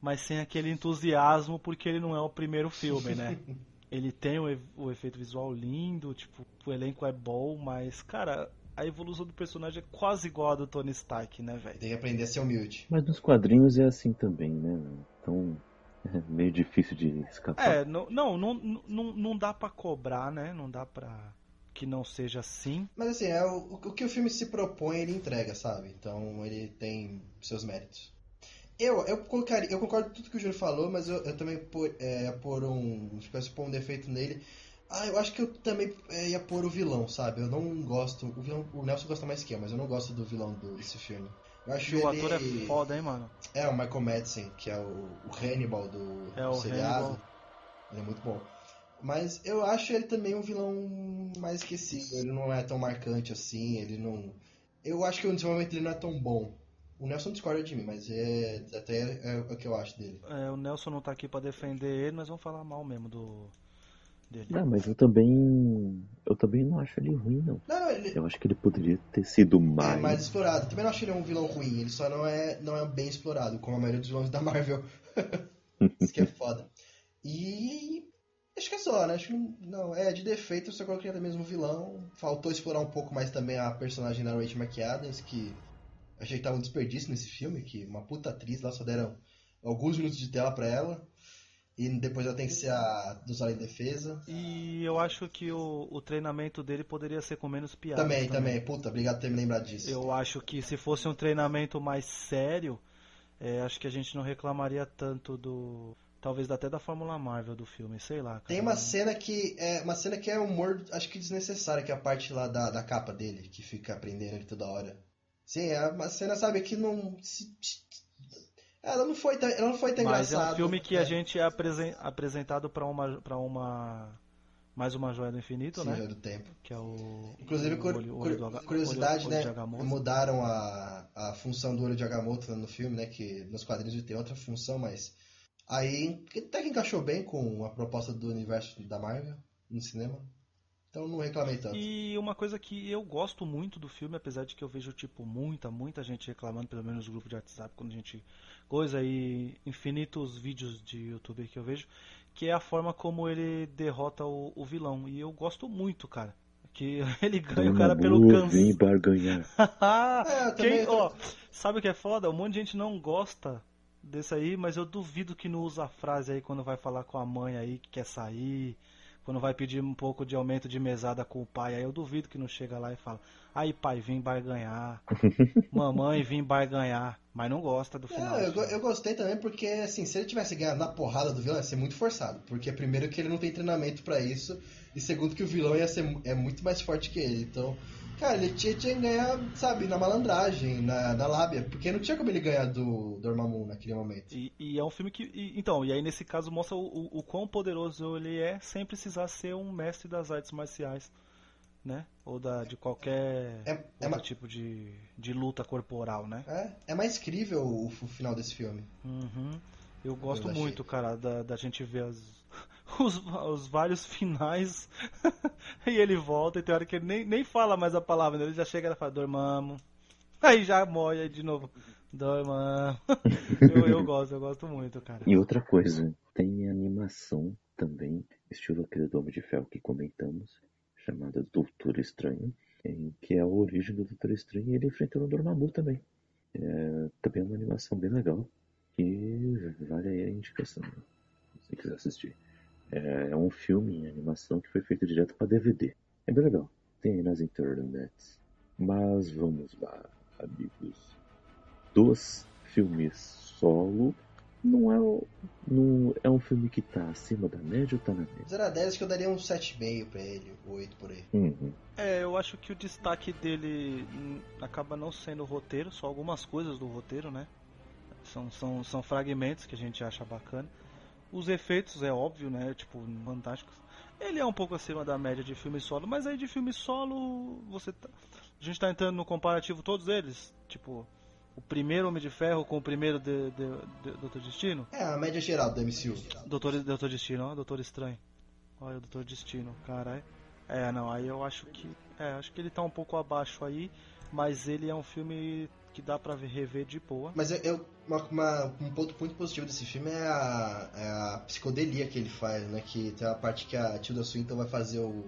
mas sem aquele entusiasmo porque ele não é o primeiro filme, né? Ele tem o, o efeito visual lindo, tipo, o elenco é bom, mas, cara, a evolução do personagem é quase igual a do Tony Stark, né, velho? Tem que aprender a ser humilde. Mas nos quadrinhos é assim também, né? Então é meio difícil de escapar. É, não, não, não, não, não dá pra cobrar, né? Não dá pra que não seja assim. Mas assim, é o, o que o filme se propõe, ele entrega, sabe? Então ele tem seus méritos. Eu, eu, colocaria, eu concordo com tudo que o Júlio falou, mas eu, eu também por, é, por um. Tivesse pôr um defeito nele. Ah, eu acho que eu também é, ia pôr o vilão, sabe? Eu não gosto. O, vilão, o Nelson gosta mais que eu, mas eu não gosto do vilão do, desse filme. Eu acho E o ele. ator é foda, hein, mano? É, o Michael Madsen, que é o, o Hannibal do, É, do o seriado. Hannibal. Ele é muito bom. Mas eu acho ele também um vilão mais esquecido. Ele não é tão marcante assim, ele não. Eu acho que o desenvolvimento dele não é tão bom. O Nelson discorda de mim, mas é até é, o que eu acho dele. É, o Nelson não tá aqui pra defender ele, nós vamos falar mal mesmo do dele. Não, mas eu também. Eu também não acho ele ruim, não. Não, não, ele Eu acho que ele poderia ter sido é mais. mais explorado. Também não acho ele um vilão ruim, ele só não é, não é bem explorado, como a maioria dos vilões da Marvel. Isso que é foda. E. Acho que é só, né? Acho que não, é de defeito, eu só coloquei até mesmo vilão. Faltou explorar um pouco mais também a personagem da Rachel McAdams, que achei que tava um desperdício nesse filme, que uma puta atriz lá só deram alguns minutos de tela pra ela. E depois ela tem que ser a dos Além Defesa. E eu acho que o, o treinamento dele poderia ser com menos piada. Também, também. Puta, obrigado por ter me lembrado disso. Eu acho que se fosse um treinamento mais sério, é, acho que a gente não reclamaria tanto do. Talvez até da Fórmula Marvel do filme, sei lá. Cara. Tem uma cena que é uma cena que é humor, acho que desnecessária, que é a parte lá da, da capa dele, que fica aprendendo ele toda hora. Sim, é uma cena, sabe, que não. se- Ela não foi tão, ela não foi tão Mas é engraçada. um filme que a gente é apresen- apresentado pra uma, pra uma. Mais uma joia do infinito, Sim, né? Joia do tempo. Que é o. Inclusive, o olho- olho do curiosidade, olho- né? Mudaram a, a função do olho de Agamotto no filme, né? Que nos quadrinhos ele tem outra função, mas. Aí até que encaixou bem com a proposta do universo da Marvel no cinema. Então não reclamei tanto. E uma coisa que eu gosto muito do filme, apesar de que eu vejo tipo muita, muita gente reclamando, pelo menos no grupo de WhatsApp, quando a gente coisa e infinitos vídeos de YouTube que eu vejo, que é a forma como ele derrota o, o vilão. E eu gosto muito, cara. Que ele ganha o cara pelo Amor, Vem cansaço. barganhar. É, eu Quem, ó, sabe o que é foda? Um monte de gente não gosta desse aí, mas eu duvido que não usa a frase aí quando vai falar com a mãe aí que quer sair, quando vai pedir um pouco de aumento de mesada com o pai, aí eu duvido que não chega lá e fala, aí pai, vim barganhar, mamãe, vim barganhar, mas não gosta do final. É, eu, eu, gostei também porque, assim, se ele tivesse ganhado na porrada do vilão, ia ser muito forçado, porque primeiro que ele não tem treinamento para isso, e segundo que o vilão ia ser é muito mais forte que ele, então... Cara, ele tinha, tinha que ganhar, sabe, na malandragem, na, na lábia, porque não tinha como ele ganhar do Dormammu naquele momento. E, e, é um filme que. E, então, e aí nesse caso mostra o, o, o, quão poderoso ele é sem precisar ser um mestre das artes marciais, né? Ou da, de qualquer é, é outro tipo de, de luta corporal, né? É, é mais crível o, o final desse filme. Uhum. Eu gosto eu muito, cara, da, da gente ver as, os, os vários finais e ele volta e tem hora que ele nem, nem fala mais a palavra, né? ele já chega e fala, dormamos. Aí já morre de novo. Dormamos. eu, eu gosto, eu gosto muito, cara. E outra coisa, tem animação também, estilo aquele do de Ferro que comentamos, chamada Doutor Estranho, em que é a origem do Doutor Estranho e ele enfrentando o Dormammu também. É, também é uma animação bem legal que vale a indicação, se quiser assistir. É, é um filme em animação que foi feito direto para DVD. É bem legal. Tem aí nas internets. Mas vamos lá, amigos. Dos filmes solo, não é, não é um filme que tá acima da média ou tá na média? 0 a 10 acho que eu daria um 7,5 pra ele, 8 por aí. Uhum. É, eu acho que o destaque dele acaba não sendo o roteiro, só algumas coisas do roteiro, né? São, são, são fragmentos que a gente acha bacana. Os efeitos, é óbvio, né? Tipo, fantásticos. Ele é um pouco acima da média de filme solo, mas aí de filme solo, você tá... a gente tá entrando no comparativo todos eles. Tipo, o primeiro Homem de Ferro com o primeiro de, de, de Doutor Destino. É, a média geral do MCU. Doutor, Doutor Destino, ó, Doutor Estranho. Olha o Doutor Destino, caralho. É, não, aí eu acho que. É, acho que ele tá um pouco abaixo aí, mas ele é um filme que dá para rever de boa. Mas eu, eu uma, uma, um ponto muito positivo desse filme é a, é a, psicodelia que ele faz, né? Que tem a parte que a Tilda Swinton vai fazer o,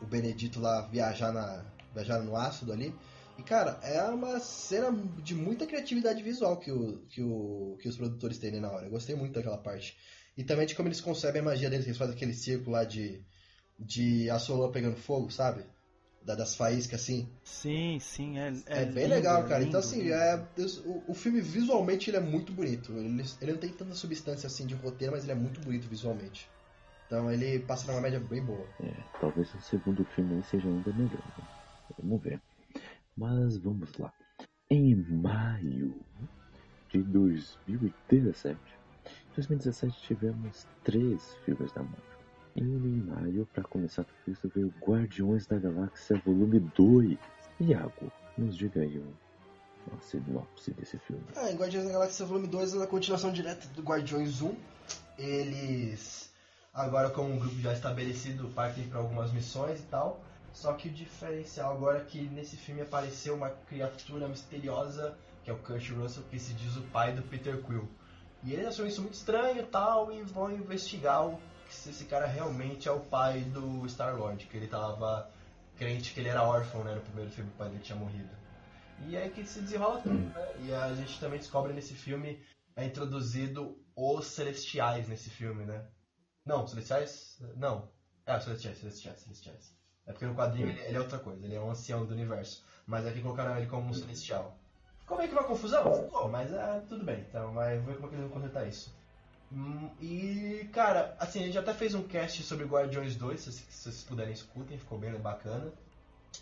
o Benedito lá viajar, na, viajar no ácido ali. E, cara, é uma cena de muita criatividade visual que, o, que, o, que os produtores têm na hora. Eu gostei muito daquela parte. E também de como eles concebem a magia deles. Eles fazem aquele círculo lá de, de a pegando fogo, sabe? Da, das faíscas, assim. Sim, sim, é. É, é bem lindo, legal, cara. Lindo, então, assim, é, o, o filme visualmente ele é muito bonito. Ele, ele não tem tanta substância assim de roteiro, mas ele é muito bonito visualmente. Então ele passa numa média bem boa. É, talvez o segundo filme seja ainda melhor. Né? Vamos ver. Mas vamos lá. Em maio de 2017, 2017 tivemos três filmes da Marvel. Em maio, para começar tudo isso, veio Guardiões da Galáxia Volume 2. Iago, nos diga aí uma sinopse desse filme. Ah, em Guardiões da Galáxia Volume 2 é a continuação direta do Guardiões 1. Eles, agora com um grupo já estabelecido, partem para algumas missões e tal. Só que o diferencial agora é que nesse filme apareceu uma criatura misteriosa, que é o Kurt Russell, que se diz o pai do Peter Quill. E eles acham isso muito estranho e tal, e vão investigar o se esse cara realmente é o pai do Star-Lord, que ele tava crente que ele era órfão, né, no primeiro filme, o pai dele tinha morrido. E é aí que se desenrola tudo, né? E a gente também descobre nesse filme, é introduzido os Celestiais nesse filme, né? Não, Celestiais? Não. É, Celestiais, Celestiais, Celestiais. É porque no quadrinho ele, ele é outra coisa, ele é um ancião do universo. Mas aqui colocaram ele como um Celestial. Ficou meio que uma confusão? Ficou, mas é, tudo bem. Então, mas vamos ver como é que eles vão consertar isso. Hum, e, cara, assim, a gente até fez um cast sobre Guardiões 2, se, se vocês puderem escutem, ficou bem bacana.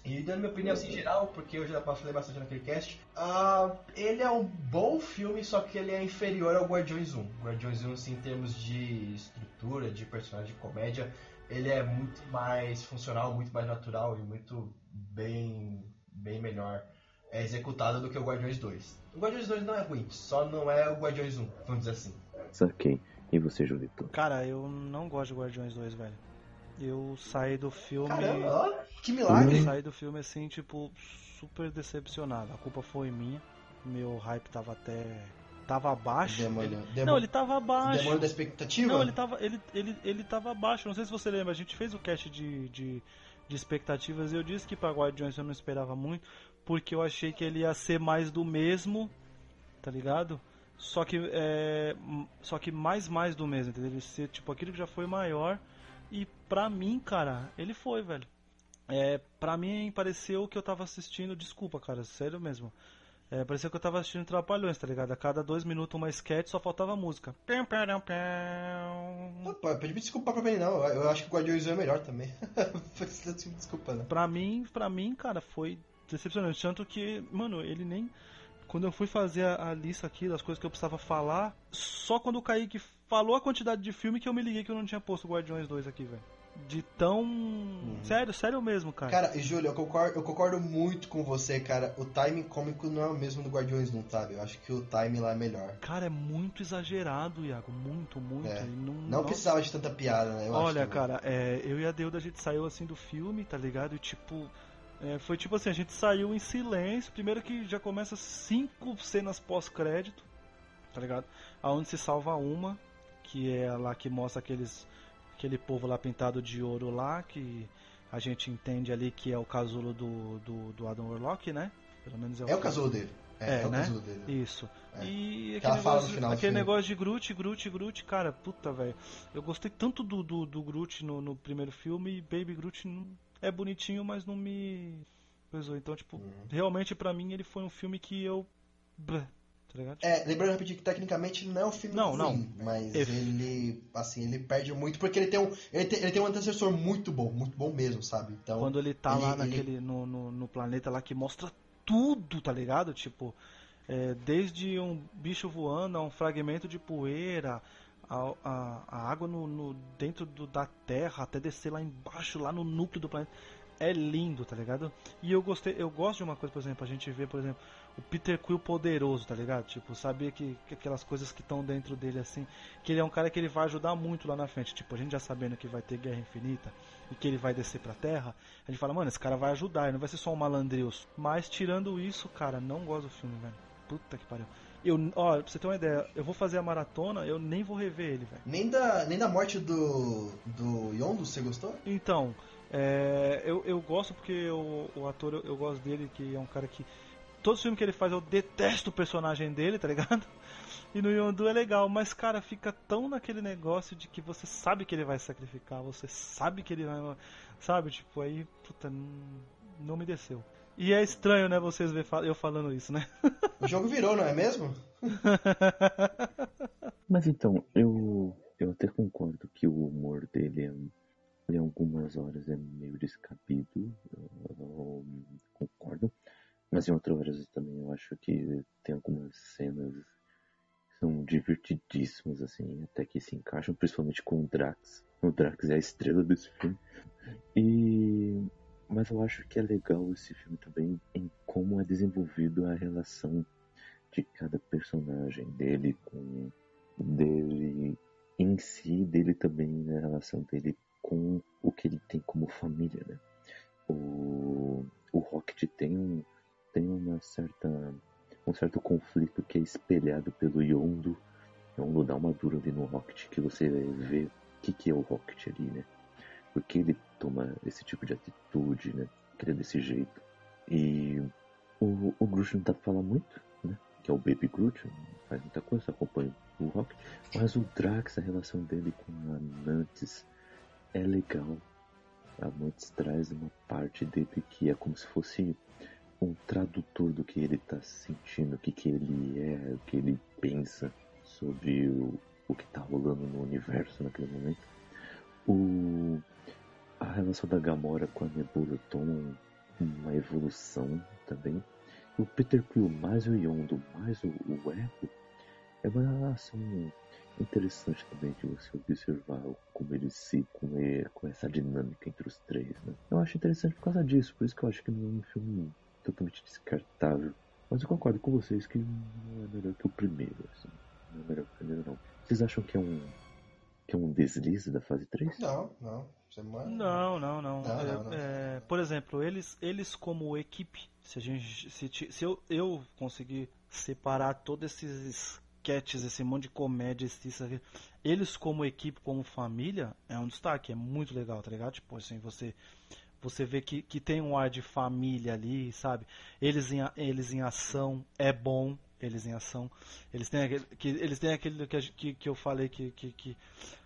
E dando minha opinião assim, geral, porque eu já falei bastante naquele cast, uh, ele é um bom filme, só que ele é inferior ao Guardiões 1. Guardiões 1, assim, em termos de estrutura, de personagem, de comédia, ele é muito mais funcional, muito mais natural e muito bem, bem melhor é executado do que o Guardiões 2. O Guardiões 2 não é ruim, só não é o Guardiões 1, vamos dizer assim. Saquei. E você, Julito? Cara, eu não gosto de Guardiões 2, velho. Eu saí do filme. Caramba, que milagre! Eu saí do filme assim, tipo, super decepcionado. A culpa foi minha. Meu hype tava até. Tava abaixo. Demônio, ele... demônio, não, ele tava abaixo. Demônio da expectativa? Não, ele tava, ele, ele, ele tava abaixo. Não sei se você lembra, a gente fez o cast de, de, de expectativas e eu disse que pra Guardiões eu não esperava muito, porque eu achei que ele ia ser mais do mesmo, tá ligado? Só que, é, só que mais, mais do mesmo, entendeu? Ele ser tipo aquilo que já foi maior E pra mim, cara, ele foi, velho. É, pra mim pareceu que eu tava assistindo. Desculpa, cara, sério mesmo. É, parecia que eu tava assistindo Trapalhões, tá ligado? A cada dois minutos uma sketch só faltava música. Não, pode me desculpar pra mim, não. Eu acho que o Guardiões é melhor também. Desculpa, né? Pra mim, pra mim, cara, foi decepcionante. Tanto que, mano, ele nem. Quando eu fui fazer a, a lista aqui das coisas que eu precisava falar, só quando o Kaique falou a quantidade de filme que eu me liguei que eu não tinha posto Guardiões 2 aqui, velho de tão. Uhum. Sério, sério mesmo, cara. Cara, e Júlio, eu concordo, eu concordo muito com você, cara. O timing cômico não é o mesmo do Guardiões, não, sabe? Eu acho que o timing lá é melhor. Cara, é muito exagerado, Iago. Muito, muito. É. Não, não precisava de tanta piada, né? Eu Olha, cara, é, eu e a Deuda a gente saiu assim do filme, tá ligado? E tipo. É, foi tipo assim, a gente saiu em silêncio. Primeiro que já começa cinco cenas pós-crédito, tá ligado? Aonde se salva uma, que é lá que mostra aqueles aquele povo lá pintado de ouro lá, que a gente entende ali que é o casulo do, do, do Adam Warlock, né? Pelo menos é o, é o casulo dele. É, é, é o né? casulo dele. Isso. É. E aquele, negócio, aquele negócio de Groot, Groot, Groot, cara, puta, velho. Eu gostei tanto do, do, do Groot no, no primeiro filme e Baby Groot não, é bonitinho, mas não me pesou. Então, tipo, uhum. realmente para mim ele foi um filme que eu tá ligado? É, lembrando rapidinho que tecnicamente não é um filme não, ruim, não. mas ele, assim, ele perde muito porque ele tem um, ele tem, ele tem um antecessor muito bom, muito bom mesmo, sabe? Então, Quando ele tá ele, lá naquele, ele... no, no, no, planeta lá que mostra tudo, tá ligado? Tipo, é, desde um bicho voando a um fragmento de poeira, a, a, a água no, no dentro do, da Terra, até descer lá embaixo, lá no núcleo do planeta é lindo, tá ligado? E eu gostei, eu gosto de uma coisa, por exemplo, a gente vê, por exemplo, o Peter Quill poderoso, tá ligado? Tipo, sabia que, que aquelas coisas que estão dentro dele assim, que ele é um cara que ele vai ajudar muito lá na frente. Tipo, a gente já sabendo que vai ter Guerra Infinita e que ele vai descer pra Terra, a gente fala, mano, esse cara vai ajudar, ele não vai ser só um malandreus. Mas tirando isso, cara, não gosto do filme, velho. Puta que pariu. Eu, ó, pra você ter uma ideia, eu vou fazer a maratona, eu nem vou rever ele, velho. Nem da, nem da morte do, do Yondo, você gostou? Então, é, eu, eu gosto porque o, o ator, eu, eu, gosto dele, que é um cara que. Todo filme que ele faz eu detesto o personagem dele, tá ligado? E no Yondu é legal, mas cara, fica tão naquele negócio de que você sabe que ele vai sacrificar, você sabe que ele vai. Sabe? Tipo, aí, puta, não, não me desceu. E é estranho, né, vocês ver eu falando isso, né? O jogo virou, não é mesmo? Mas então, eu, eu até concordo que o humor dele é em algumas horas é meio descabido, eu, eu concordo. Mas em outras horas também eu acho que tem algumas cenas que são divertidíssimas, assim, até que se encaixam, principalmente com o Drax. O Drax é a estrela desse filme. E mas eu acho que é legal esse filme também em como é desenvolvido a relação de cada personagem dele com dele em si, dele também na relação dele com o que ele tem como família, né? O, o Rocket tem, um, tem uma certa, um certo conflito que é espelhado pelo Yondo. Yondo dá uma dura ali no Rocket que você vê o que, que é o Rocket ali, né? Porque ele toma esse tipo de atitude, né? É desse jeito. E o, o Groot não dá pra falar muito, né? Que é o Baby Groot, faz muita coisa, acompanha o Rocket. Mas o Drax, a relação dele com a Nantes é legal. A Mantis traz uma parte dele que é como se fosse um tradutor do que ele está sentindo, o que, que ele é, o que ele pensa sobre o, o que está rolando no universo naquele momento. O, a relação da Gamora com a Nebula toma uma evolução também. O Peter Quill mais o Yondo mais o, o Echo é uma relação interessante também de você observar como eles se com, com essa dinâmica entre os três, né? Eu acho interessante por causa disso, por isso que eu acho que não é um filme totalmente descartável. Mas eu concordo com vocês que não é melhor que o primeiro, assim. Não é melhor que o primeiro, não. Vocês acham que é um que é um deslize da fase 3? Não, não. Você não, não, não. não, não, não. É, por exemplo, eles, eles como equipe, se a gente, se, se eu, eu conseguir separar todos esses sketches, esse monte de comédia, isso, aqui. eles como equipe, como família, é um destaque, é muito legal, tá ligado? Tipo assim, você você vê que, que tem um ar de família ali, sabe? Eles em, eles em ação, é bom, eles em ação. Eles têm aquele que, eles têm aquele que, que, que eu falei que, que, que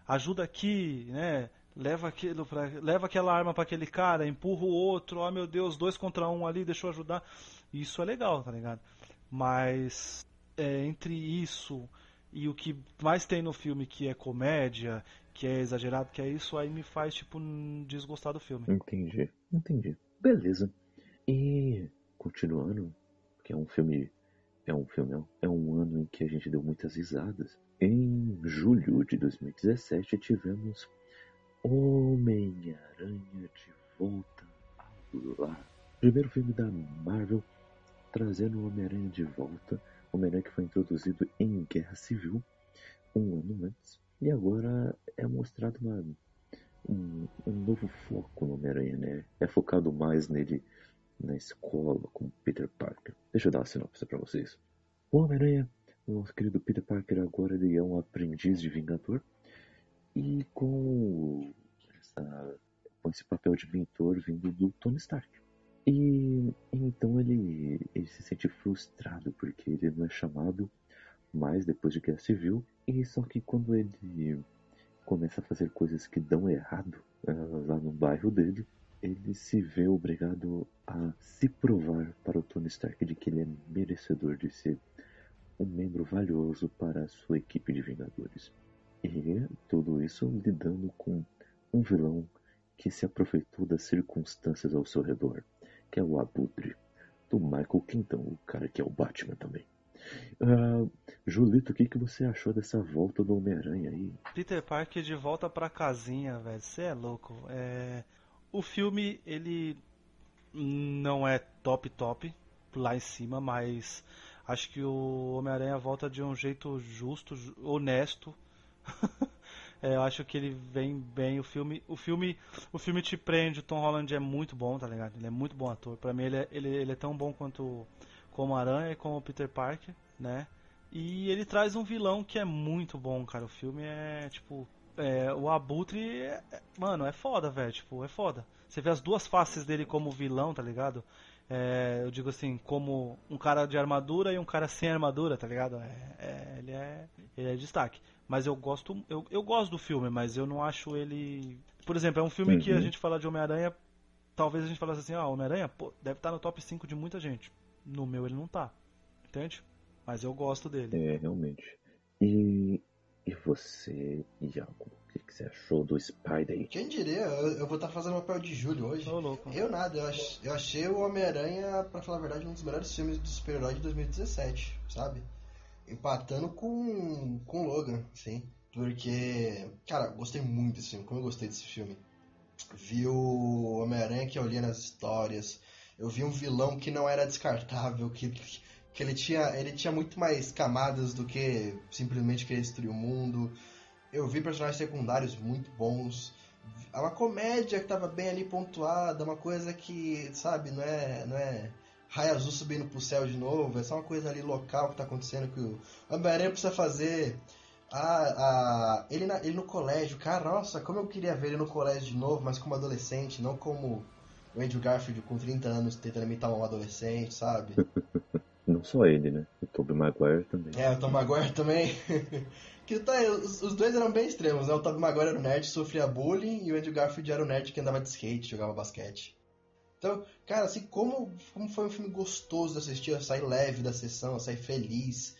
ajuda aqui, né? Leva aquilo pra, leva aquela arma para aquele cara, empurra o outro, oh meu Deus, dois contra um ali, deixa eu ajudar. Isso é legal, tá ligado? Mas é, entre isso e o que mais tem no filme que é comédia, que é exagerado, que é isso aí me faz tipo desgostar do filme. Entendi, entendi. Beleza. E continuando, que é um filme é um filme, é um ano em que a gente deu muitas risadas. Em julho de 2017 tivemos Homem-Aranha de volta ao lar. Primeiro filme da Marvel trazendo o Homem-Aranha de volta. Homem-Aranha que foi introduzido em Guerra Civil um ano antes. E agora é mostrado uma, um, um novo foco no Homem-Aranha, né? É focado mais nele na escola com Peter Parker. Deixa eu dar uma sinopse para vocês. O Homem-Aranha, nosso querido Peter Parker, agora ele é um aprendiz de Vingador. E com, essa, com esse papel de mentor vindo do Tony Stark. E então ele, ele se sente frustrado porque ele não é chamado mais depois de Guerra Civil. E só que quando ele começa a fazer coisas que dão errado uh, lá no bairro dele, ele se vê obrigado a se provar para o Tony Stark de que ele é merecedor de ser um membro valioso para a sua equipe de Vingadores. E tudo isso lidando com um vilão que se aproveitou das circunstâncias ao seu redor, que é o Abutre, do Michael Keaton, o cara que é o Batman também. Uh, Julito, o que, que você achou dessa volta do Homem-Aranha aí? Peter Parker de volta pra casinha, velho. Você é louco. É... O filme, ele não é top top lá em cima, mas acho que o Homem-Aranha volta de um jeito justo, honesto. é, eu acho que ele vem bem. O filme, o filme, o filme te prende. O Tom Holland é muito bom, tá ligado? Ele é muito bom ator. Para mim ele é, ele, ele é tão bom quanto como Aranha e como Peter Parker, né? E ele traz um vilão que é muito bom, cara. O filme é tipo é, o Abutre, é, mano, é foda, velho. Tipo, é foda. Você vê as duas faces dele como vilão, tá ligado? É, eu digo assim, como um cara de armadura e um cara sem armadura, tá ligado? É, é, ele, é, ele é destaque. Mas eu gosto, eu, eu gosto do filme, mas eu não acho ele. Por exemplo, é um filme uhum. que a uhum. gente fala de Homem-Aranha, talvez a gente falasse assim, ah, Homem-Aranha, deve estar tá no top 5 de muita gente. No meu ele não tá. Entende? Mas eu gosto dele. É, realmente. E, e você, Iago? O que, que você achou do Spider? Quem diria? Eu, eu vou estar tá fazendo papel de Júlio hoje. Tô louco. Eu nada, eu, ach, eu achei o Homem-Aranha, pra falar a verdade, um dos melhores filmes do super-herói de 2017, sabe? Empatando com, com Logan, sim. Porque, cara, gostei muito desse filme. Como eu gostei desse filme. Vi o Homem-Aranha que eu lia nas histórias. Eu vi um vilão que não era descartável, que que ele tinha, ele tinha muito mais camadas do que simplesmente querer destruir o mundo. Eu vi personagens secundários muito bons. É uma comédia que estava bem ali pontuada, uma coisa que, sabe, não é, não é raio azul subindo pro céu de novo, é só uma coisa ali local que está acontecendo que o Homem-Aranha precisa fazer. A, a, ele, na, ele no colégio, cara, nossa, como eu queria ver ele no colégio de novo, mas como adolescente, não como o Andrew Garfield com 30 anos tentando imitar um adolescente, sabe? Não só ele, né? O Tobey Maguire também. É, o Tobey Maguire também. que tá, os, os, dois eram bem extremos, né? O Tobey Maguire era o nerd, sofria bullying, e o Andrew Garfield era o nerd que andava de skate, jogava basquete. Então, cara, assim, como, como foi um filme gostoso de assistir, eu saí leve da sessão, eu saí feliz.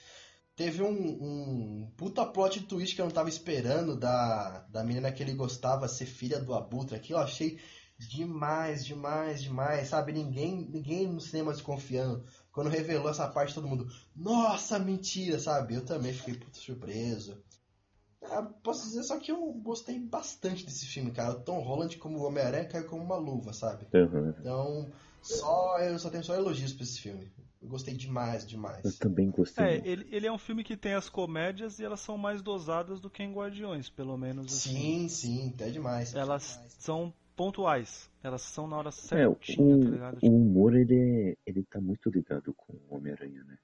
Teve um, um puta plot twist que eu não tava esperando da, da menina que ele gostava ser filha do Abutre. Aquilo eu achei demais, demais, demais, sabe? Ninguém, ninguém no cinema desconfiando. Quando revelou essa parte, todo mundo, nossa, mentira, sabe? Eu também fiquei puto surpreso. Ah, posso dizer só que eu gostei bastante desse filme, cara. O Tom Holland como Homem-Aranha caiu como uma luva, sabe? Uhum. Então, só eu só tenho só elogios pra esse filme. Eu gostei demais, demais. Eu também gostei. É, ele, ele é um filme que tem as comédias e elas são mais dosadas do que em Guardiões, pelo menos. Assim. Sim, sim, até demais. Elas demais. são pontuais. Elas são na hora certa. É, o, tá ligado? o humor, ele, é, ele tá muito ligado com o Homem-Aranha, né?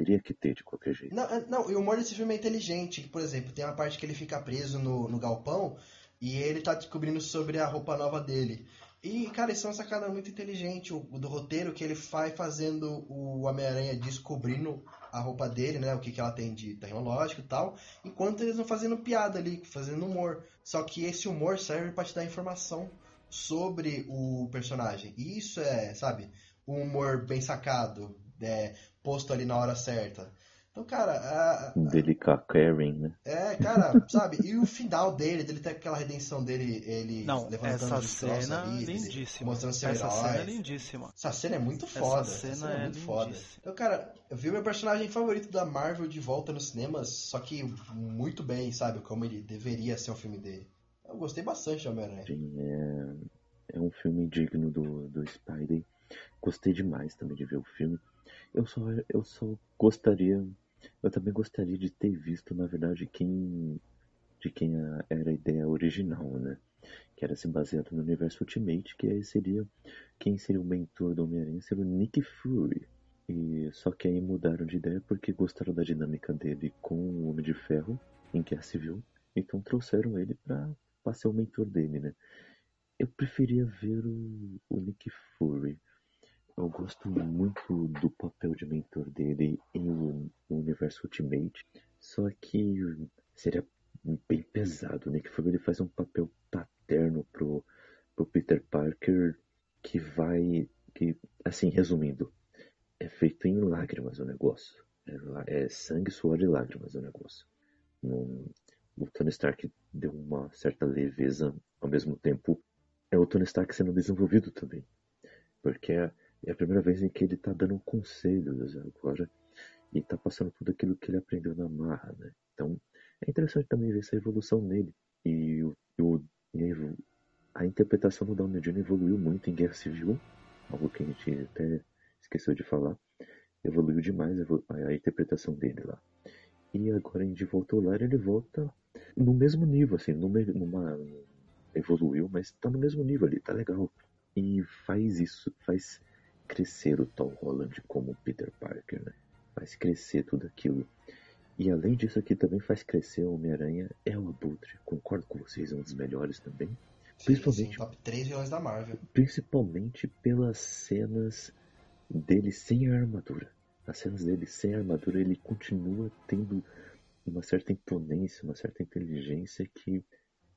Teria que ter de qualquer jeito. Não, é, não, e o humor desse filme é inteligente. Por exemplo, tem uma parte que ele fica preso no, no galpão e ele tá descobrindo sobre a roupa nova dele. E, cara, isso é uma sacada muito inteligente o, do roteiro que ele vai fazendo o Homem-Aranha descobrindo a roupa dele, né? O que, que ela tem de tecnológico e tal. Enquanto eles vão fazendo piada ali, fazendo humor. Só que esse humor serve pra te dar informação sobre o personagem. E isso é, sabe, um humor bem sacado, é, posto ali na hora certa. Então, cara. A, a, Dele com a Karen, né? é, cara, sabe? E o final dele, dele ter aquela redenção dele, ele Não, levantando essa cena ali, ele lindíssima. mostrando seu Essa herói. cena é lindíssima. Essa cena é muito foda. Essa Essa cena é é muito foda. lindíssima. Então, cara, eu vi o meu personagem favorito da Marvel de volta nos cinemas, só que muito bem, sabe? Como ele deveria ser um filme dele. Eu gostei bastante de Homem-Aranha. Sim, é, é um filme digno do, do Spidey. Gostei demais também de ver o filme. Eu só, eu só gostaria. Eu também gostaria de ter visto, na verdade, quem. De quem a- era a ideia original, né? Que era se baseado no universo Ultimate, que aí seria. Quem seria o mentor do Homem-Aranha seria o Nick Fury. E, só que aí mudaram de ideia porque gostaram da dinâmica dele com o Homem de Ferro em Guerra Civil. Então trouxeram ele pra ser o mentor dele, né? Eu preferia ver o, o Nick Fury. Eu gosto muito do papel de mentor dele em o, universo Ultimate. Só que seria bem pesado. Nick Fury ele faz um papel paterno pro, pro Peter Parker que vai. que Assim, resumindo, é feito em lágrimas o negócio. É, é sangue, suor e lágrimas o negócio. O Tony Stark deu uma certa leveza, ao mesmo tempo é o Tony Stark sendo desenvolvido também. Porque é, a primeira vez em que ele tá dando conselhos agora e tá passando tudo aquilo que ele aprendeu na marra, né? Então é interessante também ver essa evolução nele. E, o, o- e a a interpretação do Downey Jr. evoluiu muito em Guerra Civil, algo que a gente até esqueceu de falar. Evoluiu demais a, a interpretação dele lá. E agora em De Volta ao Lar ele volta no mesmo nível, assim, numa, numa evoluiu, mas tá no mesmo nível ali, tá legal. E faz isso, faz crescer o Tom Holland como Peter Parker, né? Faz crescer tudo aquilo. E além disso aqui também faz crescer o Homem-Aranha é o Abutre. Concordo com vocês, é um dos melhores também. Sim, Principalmente- sim, top 3 vilões da Marvel. Principalmente pelas cenas dele sem a armadura. As cenas dele sem a armadura, ele continua tendo uma certa imponência, uma certa inteligência que,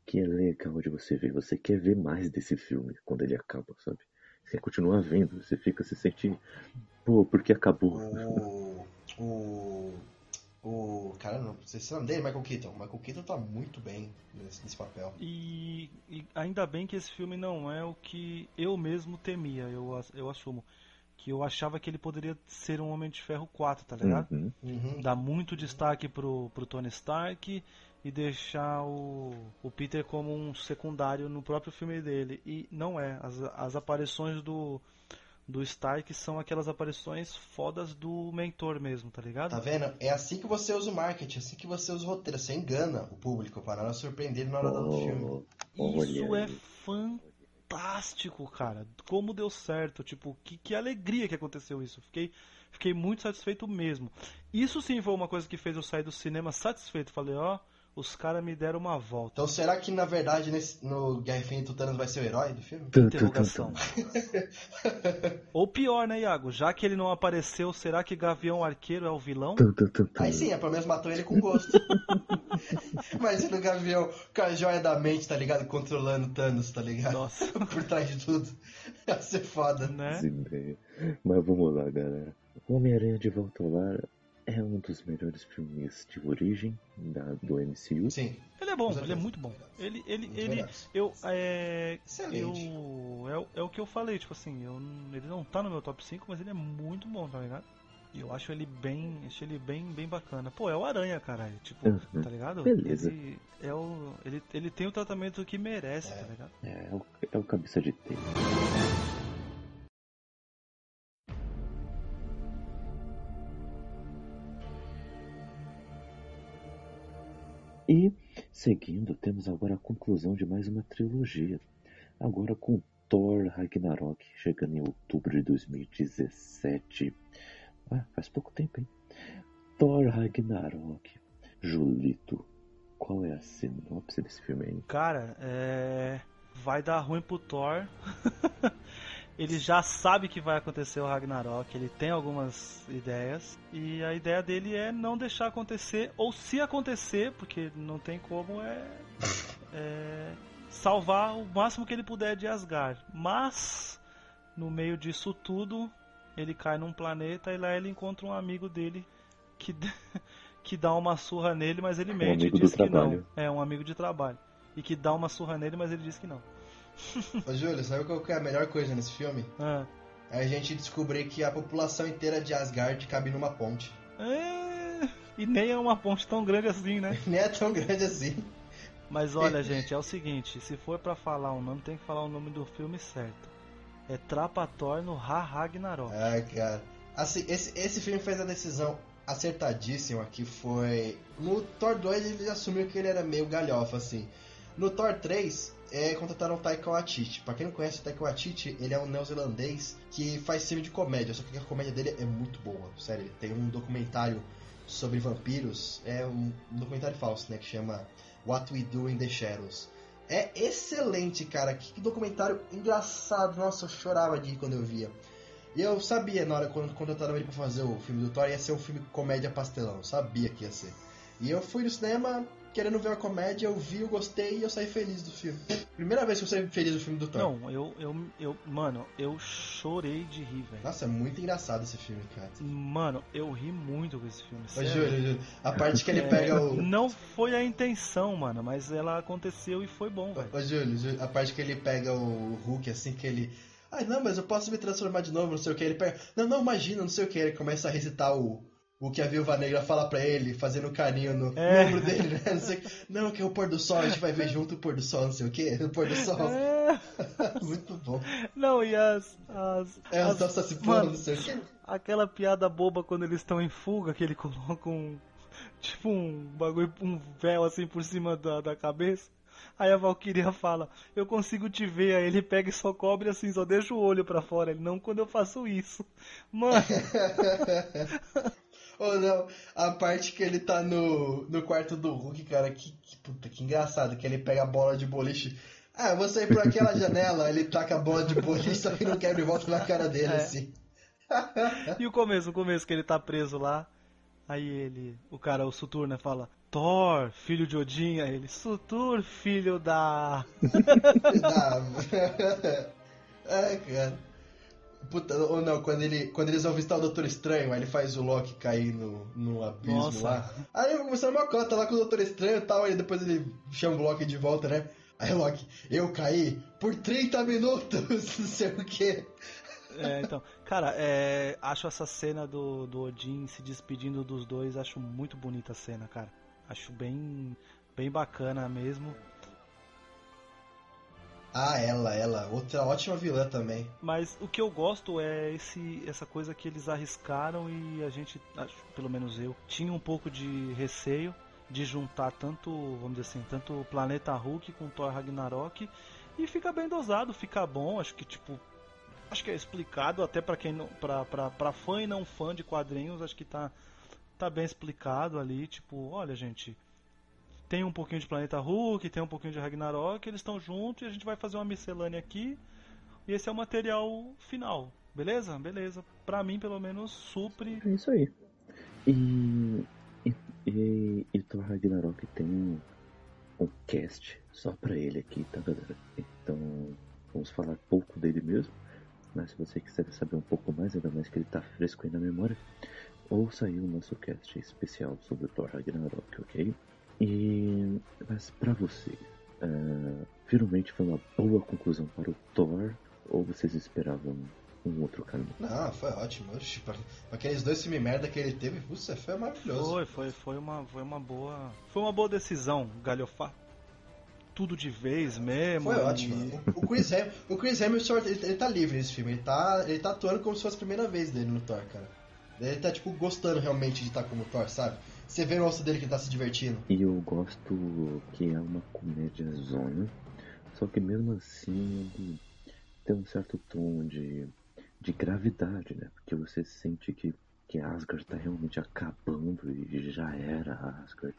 que é legal de você ver. Você quer ver mais desse filme quando ele acaba, sabe? Você quer continuar vendo, você fica se sente, pô, porque acabou. O. O. O. Cara, não sei se é o nome dele, Michael Keaton. Michael Keaton tá muito bem nesse, nesse papel. E, e ainda bem que esse filme não é o que eu mesmo temia, eu, eu assumo. Que eu achava que ele poderia ser um Homem de Ferro 4, tá ligado? Uhum. Uhum. Dar muito destaque pro, pro Tony Stark e deixar o, o Peter como um secundário no próprio filme dele. E não é. As, as aparições do, do Stark são aquelas aparições fodas do mentor mesmo, tá ligado? Tá vendo? É assim que você usa o marketing, é assim que você usa o roteiro. Você engana o público para não surpreender na hora do filme. Oh, Isso olha é aí. fantástico, cara. Como deu certo, tipo, que, que alegria que aconteceu isso. Fiquei, fiquei muito satisfeito mesmo. Isso sim foi uma coisa que fez eu sair do cinema satisfeito. Falei, ó, os caras me deram uma volta. Então será que na verdade nesse- no Guerra Infinita o Thanos vai ser o herói do filme? Interrogação. Ou pior, né, Iago? Já que ele não apareceu, será que Gavião Arqueiro é o vilão? Aí sim, é, pelo menos matou ele com gosto. Imagina o Gavião com a joia da mente, tá ligado? Controlando Thanos, tá ligado? Nossa, Por trás de tudo. Ia ser foda. né? Mas vamos lá, galera. O Homem-Aranha de Volta ao Lar é um dos melhores filmes de origem da, do MCU. Sim. Ele é bom, Com ele é muito bom. Ele, ele, Muito ele, melhores. eu, é, Excelente. eu, é, o- é o que eu falei, tipo assim, eu, ele não tá no meu top 5, mas ele é muito bom, tá ligado? E eu acho ele bem, acho ele bem, bem bacana. Pô, é o Aranha, caralho, tipo, Uhum. tá ligado? Beleza. Ele, é o, ele, ele tem o tratamento que merece, É. tá ligado? É, é o, é o cabeça de telha. E, seguindo, temos agora a conclusão de mais uma trilogia. Agora com Thor Ragnarok, chegando em outubro de 2017. Ah, faz pouco tempo, hein? Thor Ragnarok. Julito, qual é a sinopse desse filme aí? Cara, é. Vai dar ruim pro Thor. ele já sabe que vai acontecer o Ragnarok, ele tem algumas ideias. E a ideia dele é não deixar acontecer, ou se acontecer, porque não tem como, é. é, salvar o máximo que ele puder de Asgard. Mas, no meio disso tudo, ele cai num planeta e lá ele encontra um amigo dele que, que dá uma surra nele, mas ele mente um e diz que trabalho. não. É, um amigo de trabalho. E que dá uma surra nele, mas ele diz que não. Ô, Júlio, sabe qual que é a melhor coisa nesse filme? Ah. É a gente descobrir que a população inteira de Asgard cabe numa ponte. É, e nem é uma ponte tão grande assim, né? Nem é tão grande assim. Mas olha, gente, é o seguinte: se for pra falar um nome, tem que falar o nome do filme certo. É Trapator no Ha Ragnarok. Ai, cara. Assim, esse, esse filme fez a decisão acertadíssima que foi. No Thor 2 ele assumiu que ele era meio galhofa, assim. No Thor 3, é, contrataram o Taika Waititi. Pra quem não conhece o Taika Waititi, ele é um neozelandês que faz filme de comédia, só que a comédia dele é muito boa. Sério, tem um documentário sobre vampiros, é um documentário falso, né, que chama What We Do in the Shadows. É excelente, cara. Que documentário engraçado. Nossa, eu chorava de quando eu via. E eu sabia na hora quando contrataram ele pra fazer o filme do Thor, ia ser um filme comédia pastelão. Sabia que ia ser. E eu fui no cinema querendo ver a comédia, eu vi, eu gostei e eu saí feliz do filme. Primeira vez que eu saí feliz do filme do Thor. Não, eu, eu, eu mano, eu chorei de rir, velho. Nossa, é muito engraçado esse filme, cara. Mano, eu ri muito com esse filme. Ô, sério. Júlio, Júlio, a parte que ele É, pega o. Não foi a intenção, mano, mas ela aconteceu e foi bom, velho. Ô, Júlio, Júlio, a parte que ele pega o Hulk, assim, que ele. Ai, não, mas eu posso me transformar de novo, não sei o que. Ele pega. Não, não, imagina, não sei o que. Ele começa a recitar o. O que a Viúva Negra fala pra ele, fazendo carinho no, É. ombro dele, né? Não, sei quê. não, que é o pôr do sol, a gente vai ver junto o pôr do sol, não sei o que, o pôr do sol. É, Muito bom. não, e as. as, É, as as se pondo, não sei o que. aquela piada boba quando eles estão em fuga, que ele coloca um. Tipo um bagulho, um véu assim por cima da, da cabeça. Aí a Valkyria fala, eu consigo te ver, aí ele pega e só cobre assim, só deixa o olho pra fora. Ele, não quando eu faço isso. Mano, Ou não, a parte que ele tá no, no quarto do Hulk, cara, que, que puta, que engraçado, que ele pega a bola de boliche. Ah, eu vou sair por aquela janela, ele taca a bola de boliche, só que não quebra e volta na cara dele, É. assim. E o começo, o começo que ele tá preso lá. Aí ele, o cara, o Sutur, né, fala: Thor, filho de Odin. Aí ele, Sutur, filho da. Ah, Ai, cara. Puta, ou não, quando, ele, quando eles vão visitar o Doutor Estranho, aí ele faz o Loki cair no, no abismo Nossa. lá. Aí começou uma cota lá com o Doutor Estranho e tal, aí depois ele chama o Loki de volta, né? Aí o Loki, eu caí por 30 minutos, não sei o quê. É, então, cara, é, acho essa cena do, do Odin se despedindo dos dois, acho muito bonita a cena, cara. Acho bem, bem bacana mesmo. Ah, ela, ela. Outra ótima vilã também. Mas o que eu gosto é esse, essa coisa que eles arriscaram e a gente, pelo menos eu, tinha um pouco de receio de juntar tanto, vamos dizer assim, tanto o Planeta Hulk com Thor Ragnarok e fica bem dosado, fica bom, acho que tipo, acho que é explicado até pra quem não, pra, pra fã e não fã de quadrinhos, acho que tá tá bem explicado ali, tipo, olha, gente, tem um pouquinho de Planeta Hulk, tem um pouquinho de Ragnarok, eles estão juntos e a gente vai fazer uma miscelânea aqui. E esse é o material final. Beleza? Beleza. Pra mim, pelo menos, supre. É isso aí. E. E, e, e Thor Ragnarok tem um cast só pra ele aqui, tá, galera? Então, vamos falar pouco dele mesmo. Mas se você quiser saber um pouco mais, ainda mais que ele tá fresco aí na memória, ouça aí o nosso cast especial sobre o Thor Ragnarok, ok? E. Mas pra você, ah, finalmente foi uma boa conclusão para o Thor? Ou vocês esperavam um outro caminho? Não, foi ótimo. Oxi, pra, pra aqueles dois filmes merda que ele teve, puxa, foi maravilhoso. Foi, foi, foi uma, foi uma boa. Foi uma boa decisão, galhofar tudo de vez mesmo. Foi e- ótimo. O Chris, Hem o Chris Hemsworth, ele, ele tá livre nesse filme. Ele tá, ele tá atuando como se fosse a primeira vez dele no Thor, cara. Ele tá, tipo, gostando realmente de estar como Thor, sabe? Você vê no rosto dele que tá se divertindo. E eu gosto que é uma comédia zona, só que mesmo assim ele tem um certo tom de, de gravidade, né? Porque você sente que, que Asgard tá realmente acabando e já era Asgard.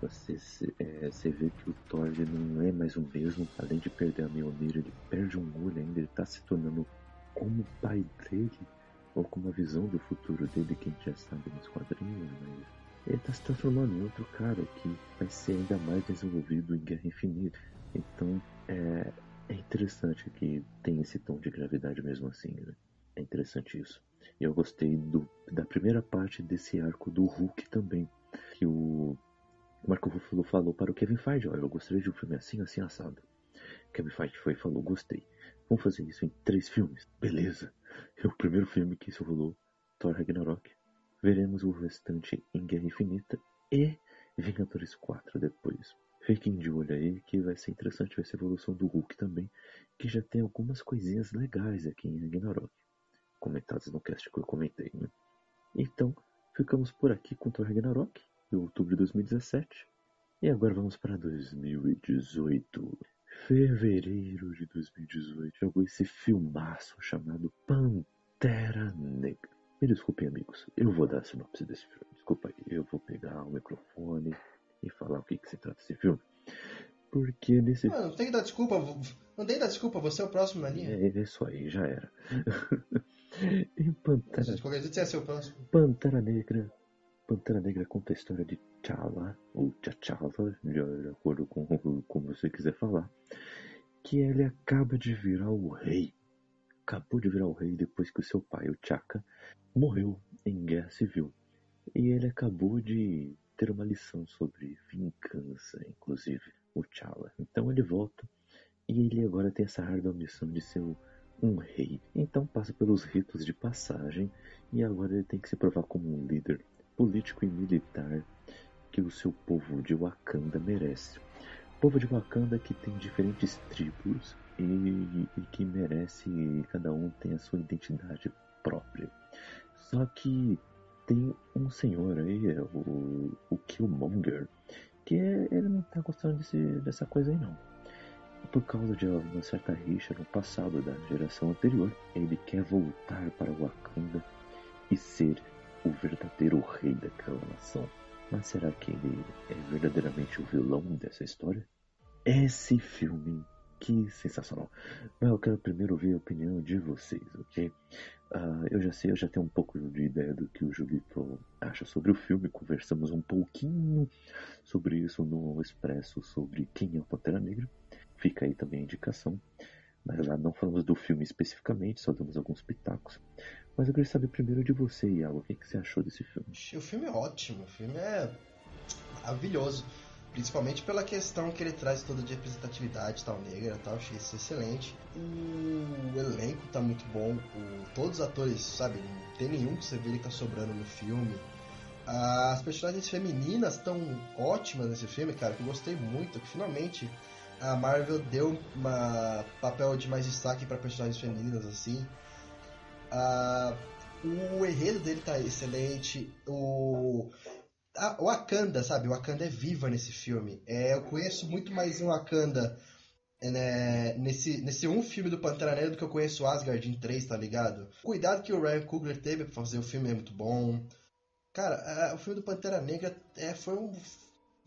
Você, é, você vê que o Thor não é mais o mesmo, além de perder a Mjolnir, ele perde um olho ainda, ele tá se tornando como o pai dele, ou com uma visão do futuro dele que a gente já sabe nos quadrinhos, mas ele tá se transformando em outro cara que vai ser ainda mais desenvolvido em Guerra Infinita. Então é, é interessante que tem esse tom de gravidade mesmo assim. Né? É interessante isso. E eu gostei do, da primeira parte desse arco do Hulk também. Que o Marco Ruffalo falou para o Kevin Feige, olha, eu gostaria de um filme assim, assim, assado. Kevin Feige foi e falou, gostei. Vamos fazer isso em três filmes. Beleza. É o primeiro filme que isso rolou, Thor Ragnarok. Veremos o restante em Guerra Infinita e Vingadores 4 depois. Fiquem de olho aí que vai ser interessante ver essa evolução do Hulk também, que já tem algumas coisinhas legais aqui em Ragnarok, comentadas no cast que eu comentei. Né? Então, ficamos por aqui com Thor Ragnarok, em outubro de 2017. E agora vamos para 2018. Fevereiro de 2018 jogou esse filmaço chamado Pantera Negra. Me desculpem, amigos, eu vou dar a sinopse desse filme. Desculpa aí, eu vou pegar o microfone e falar o que, que se trata desse filme. Porque nesse. Não, não tem que dar desculpa, não tem que dar desculpa, você é o próximo na linha. É, isso aí, já era. em Pantera. Qualquer dia você é seu próximo. Pantera Negra. Pantera Negra conta a história de T'Challa, ou T'Challa, de acordo com como você quiser falar, que ele acaba de virar o rei. Acabou de virar o rei depois que o seu pai, o T'Chaka, morreu em guerra civil. E ele acabou de ter uma lição sobre vingança, inclusive, o T'Challa. Então ele volta e ele agora tem essa árdua missão de ser um rei. Então passa pelos ritos de passagem e agora ele tem que se provar como um líder político e militar que o seu povo de Wakanda merece. Povo de Wakanda que tem diferentes tribos e, e que merece, cada um tem a sua identidade própria. Só que tem um senhor aí, o, o Killmonger, que é, ele não tá gostando desse, dessa coisa aí não. Por causa de uma certa rixa no passado da geração anterior, ele quer voltar para Wakanda e ser o verdadeiro rei daquela nação. Mas será que ele é verdadeiramente o vilão dessa história? Esse filme que sensacional. Mas eu quero primeiro ouvir a opinião de vocês, ok? Uh, eu já sei, eu já tenho um pouco de ideia do que o Julito acha sobre o filme. Conversamos um pouquinho sobre isso no Expresso, sobre quem é o Pantera Negra. Fica aí também a indicação. Mas lá não falamos do filme especificamente, só damos alguns pitacos. Mas eu queria saber primeiro de você, Iago. O que, que você achou desse filme? O filme é ótimo, o filme é maravilhoso. Principalmente pela questão que ele traz toda de representatividade tal negra tal, achei isso excelente. O elenco tá muito bom, o, todos os atores, sabe, não tem nenhum que você vê que tá sobrando no filme. As personagens femininas estão ótimas nesse filme, cara, que eu gostei muito, que finalmente a Marvel deu um papel de mais destaque para personagens femininas, assim. Uh, o enredo dele tá excelente. O o Wakanda, sabe? O Wakanda é viva nesse filme. É, eu conheço muito mais em Wakanda né, nesse, nesse um filme do Pantera Negra do que eu conheço Asgard em três, tá ligado? Cuidado que o Ryan Coogler teve pra fazer o filme é muito bom. Cara, o filme do Pantera Negra é, foi um.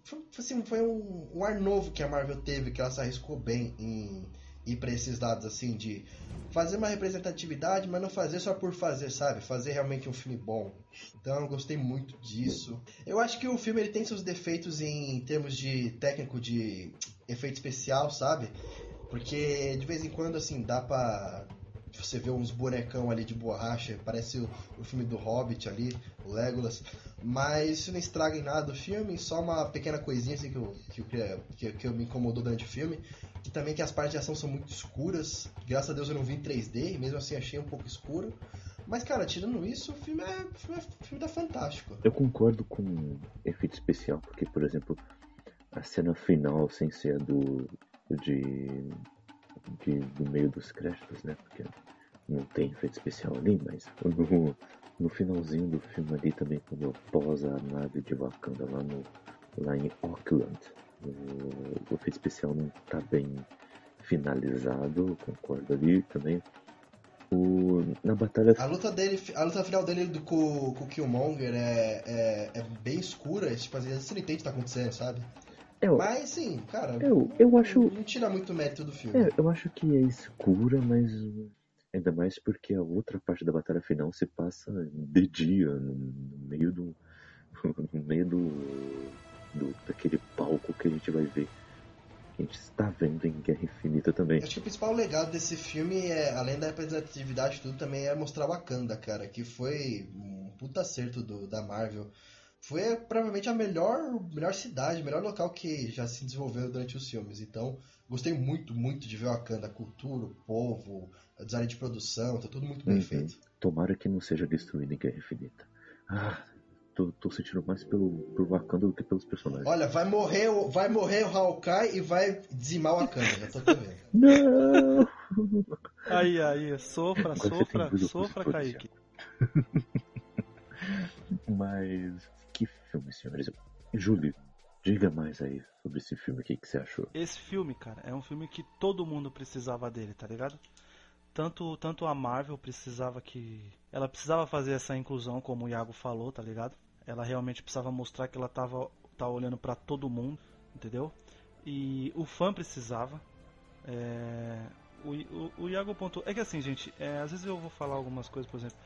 Foi, assim, foi um, um ar novo que a Marvel teve, que ela se arriscou bem em ir para esses lados assim de fazer uma representatividade, mas não fazer só por fazer, sabe? Fazer realmente um filme bom. Então eu gostei muito disso. Eu acho que o filme ele tem seus defeitos em termos de técnico de efeito especial, sabe? Porque de vez em quando assim dá pra você ver uns bonecão ali de borracha, parece o, o filme do Hobbit ali, o Legolas. Mas isso não estraga em nada o filme, só uma pequena coisinha assim que, eu, que, que, que, me incomodou durante o filme. Que também que as partes de ação são muito escuras. Graças a Deus eu não vi em 3D, e mesmo assim achei um pouco escuro. Mas, cara, tirando isso, o filme é, o filme, é, filme tá fantástico. Eu concordo com efeito especial, porque, por exemplo, a cena final, sem ser do. de. de do meio dos créditos, né? Porque não tem efeito especial ali, mas no, no finalzinho do filme ali também, quando posa a nave de Wakanda lá, no, lá em Auckland, o, efeito especial não tá bem finalizado, concordo ali também. O, na batalha. A luta dele, a luta final dele do, com, com o Killmonger é, é, é bem escura, é, tipo, às vezes você não entende o que tá acontecendo, sabe? Eu, mas sim, cara. Eu, eu acho. Não, não tira muito mérito do filme. É, eu acho que é escura, mas Ainda mais porque a outra parte da batalha final se passa de dia, no, meio do, no meio do, do, daquele palco que a gente vai ver. Que a gente está vendo em Guerra Infinita também. Acho que o principal legado desse filme, é, além da representatividade tudo, também é mostrar Wakanda, cara, que foi um puta acerto do, da Marvel. Foi provavelmente a melhor, melhor cidade, melhor local que já se desenvolveu durante os filmes. Então, gostei muito, muito de ver Wakanda, a cultura, o povo, a design de produção, tá tudo muito bem Uhum. feito. Tomara que não seja destruído em Guerra Infinita. Ah, tô, tô sentindo mais pelo, pelo Wakanda do que pelos personagens. Olha, vai morrer, o- vai morrer o Hawkeye e vai dizimar o Wakanda, já tô vendo. Não! Aí, aí, sofra, Agora sofra, sofra, Kaique. Mas que filme, senhores. Júlio, diga mais aí sobre esse filme. O que, que você achou? Esse filme, cara, é um filme que todo mundo precisava dele, tá ligado? Tanto, tanto a Marvel precisava que. Ela precisava fazer essa inclusão, como o Iago falou, tá ligado? Ela realmente precisava mostrar que ela tava, tava olhando pra todo mundo, entendeu? E o fã precisava. É, o, o, o Iago pontuou. É que assim, gente, é, às vezes eu vou falar algumas coisas, por exemplo,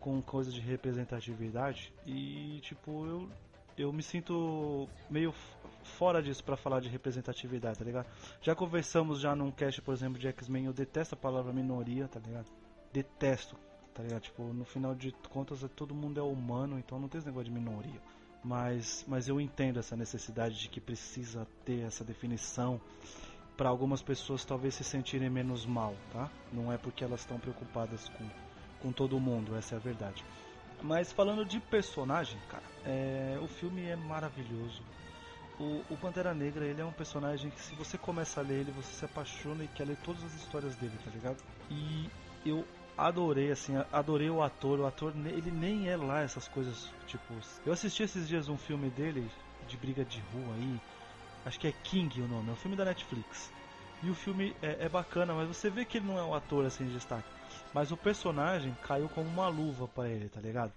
com coisas de representatividade, e tipo, eu, eu me sinto meio fora disso pra falar de representatividade, tá ligado? Já conversamos já num cast, por exemplo, de X-Men, eu detesto a palavra minoria, tá ligado? Detesto, tá ligado? Tipo, no final de contas, todo mundo é humano, então não tem esse negócio de minoria. Mas, mas eu entendo essa necessidade de que precisa ter essa definição para algumas pessoas talvez se sentirem menos mal, tá? Não é porque elas estão preocupadas com, com todo mundo, essa é a verdade. Mas falando de personagem, cara, é, o filme é maravilhoso. O, o Pantera Negra, ele é um personagem que se você começa a ler ele, você se apaixona e quer ler todas as histórias dele, tá ligado? E eu adorei, assim, adorei o ator. O ator, ele nem é lá essas coisas, tipo... Eu assisti esses dias um filme dele, de briga de rua aí, acho que é King o nome, é um filme da Netflix. E o filme é, é bacana, mas você vê que ele não é um ator assim de destaque. Mas o personagem caiu como uma luva pra ele, tá ligado?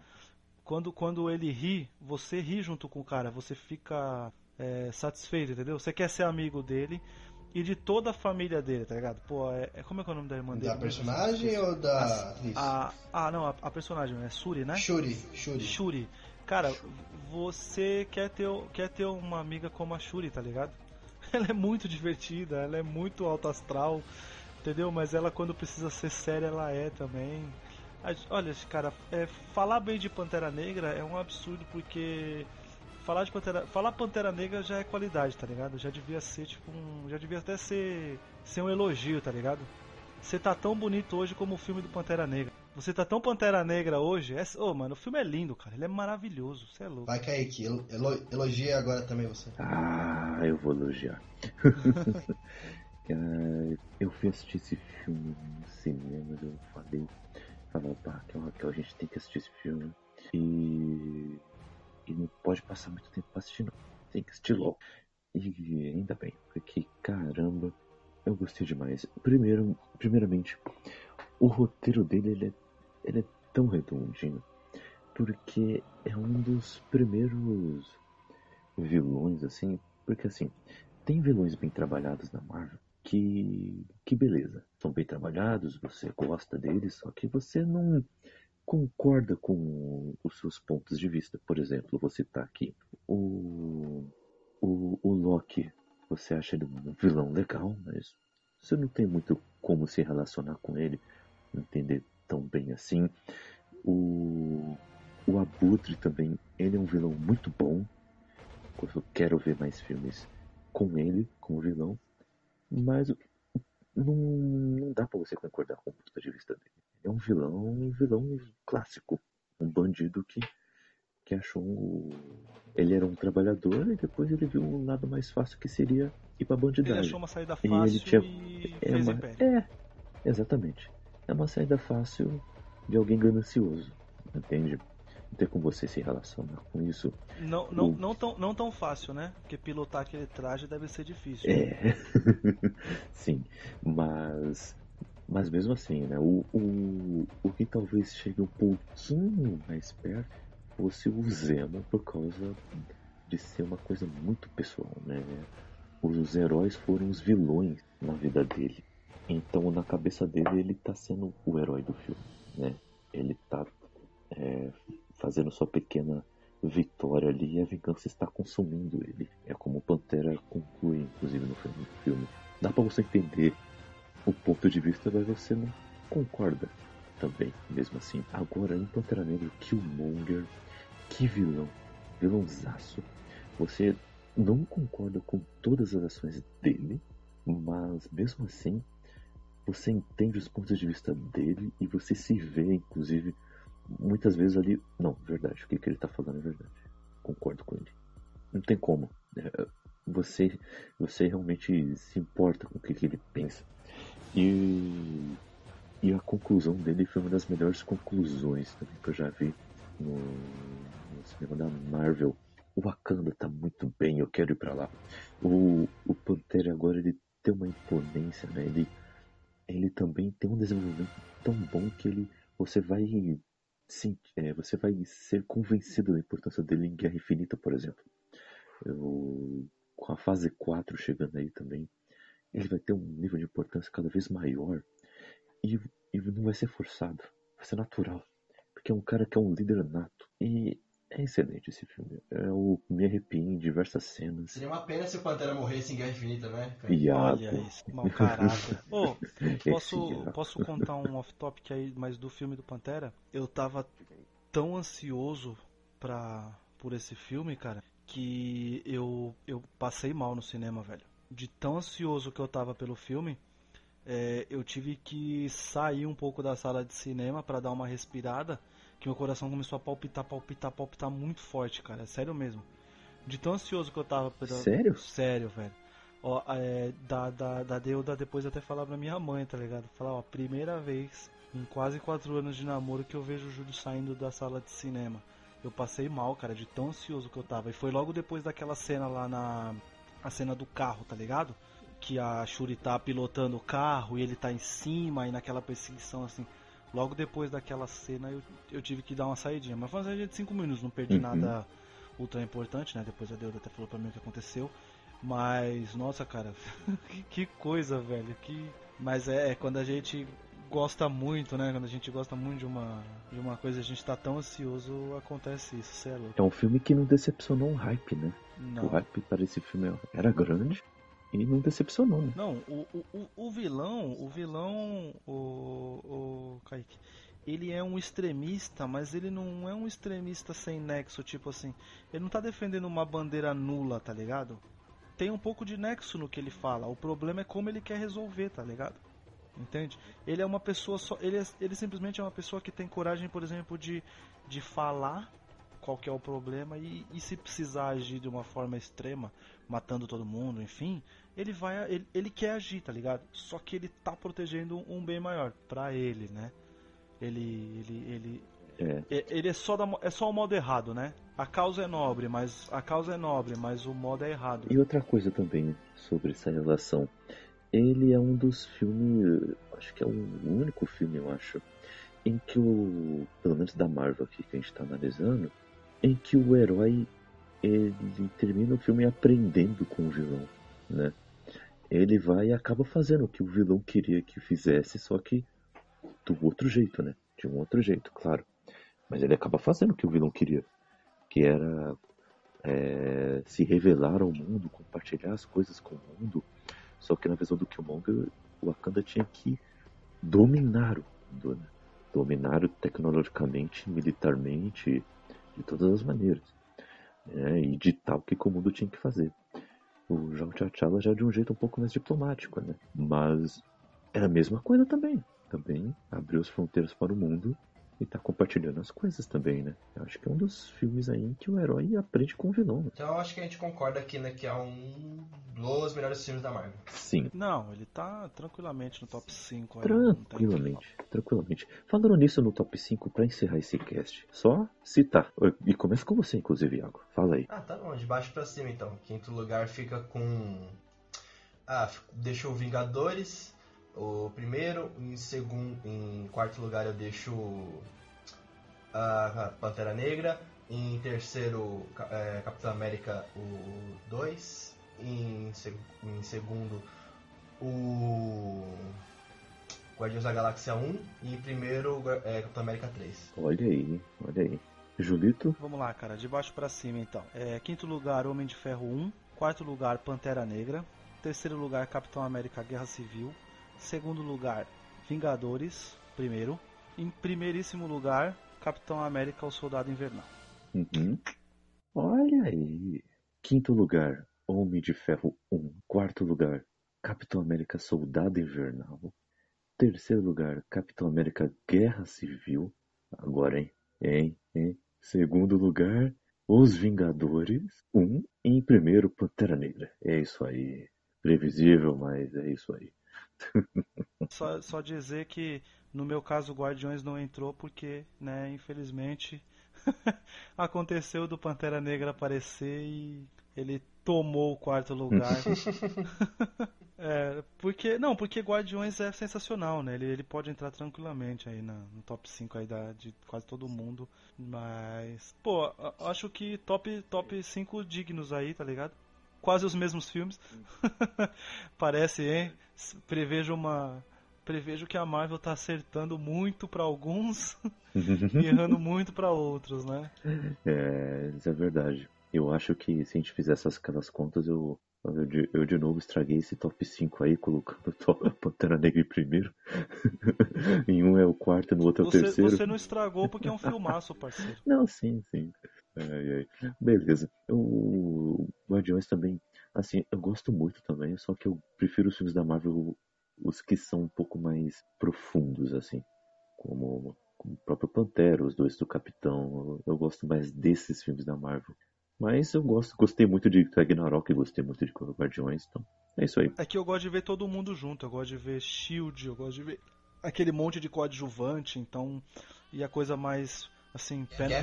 Quando, quando ele ri, você ri junto com o cara, você fica é, satisfeito, entendeu? Você quer ser amigo dele e de toda a família dele, tá ligado? Pô, é, é- como é que é o nome da irmã dele? Da personagem ou da atriz? A, ah, não, a, a personagem, é Suri, né? Shuri, Shuri. Shuri. Cara, você quer ter, quer ter uma amiga como a Shuri, tá ligado? Ela é muito divertida, ela é muito alto astral, entendeu? Mas ela, quando precisa ser séria, ela é também. A- Olha, cara, é, falar bem de Pantera Negra é um absurdo porque falar de Pantera, falar Pantera Negra já é qualidade, tá ligado? Já devia ser tipo um, já devia até ser ser um elogio, tá ligado? Você tá tão bonito hoje como o filme do Pantera Negra. Você tá tão Pantera Negra hoje. É... Ô, mano, o filme é lindo, cara. Ele é maravilhoso. Você é louco. Vai, Kaique, elo- elo- elogia agora também você. Ah, eu vou elogiar. Cara, eu fui assistir esse filme no cinema, eu falei, falava, pá, Raquel, a gente tem que assistir esse filme. E, não pode passar muito tempo não. Tem que assistir logo. E ainda bem, porque caramba, eu gostei demais. Primeiro, primeiramente, o roteiro dele ele é, ele é tão redondinho, porque é um dos primeiros vilões, assim, porque assim, tem vilões bem trabalhados na Marvel que, que beleza, são bem trabalhados, você gosta deles, só que você não concorda com os seus pontos de vista. Por exemplo, vou citar aqui o, o, o Loki. Você acha ele um vilão legal, mas você não tem muito como se relacionar com ele, entender tão bem assim. O, o Abutre também, ele é um vilão muito bom. Eu quero ver mais filmes com ele, com o vilão. Mas não, não dá pra você concordar com o ponto de vista dele. Ele é um vilão, um vilão clássico. Um bandido que, que achou. um- Ele era um trabalhador e depois ele viu um lado mais fácil que seria ir pra Ele bandidagem. achou uma saída E ele fácil tinha- e É, fez uma- é, exatamente. É uma saída fácil de alguém ganancioso, entende? Não tem como você se relacionar com isso. Não, não, o- não, tão, não tão fácil, né? Porque pilotar aquele traje deve ser difícil. É, sim, mas, mas mesmo assim, né? O, o, o que talvez chegue um pouquinho mais perto fosse o Zemo por causa de ser uma coisa muito pessoal, né? Os heróis foram os vilões na vida dele. Então, na cabeça dele, ele tá sendo o herói do filme, né? Ele tá é, fazendo sua pequena vitória ali e a vingança está consumindo ele. É como o Pantera conclui, inclusive, no filme. Dá para você entender o ponto de vista, mas você não concorda também, mesmo assim. Agora, em Pantera Negra, Killmonger, que vilão, vilãozaço. Você não concorda com todas as ações dele, mas mesmo assim, você entende os pontos de vista dele e você se vê, inclusive, muitas vezes ali. Não, verdade, o que, que ele está falando é verdade. Concordo com ele. Não tem como. É, você, você realmente se importa com o que, que ele pensa. E, e a conclusão dele foi uma das melhores conclusões também que eu já vi no, no cinema da Marvel. O Wakanda tá muito bem, eu quero ir para lá. O, o Pantera agora ele tem uma imponência, né? Ele, ele também tem um desenvolvimento tão bom que ele você vai sim, é, você vai ser convencido da importância dele em Guerra Infinita, por exemplo. Eu, com a fase 4 chegando aí também, ele vai ter um nível de importância cada vez maior e, e não vai ser forçado, vai ser natural. Porque é um cara que é um líder nato. E é excelente esse filme. Eu me arrepio em diversas cenas. Seria uma pena se o Pantera morresse em Guerra Infinita, né? Olha isso, mau caráter. oh, posso, posso contar um off-topic aí, mas do filme do Pantera? Eu tava tão ansioso pra, por esse filme, cara, que eu, eu passei mal no cinema, velho. De tão ansioso que eu tava pelo filme, é, eu tive que sair um pouco da sala de cinema para dar uma respirada que meu coração começou a palpitar, palpitar, palpitar muito forte, cara. É sério mesmo. De tão ansioso que eu tava. Pela... Sério? Sério, velho. Ó, é, da, da, da Deuda depois até falar pra minha mãe, tá ligado? Falar, ó, primeira vez em quase quatro anos de namoro que eu vejo o Júlio saindo da sala de cinema. Eu passei mal, cara, de tão ansioso que eu tava. E foi logo depois daquela cena lá na. A cena do carro, tá ligado? Que a Shuri tá pilotando o carro e ele tá em cima e naquela perseguição assim. Logo depois daquela cena eu, eu tive que dar uma saidinha. Mas foi uma saída de 5 minutos, não perdi uhum. nada ultra importante, né? Depois a Deuda até falou pra mim o que aconteceu. Mas, nossa, cara, que coisa, velho. Que... Mas é, é, quando a gente gosta muito, né? Quando a gente gosta muito de uma, de uma coisa, a gente tá tão ansioso, acontece isso, cê é. É um filme que não decepcionou o hype, né? Não. O hype para esse filme era grande, e não decepcionou, né? Não, o, o, o vilão, o vilão, o, o Kaique, ele é um extremista, mas ele não é um extremista sem nexo, tipo assim, ele não tá defendendo uma bandeira nula, tá ligado? Tem um pouco de nexo no que ele fala, o problema é como ele quer resolver, tá ligado? Entende? Ele é uma pessoa só, ele, é, ele simplesmente é uma pessoa que tem coragem, por exemplo, de, de falar qual que é o problema e, e, se precisar agir de uma forma extrema, matando todo mundo, enfim, ele vai ele, ele quer agir, tá ligado? Só que ele tá protegendo um bem maior para ele, né? Ele ele ele é. ele é só da, é só o modo errado, né? A causa é nobre, mas a causa é nobre, mas o modo é errado. E outra coisa também sobre essa relação, ele é um dos filmes, acho que é o único filme, eu acho, em que o, pelo menos da Marvel aqui que a gente está analisando, em que o herói ele termina o filme aprendendo com o vilão, né? Ele vai e acaba fazendo o que o vilão queria que fizesse, só que do outro jeito, né? De um outro jeito, claro. Mas ele acaba fazendo o que o vilão queria, que era é, se revelar ao mundo, compartilhar as coisas com o mundo. Só que na visão do Killmonger, o Wakanda tinha que dominar o mundo, né? Dominar tecnologicamente, militarmente, de todas as maneiras. Né? E ditar o que o mundo tinha que fazer. O João T'Challa já de um jeito um pouco mais diplomático, né? Mas é a mesma coisa também. Também abriu as fronteiras para o mundo e tá compartilhando as coisas também, né? Eu acho que é um dos filmes aí em que o herói aprende com o vilão. Né? Então eu acho que a gente concorda aqui, né, que é um dos melhores filmes da Marvel. Sim. Não, ele tá tranquilamente no top 5. Tranquilamente, tranquilamente. Falando nisso no top 5, pra encerrar esse cast, só citar. E começa com você, inclusive, Iago. Fala aí. Ah, tá bom, de baixo pra cima então. Quinto lugar fica com. Ah, deixou Vingadores o primeiro. Em segundo, em quarto lugar eu deixo a Pantera Negra. Em terceiro, é, Capitão América o 2. Em, em segundo, o Guardiões da Galáxia 1. E em primeiro, é, Capitão América 3. Olha aí, olha aí. Julito? Vamos lá, cara, de baixo para cima então. É, quinto lugar, Homem de Ferro 1. Quarto lugar, Pantera Negra. Terceiro lugar, Capitão América Guerra Civil. Segundo lugar, Vingadores. Primeiro. Em primeiríssimo lugar, Capitão América O Soldado Invernal. Uhum. Olha aí. Quinto lugar, Homem de Ferro 1. Quarto lugar, Capitão América Soldado Invernal. Terceiro lugar, Capitão América Guerra Civil. Agora, hein? Hein? Hein? Segundo lugar, Os Vingadores. Um. E em primeiro, Pantera Negra. É isso aí. Previsível, mas é isso aí. Só, só dizer que no meu caso o Guardiões não entrou porque, né, infelizmente aconteceu do Pantera Negra aparecer e ele tomou o quarto lugar. é, porque não, porque Guardiões é sensacional, né? Ele, ele pode entrar tranquilamente aí na, no top 5 aí da, de quase todo mundo, mas pô, acho que top top 5 dignos aí, tá ligado? Quase os mesmos filmes. Parece, hein? Prevejo uma prevejo que a Marvel tá acertando muito para alguns e errando muito para outros, né? É, isso é verdade. Eu acho que se a gente fizesse aquelas contas, eu, eu, de, eu de novo estraguei esse top 5 aí, colocando a Pantera Negra em primeiro. em um é o quarto, no outro é o você, terceiro. Você não estragou porque é um filmaço, parceiro. Não, sim, sim. Ai, ai. Beleza. O Guardiões também, assim, eu gosto muito também, só que eu prefiro os filmes da Marvel, os que são um pouco mais profundos, assim. Como, como o próprio Pantera, os dois do Capitão. Eu, eu gosto mais desses filmes da Marvel. Mas eu gosto, gostei muito de Ragnarok e gostei muito de Guardiões, então é isso aí. É que eu gosto de ver todo mundo junto, eu gosto de ver Shield, eu gosto de ver aquele monte de coadjuvante, então. E a coisa mais. Assim, pena... Guerra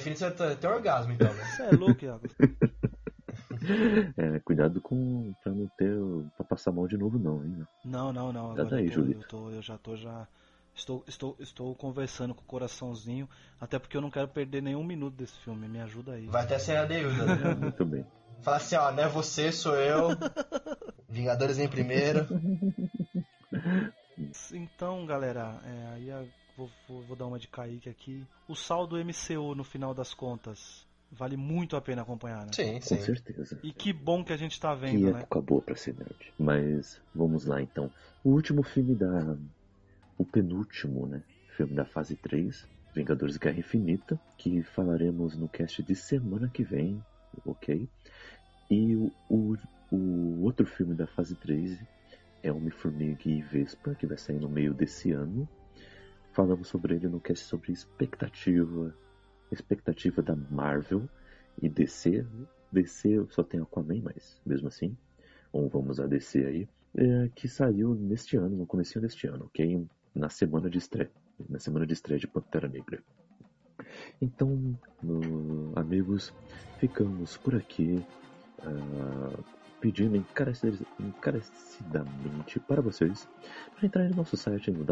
Infinita, tem orgasmo, então, né? Você é louco, Iago. é, cuidado com. pra não ter. pra passar mal de novo, não, hein? Não, não, não. Agora aí, eu, tô, eu, tô, eu já tô já Estou, estou, estou conversando com o coraçãozinho, até porque eu não quero perder nenhum minuto desse filme. Me ajuda aí. Vai até ser a deusa, né? Muito bem. Fala assim, ó, não é você, sou eu. Vingadores em primeiro. Então, galera, é, aí vou, vou, vou, dar uma de Kaique aqui. O saldo MCU, no final das contas, vale muito a pena acompanhar, né? Sim, sim. Com certeza. E que bom que a gente tá vendo, que né? época boa pra ser nerd. Mas, vamos lá então. O último filme da o penúltimo né, filme da fase 3, Vingadores Guerra Infinita, que falaremos no cast de semana que vem, ok? E o, o, o outro filme da fase 3 é Homem-Formiga e Vespa, que vai sair no meio desse ano. Falamos sobre ele no cast sobre expectativa, expectativa da Marvel e DC. DC só tem Aquaman, mas mesmo assim, ou vamos a DC aí, é, que saiu neste ano, no começo deste ano, ok? na semana de estreia, na semana de estreia de Pantera Negra. Então, no, amigos, ficamos por aqui uh, pedindo encarecidamente para vocês para entrar no nosso site no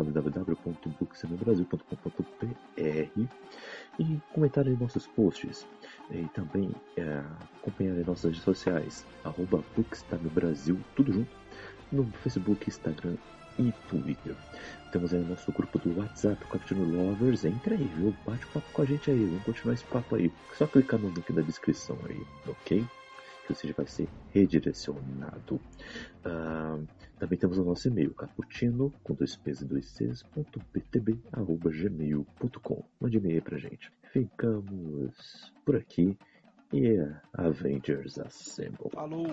e comentar em nossos posts e também uh, acompanhar nossas redes sociais arroba Brasil, tudo junto no Facebook, Instagram e Twitter. Temos aí o nosso grupo do WhatsApp, Captain Lovers. Entra aí, viu? Bate papo com a gente aí. Vamos continuar esse papo aí. Só clicar no link da descrição aí, ok? Você vai ser redirecionado. Uh, também temos o nosso e-mail, caputino, com dois p's e dois c's, ponto ptb, arroba gmail.com. Mande e-mail pra gente. Ficamos por aqui e Avengers Assemble. Falou!